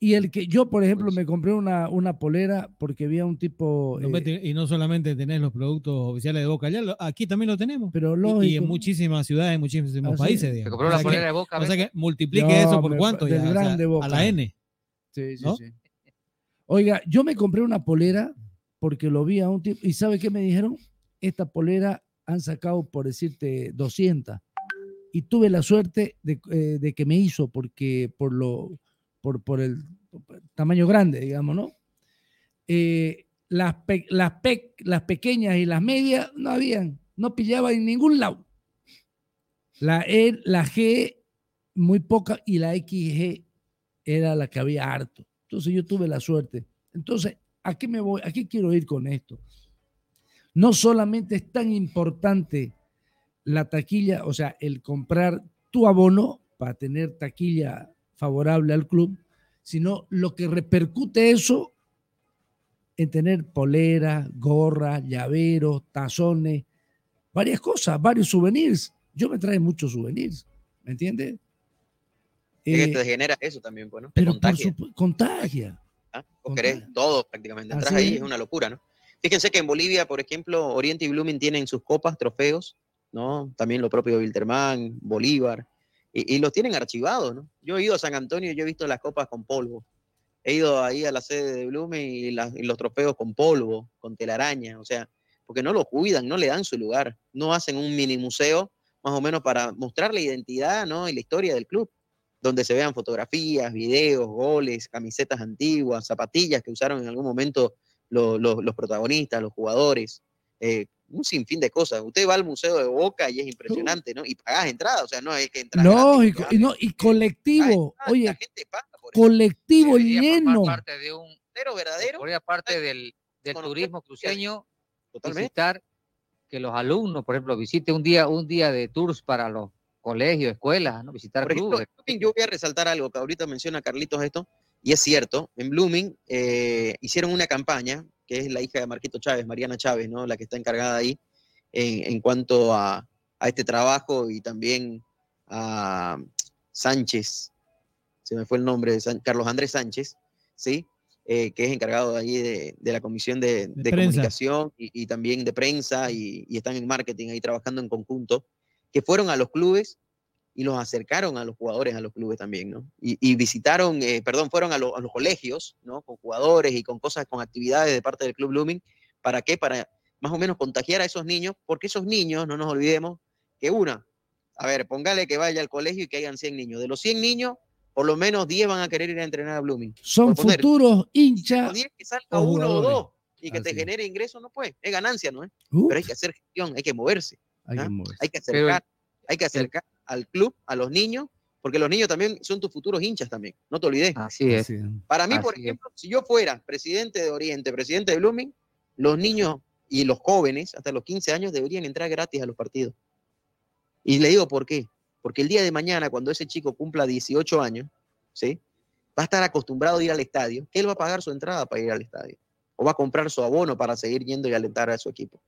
Y el que yo, por ejemplo, me compré una, una polera porque había un tipo. Eh, y no solamente tenés los productos oficiales de Boca, ya aquí también lo tenemos. Pero y, en muchísimas ciudades, en muchísimos ah, países. Se compró una polera de Boca. O sea que multiplique eso por cuánto ya, a la N. Sí, sí, sí. Oiga, yo me compré una polera porque lo vi a un tipo. ¿Y sabe qué me dijeron? Esta polera han sacado, por decirte, 200. Y tuve la suerte de, eh, de que me hizo porque por lo por, por el tamaño grande, digamos, ¿no? Eh, las, las, pequeñas y las medias no habían, no pillaba en ningún lado. La, e, la G muy poca y la XG era la que había harto. Entonces yo tuve la suerte. Entonces, ¿a qué me voy? ¿A qué quiero ir con esto? No solamente es tan importante la taquilla, o sea, el comprar tu abono para tener taquilla favorable al club, sino lo que repercute eso en tener polera, gorra, llaveros, tazones, varias cosas, varios souvenirs. Yo me trae muchos souvenirs, ¿me entiendes? Eh, te genera eso también, bueno. Pues, pero contagia. contagia. ¿Ah? querés todo prácticamente. Atrás ahí es una locura, ¿no? Fíjense que en Bolivia, por ejemplo, Oriente y Blooming tienen sus copas, trofeos, ¿no? También lo propio de Wilterman, Bolívar, y, los tienen archivados, ¿no? Yo he ido a San Antonio y yo he visto las copas con polvo. He ido ahí a la sede de Blume y, los trofeos con polvo, con telaraña, o sea, porque no lo cuidan, no le dan su lugar, no hacen un mini museo más o menos para mostrar la identidad, ¿no? Y la historia del club, donde se vean fotografías, videos, goles, camisetas antiguas, zapatillas que usaron en algún momento los protagonistas, los jugadores, eh, un sinfín de cosas. Usted va al Museo de Boca y es impresionante, ¿no? Y pagás entrada, o sea, no es que entrar. No, y, no, y colectivo, oye, colectivo lleno. parte de un, pero verdadero. Por parte del, del turismo cruceño, Totalmente. visitar que los alumnos, por ejemplo, visiten un día, un día de tours para los colegios, escuelas, ¿no? Visitar por clubes. yo voy a resaltar algo que ahorita menciona Carlitos esto, y es cierto, en Blooming eh, hicieron una campaña que es la hija de Marquito Chávez, Mariana Chávez, ¿no? La que está encargada ahí en, cuanto a, este trabajo y también a Sánchez, se me fue el nombre de Carlos Andrés Sánchez, ¿sí? Eh, que es encargado ahí de, la comisión de, comunicación y, también de prensa y, están en marketing ahí trabajando en conjunto. que fueron a los clubes y los acercaron a los jugadores a los clubes también, ¿no? Y, visitaron, eh, perdón, fueron a, los colegios, ¿no? Con jugadores y con cosas, con actividades de parte del Club Blooming. ¿Para qué? Para más o menos contagiar a esos niños, porque esos niños, no nos olvidemos, que una, a ver, póngale que vaya al colegio y que hayan 100 niños. De los 100 niños, por lo menos 10 van a querer ir a entrenar a Blooming. Son futuros hinchas. 10 que salga uno o dos y que te genere ingresos, no puede. Es ganancia, ¿no es? Pero hay que hacer gestión, hay que moverse. Hay, ¿ah? que, moverse. hay que acercar, hay que acercar al club, a los niños, porque los niños también son tus futuros hinchas también, no te olvides. Así es. Para mí, por ejemplo, si yo fuera presidente de Oriente, presidente de Blooming, los niños y los jóvenes hasta los 15 años deberían entrar gratis a los partidos. Y le digo por qué. Porque el día de mañana, cuando ese chico cumpla 18 años, ¿sí? va a estar acostumbrado a ir al estadio, él va a pagar su entrada para ir al estadio. O va a comprar su abono para seguir yendo y alentar a su equipo.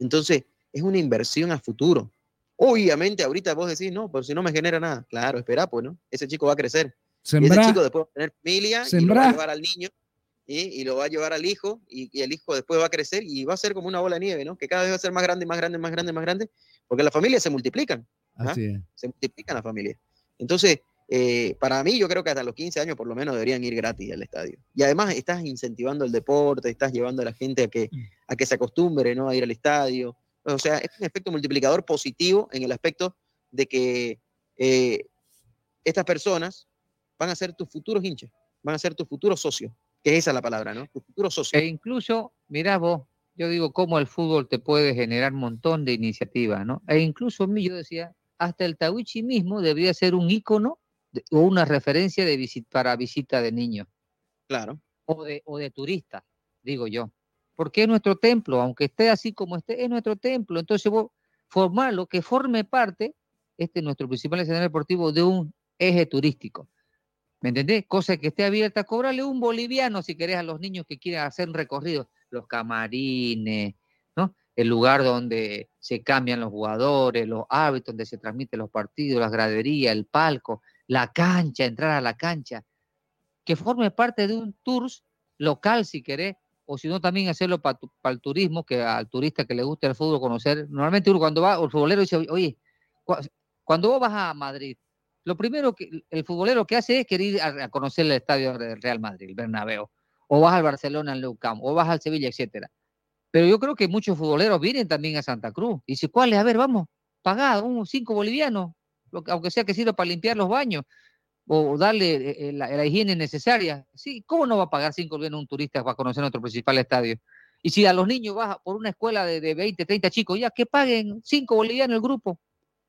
Entonces, es una inversión a futuro. Obviamente, ahorita vos decís, no, pero si no me genera nada. Claro, espera, pues, ¿no? Ese chico va a crecer. ese chico después va a tener familia y lo va a llevar al niño y lo va a llevar al hijo y, el hijo después va a crecer y va a ser como una bola de nieve, ¿no? Que cada vez va a ser más grande, más grande, más grande, más grande, porque las familias se multiplican. ¿ah? Se multiplican las familias. Entonces, eh, para mí, yo creo que hasta los 15 años por lo menos deberían ir gratis al estadio. Y además estás incentivando el deporte, estás llevando a la gente a que, a que se acostumbre ¿no? a ir al estadio. O sea, es un efecto multiplicador positivo en el aspecto de que eh, estas personas van a ser tus futuros hinchas, van a ser tus futuros socios, que es esa la palabra, ¿no? Tus futuros socios. E incluso, mirá vos, yo digo cómo el fútbol te puede generar un montón de iniciativas, ¿no? E incluso yo decía, hasta el Tawichi mismo debería ser un ícono o una referencia de para visita de niños. Claro. O de, o de turistas, digo yo porque es nuestro templo, aunque esté así como esté, es nuestro templo. Entonces, vos formarlo, que forme parte, este es nuestro principal escenario deportivo, de un eje turístico. ¿Me entendés? Cosa que esté abierta, cobrarle un boliviano si querés a los niños que quieran hacer recorridos, los camarines, ¿no? El lugar donde se cambian los jugadores, los hábitos, donde se transmiten los partidos, las graderías, el palco, la cancha, entrar a la cancha. Que forme parte de un tour local, si querés, o si no también hacerlo para el turismo, que al turista que le guste el fútbol conocer. Normalmente uno cuando va, el futbolero dice, oye, cuando vos vas a Madrid, lo primero que el futbolero que hace es querer ir a, conocer el estadio del Real Madrid, el Bernabéu, o vas al Barcelona, en Nou Camp, o vas al Sevilla, etcétera. Pero yo creo que muchos futboleros vienen también a Santa Cruz. Y dice, ¿cuál es? A ver, vamos, pagá un cinco bolivianos, aunque sea que sirva para limpiar los baños o darle eh, eh, la, higiene necesaria. Sí, ¿cómo no va a pagar cinco bolivianos un turista para conocer nuestro principal estadio? Y si a los niños vas por una escuela de, de 20, 30 chicos, ya que paguen cinco bolivianos el grupo,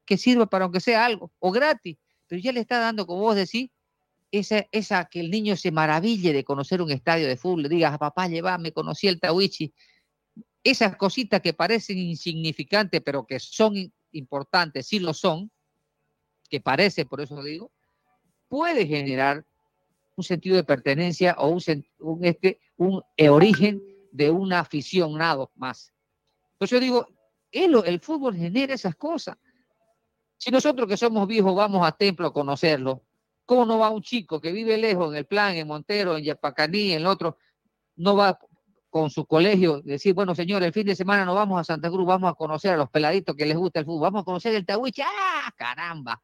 que sirva para aunque sea algo, o gratis, pero ya le está dando, como vos decís, esa, esa que el niño se maraville de conocer un estadio de fútbol, le digas a papá, me conocí el Tawichi. Esas cositas que parecen insignificantes, pero que son importantes, sí lo son, que parece, por eso digo, puede generar un sentido de pertenencia o un, un, este, un origen de una afición nada más. Entonces yo digo, el, el fútbol genera esas cosas. Si nosotros que somos viejos vamos a templo a conocerlo, ¿cómo no va un chico que vive lejos en el plan, en Montero, en Yapacaní, en el otro, no va con su colegio, decir, bueno, señor, el fin de semana nos vamos a Santa Cruz, vamos a conocer a los peladitos que les gusta el fútbol, vamos a conocer el Tawiche, ¡ah, caramba!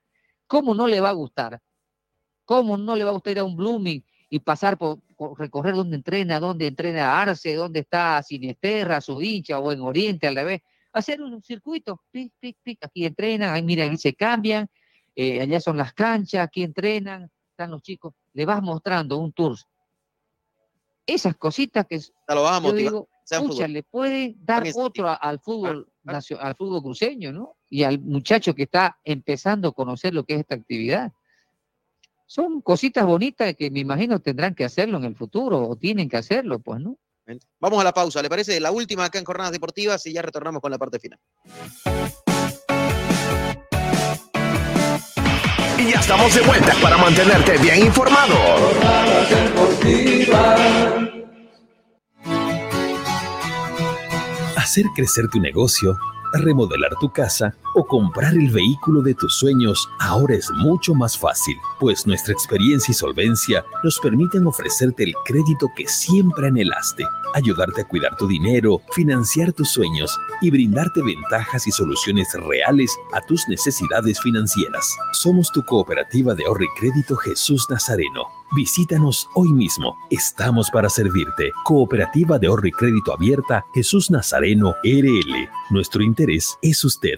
¿Cómo no le va a gustar? ¿Cómo no le va a gustar ir a un Blooming y pasar por, recorrer donde entrena, donde entrena Arce, donde está Sinesterra, su hincha, o en Oriente al revés? Hacer un circuito, pic, pic, pic, aquí entrenan, ahí mira, ahí se cambian, eh, allá son las canchas, aquí entrenan, están los chicos, le vas mostrando un tour. Esas cositas que lo vas a motivar. Digo, le puede dar otro al fútbol, al fútbol cruceño, ¿no? Y al muchacho que está empezando a conocer lo que es esta actividad son cositas bonitas que me imagino tendrán que hacerlo en el futuro o tienen que hacerlo, pues, ¿no? Vamos a la pausa, ¿le parece? La última acá en Jornadas Deportivas y ya retornamos con la parte final. Y ya estamos de vuelta para mantenerte bien informado. Hacer crecer tu negocio remodelar tu casa o comprar el vehículo de tus sueños ahora es mucho más fácil, pues nuestra experiencia y solvencia nos permiten ofrecerte el crédito que siempre anhelaste, ayudarte a cuidar tu dinero, financiar tus sueños y brindarte ventajas y soluciones reales a tus necesidades financieras. Somos tu cooperativa de ahorro y crédito Jesús Nazareno. Visítanos hoy mismo. Estamos para servirte. Cooperativa de ahorro y crédito abierta Jesús Nazareno RL. Nuestro interés es usted.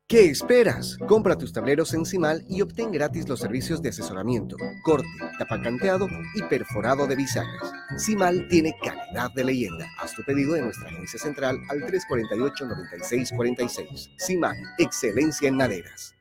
¿Qué esperas? Compra tus tableros en Cimal y obtén gratis los servicios de asesoramiento, corte, tapacanteado y perforado de bisagras. Cimal tiene calidad de leyenda. Haz tu pedido en nuestra agencia central al 348-9646. Cimal, excelencia en maderas.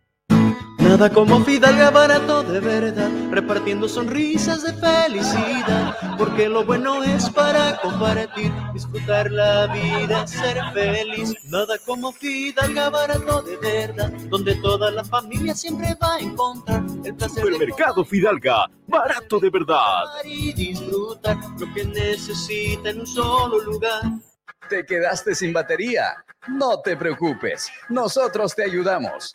Nada como Fidalga barato de verdad, repartiendo sonrisas de felicidad, porque lo bueno es para compartir, disfrutar la vida, ser feliz. Nada como Fidalga barato de verdad, donde toda la familia siempre va a encontrar el placer de Supermercado Fidalga, barato de verdad. y disfrutar lo que necesita en un solo lugar. ¿Te quedaste sin batería? No te preocupes, nosotros te ayudamos.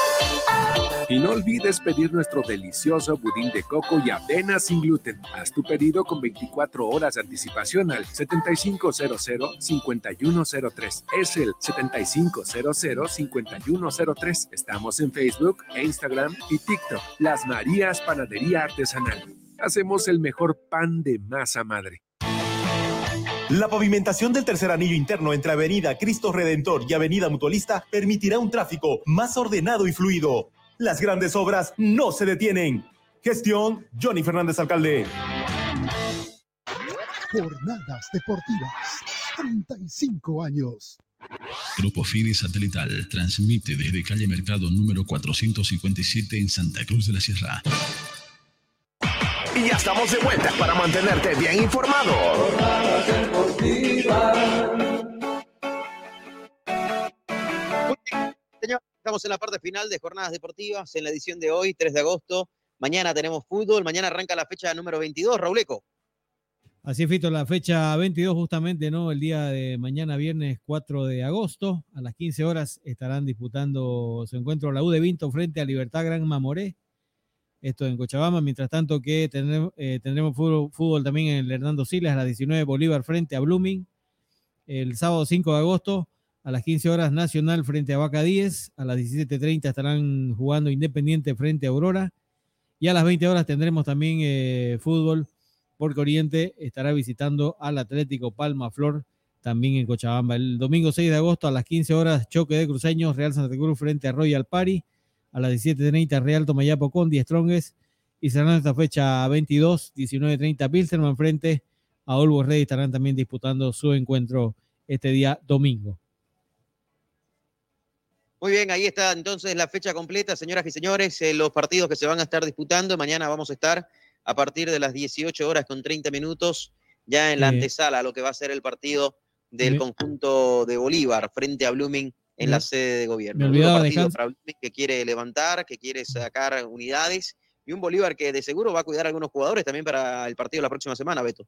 Y no olvides pedir nuestro delicioso budín de coco y avena sin gluten. Haz tu pedido con 24 horas de anticipación al 7500-5103. Es el 7500-5103. Estamos en Facebook, Instagram y TikTok. Las Marías Panadería Artesanal. Hacemos el mejor pan de masa madre. La pavimentación del tercer anillo interno entre Avenida Cristo Redentor y Avenida Mutualista permitirá un tráfico más ordenado y fluido. Las grandes obras no se detienen. Gestión Johnny Fernández Alcalde. Jornadas deportivas. 35 años. Grupo Fide Satelital transmite desde calle Mercado número 457 en Santa Cruz de la Sierra. Y ya estamos de vuelta para mantenerte bien informado. Estamos en la parte final de Jornadas Deportivas, en la edición de hoy, 3 de agosto. Mañana tenemos fútbol, mañana arranca la fecha número 22, Rauleco. Así es, Fito, la fecha 22 justamente, ¿no? El día de mañana, viernes 4 de agosto, a las 15 horas estarán disputando su encuentro la U de Vinto frente a Libertad Gran Mamoré. Esto en Cochabamba, mientras tanto que tendremos, eh, tendremos fútbol, fútbol, también en el Hernando Silas a las 19 Bolívar frente a Blooming. El sábado 5 de agosto a las 15 horas Nacional frente a Vaca 10, a las 17.30 estarán jugando Independiente frente a Aurora y a las 20 horas tendremos también eh, fútbol porque Oriente estará visitando al Atlético Palma Flor también en Cochabamba. El domingo 6 de agosto a las 15 horas choque de cruceños Real Santa Cruz frente a Royal Party, a las 17.30 Real Tomayapo con 10 Strongest y cerrando esta fecha 22, 19.30 Pilserman frente a Olvo Rey estarán también disputando su encuentro este día domingo. Muy bien, ahí está entonces la fecha completa, señoras y señores, eh, los partidos que se van a estar disputando. Mañana vamos a estar a partir de las 18 horas con 30 minutos ya en la antesala, lo que va a ser el partido del conjunto de Bolívar frente a Blooming en la sede de gobierno. Me olvidaba de para Blooming que quiere levantar, que quiere sacar unidades y un Bolívar que de seguro va a cuidar a algunos jugadores también para el partido de la próxima semana, Beto.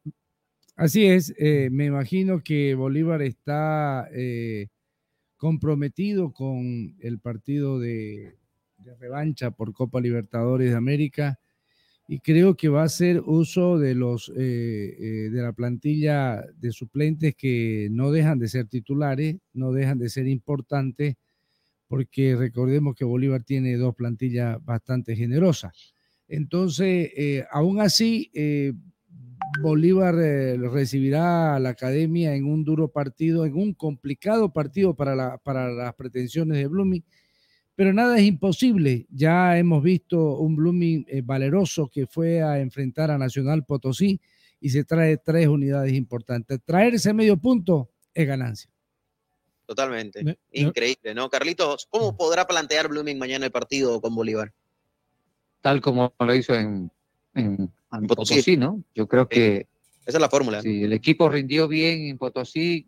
Así es, eh, me imagino que Bolívar está eh, comprometido con el partido de, revancha por Copa Libertadores de América y creo que va a hacer uso de los eh, eh, de la plantilla de suplentes que no dejan de ser titulares, no dejan de ser importantes, porque recordemos que Bolívar tiene dos plantillas bastante generosas. Entonces, eh, aún así, Bolívar eh, recibirá a la academia en un duro partido, en un complicado partido para, para las pretensiones de Blooming, pero nada es imposible. Ya hemos visto un Blooming eh, valeroso que fue a enfrentar a Nacional Potosí y se trae tres unidades importantes. Traer ese medio punto es ganancia. Totalmente. Increíble, ¿no? Carlitos, ¿cómo podrá plantear Blooming mañana el partido con Bolívar? Tal como lo hizo en en, Potosí, ¿no? Yo creo que... Esa es la fórmula. Si el equipo rindió bien en Potosí,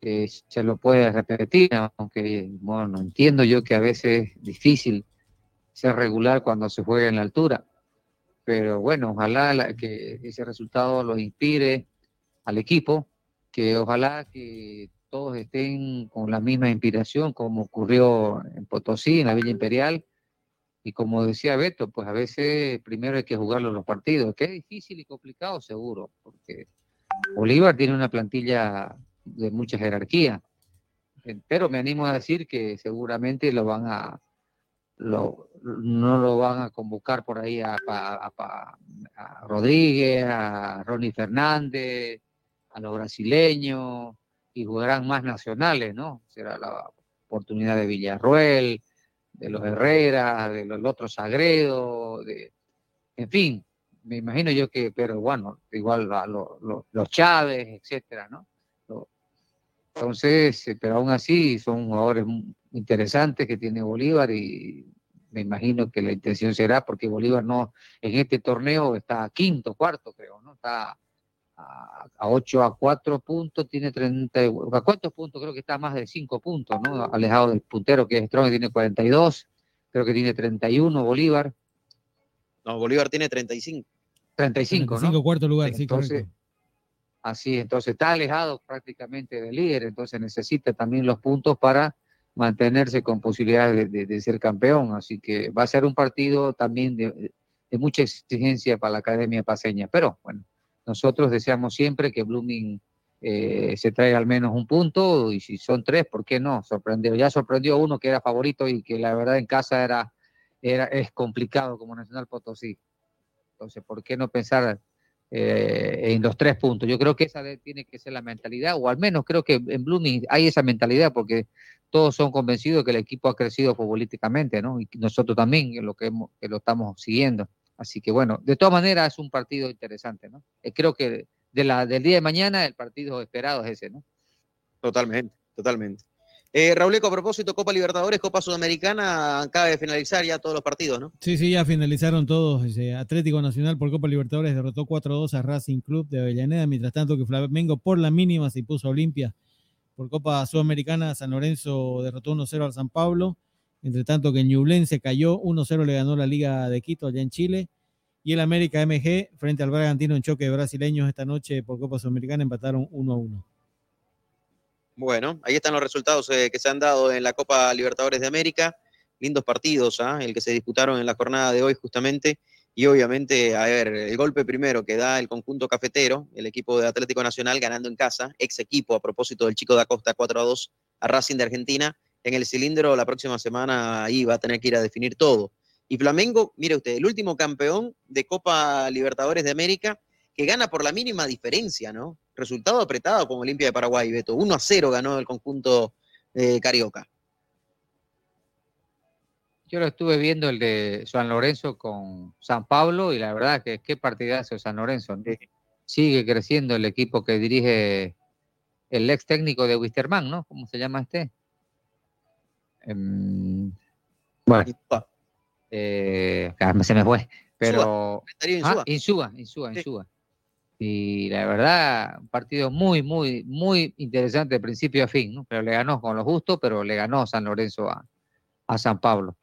eh, se lo puede repetir, aunque, bueno, entiendo yo que a veces es difícil ser regular cuando se juega en la altura. Pero bueno, ojalá que ese resultado lo inspire al equipo, que ojalá que todos estén con la misma inspiración como ocurrió en Potosí, en la Villa Imperial, y como decía Beto, pues a veces primero hay que jugar los partidos, que es difícil y complicado seguro, porque Bolívar tiene una plantilla de mucha jerarquía, eh, pero me animo a decir que seguramente lo van a, no lo van a convocar por ahí a, a Rodríguez, a Ronnie Fernández, a los brasileños, y jugarán más nacionales, ¿no? Será la oportunidad de Villarruel, de los Herrera, de los otros Sagredo, de, en fin, me imagino yo que, pero bueno, igual a los Chávez, etcétera, ¿no? Entonces, eh, pero aún así son jugadores interesantes que tiene Bolívar y me imagino que la intención será porque Bolívar no en este torneo está quinto, cuarto creo, ¿no? Está a, a 8 a 4 puntos, tiene 30, a cuántos puntos, creo que está más de 5 puntos, ¿no? Alejado del puntero que es Strong, tiene 42, creo que tiene 31 Bolívar. No, Bolívar tiene 35. 35, 35 ¿no? cuarto lugar, sí, entonces, Así, entonces está alejado prácticamente del líder, entonces necesita también los puntos para mantenerse con posibilidades de, ser campeón. Así que va a ser un partido también de, mucha exigencia para la Academia Paseña. Pero bueno, nosotros deseamos siempre que Blooming eh, se traiga al menos un punto y si son tres, ¿por qué no? Sorprendió. Ya sorprendió uno que era favorito y que la verdad en casa era, es complicado como Nacional Potosí. Entonces, ¿por qué no pensar eh, en los tres puntos? Yo creo que esa tiene que ser la mentalidad, o al menos creo que en Blooming hay esa mentalidad, porque todos son convencidos que el equipo ha crecido futbolísticamente, ¿no? Y nosotros también, lo que, que lo estamos siguiendo. Así que bueno, de todas maneras es un partido interesante, ¿no? Eh, creo que de la, del día de mañana el partido esperado es ese, ¿no? Totalmente, totalmente. Eh, Rauleco, a propósito, Copa Libertadores, Copa Sudamericana, acaba de finalizar ya todos los partidos, ¿no? Sí, sí, ya finalizaron todos. Atlético Nacional por Copa Libertadores derrotó 4-2 a Racing Club de Avellaneda, mientras tanto que Flamengo por la mínima se impuso a Olimpia por Copa Sudamericana, San Lorenzo derrotó 1-0 al San Pablo. Entre tanto que Ñublense cayó, 1-0 le ganó la Liga de Quito allá en Chile. Y el América MG frente al Bragantino en choque de brasileños esta noche por Copa Sudamericana empataron 1-1. Bueno, ahí están los resultados eh, que se han dado en la Copa Libertadores de América. Lindos partidos, ¿ah? el que se disputaron en la jornada de hoy justamente. Y obviamente, a ver, el golpe primero que da el conjunto cafetero, el equipo de Atlético Nacional ganando en casa, ex equipo a propósito del chico de Acosta 4 a 2 a Racing de Argentina. En el cilindro la próxima semana ahí va a tener que ir a definir todo. Y Flamengo, mire usted, el último campeón de Copa Libertadores de América que gana por la mínima diferencia, ¿no? Resultado apretado con Olimpia de Paraguay, Beto. 1 a 0 ganó el conjunto eh, Carioca. Yo lo estuve viendo el de San Lorenzo con San Pablo y la verdad que qué partidazo San Lorenzo. Sigue creciendo el equipo que dirige el ex técnico de Wisterman, ¿no? ¿Cómo se llama este? Em, bueno, eh, se me fue. Pero ah, Insúa, Insúa, Insúa, Y la verdad, un partido muy, muy, muy interesante de principio a fin, ¿no? Pero le ganó con lo justo, pero le ganó San Lorenzo a, a San Pablo.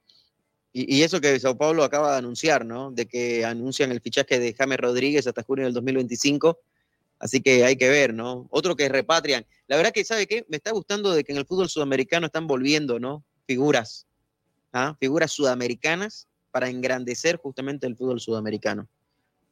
Y, eso que Sao Paulo acaba de anunciar, ¿no? De que anuncian el fichaje de James Rodríguez hasta junio del 2025. Así que hay que ver, ¿no? Otro que repatrian. La verdad que, ¿sabe qué? Me está gustando de que en el fútbol sudamericano están volviendo, ¿no? Figuras, ¿ah? Figuras sudamericanas para engrandecer justamente el fútbol sudamericano.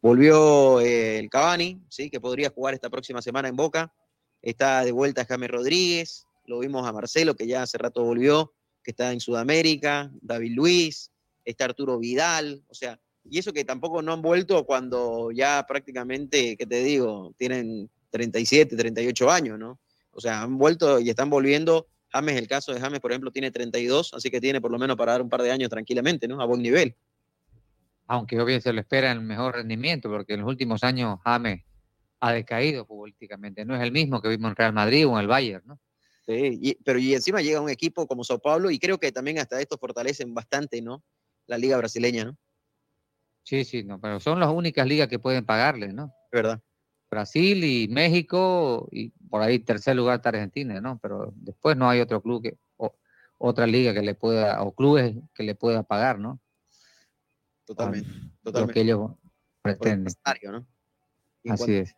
Volvió eh, el Cavani, ¿sí? Que podría jugar esta próxima semana en Boca. Está de vuelta James Rodríguez. Lo vimos a Marcelo, que ya hace rato volvió, que está en Sudamérica. David Luis, está Arturo Vidal, o sea, y eso que tampoco no han vuelto cuando ya prácticamente, ¿qué te digo? Tienen 37, 38 años, ¿no? O sea, han vuelto y están volviendo. James, el caso de James, por ejemplo, tiene 32, así que tiene por lo menos para dar un par de años tranquilamente, ¿no? A buen nivel. Aunque obviamente se lo espera el mejor rendimiento, porque en los últimos años James ha decaído políticamente. No es el mismo que vimos en Real Madrid o en el Bayern, ¿no? Sí, pero y encima llega un equipo como Sao Paulo y creo que también hasta esto fortalecen bastante, ¿no? la liga brasileña, ¿no? Sí, sí, no, pero son las únicas ligas que pueden pagarle, ¿no? ¿Verdad? Brasil y México y por ahí tercer lugar está Argentina, ¿no? Pero después no hay otro club que, o, otra liga que le pueda, o clubes que le pueda pagar, ¿no? Totalmente, totalmente. Lo que ellos pretenden. ¿no? Así es.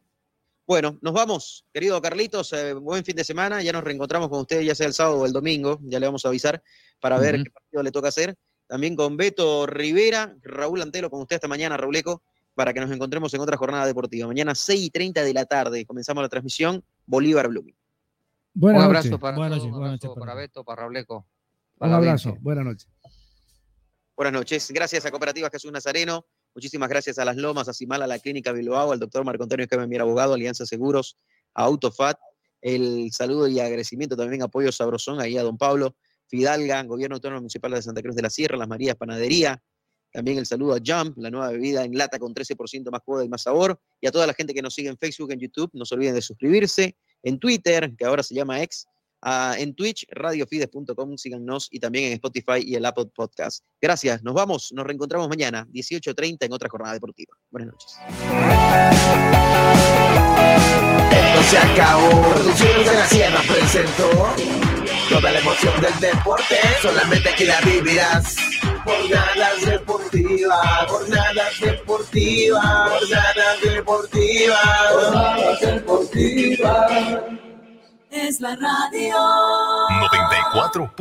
Bueno, nos vamos, querido Carlitos, eh, buen fin de semana, ya nos reencontramos con ustedes, ya sea el sábado o el domingo, ya le vamos a avisar para ver qué partido le toca hacer también con Beto Rivera, Raúl Antelo, con usted esta mañana, Raúl Eco, para que nos encontremos en otra jornada deportiva. Mañana 6 y 30 de la tarde comenzamos la transmisión Bolívar Blooming. un abrazo para, buenas noches, para Beto, para Raúl Eco. Un abrazo, buenas noches. Buenas noches. Gracias a Cooperativa Jesús Nazareno. Muchísimas gracias a Las Lomas, a Simala, a la Clínica Bilbao, al doctor Marco Antonio Escamemir Abogado, Alianza Seguros, a Autofat. El saludo y agradecimiento también apoyo sabrosón ahí a don Pablo Fidalga, Gobierno Autónomo Municipal de Santa Cruz de la Sierra, Las Marías Panadería. También el saludo a Jump, la nueva bebida en lata con 13% más cómoda y más sabor. Y a toda la gente que nos sigue en Facebook, en YouTube, no se olviden de suscribirse. En Twitter, que ahora se llama X, Ah, en Twitch, radiofides.com, síganos y también en Spotify y el Apple Podcast. Gracias, nos vamos, nos reencontramos mañana, 18.30 en otra jornada deportiva. Buenas noches. De presentó toda la emoción del deporte, solamente aquí la vivirás. Jornadas deportivas, jornadas deportivas, jornadas deportivas, jornadas deportivas. Es la radio. 94.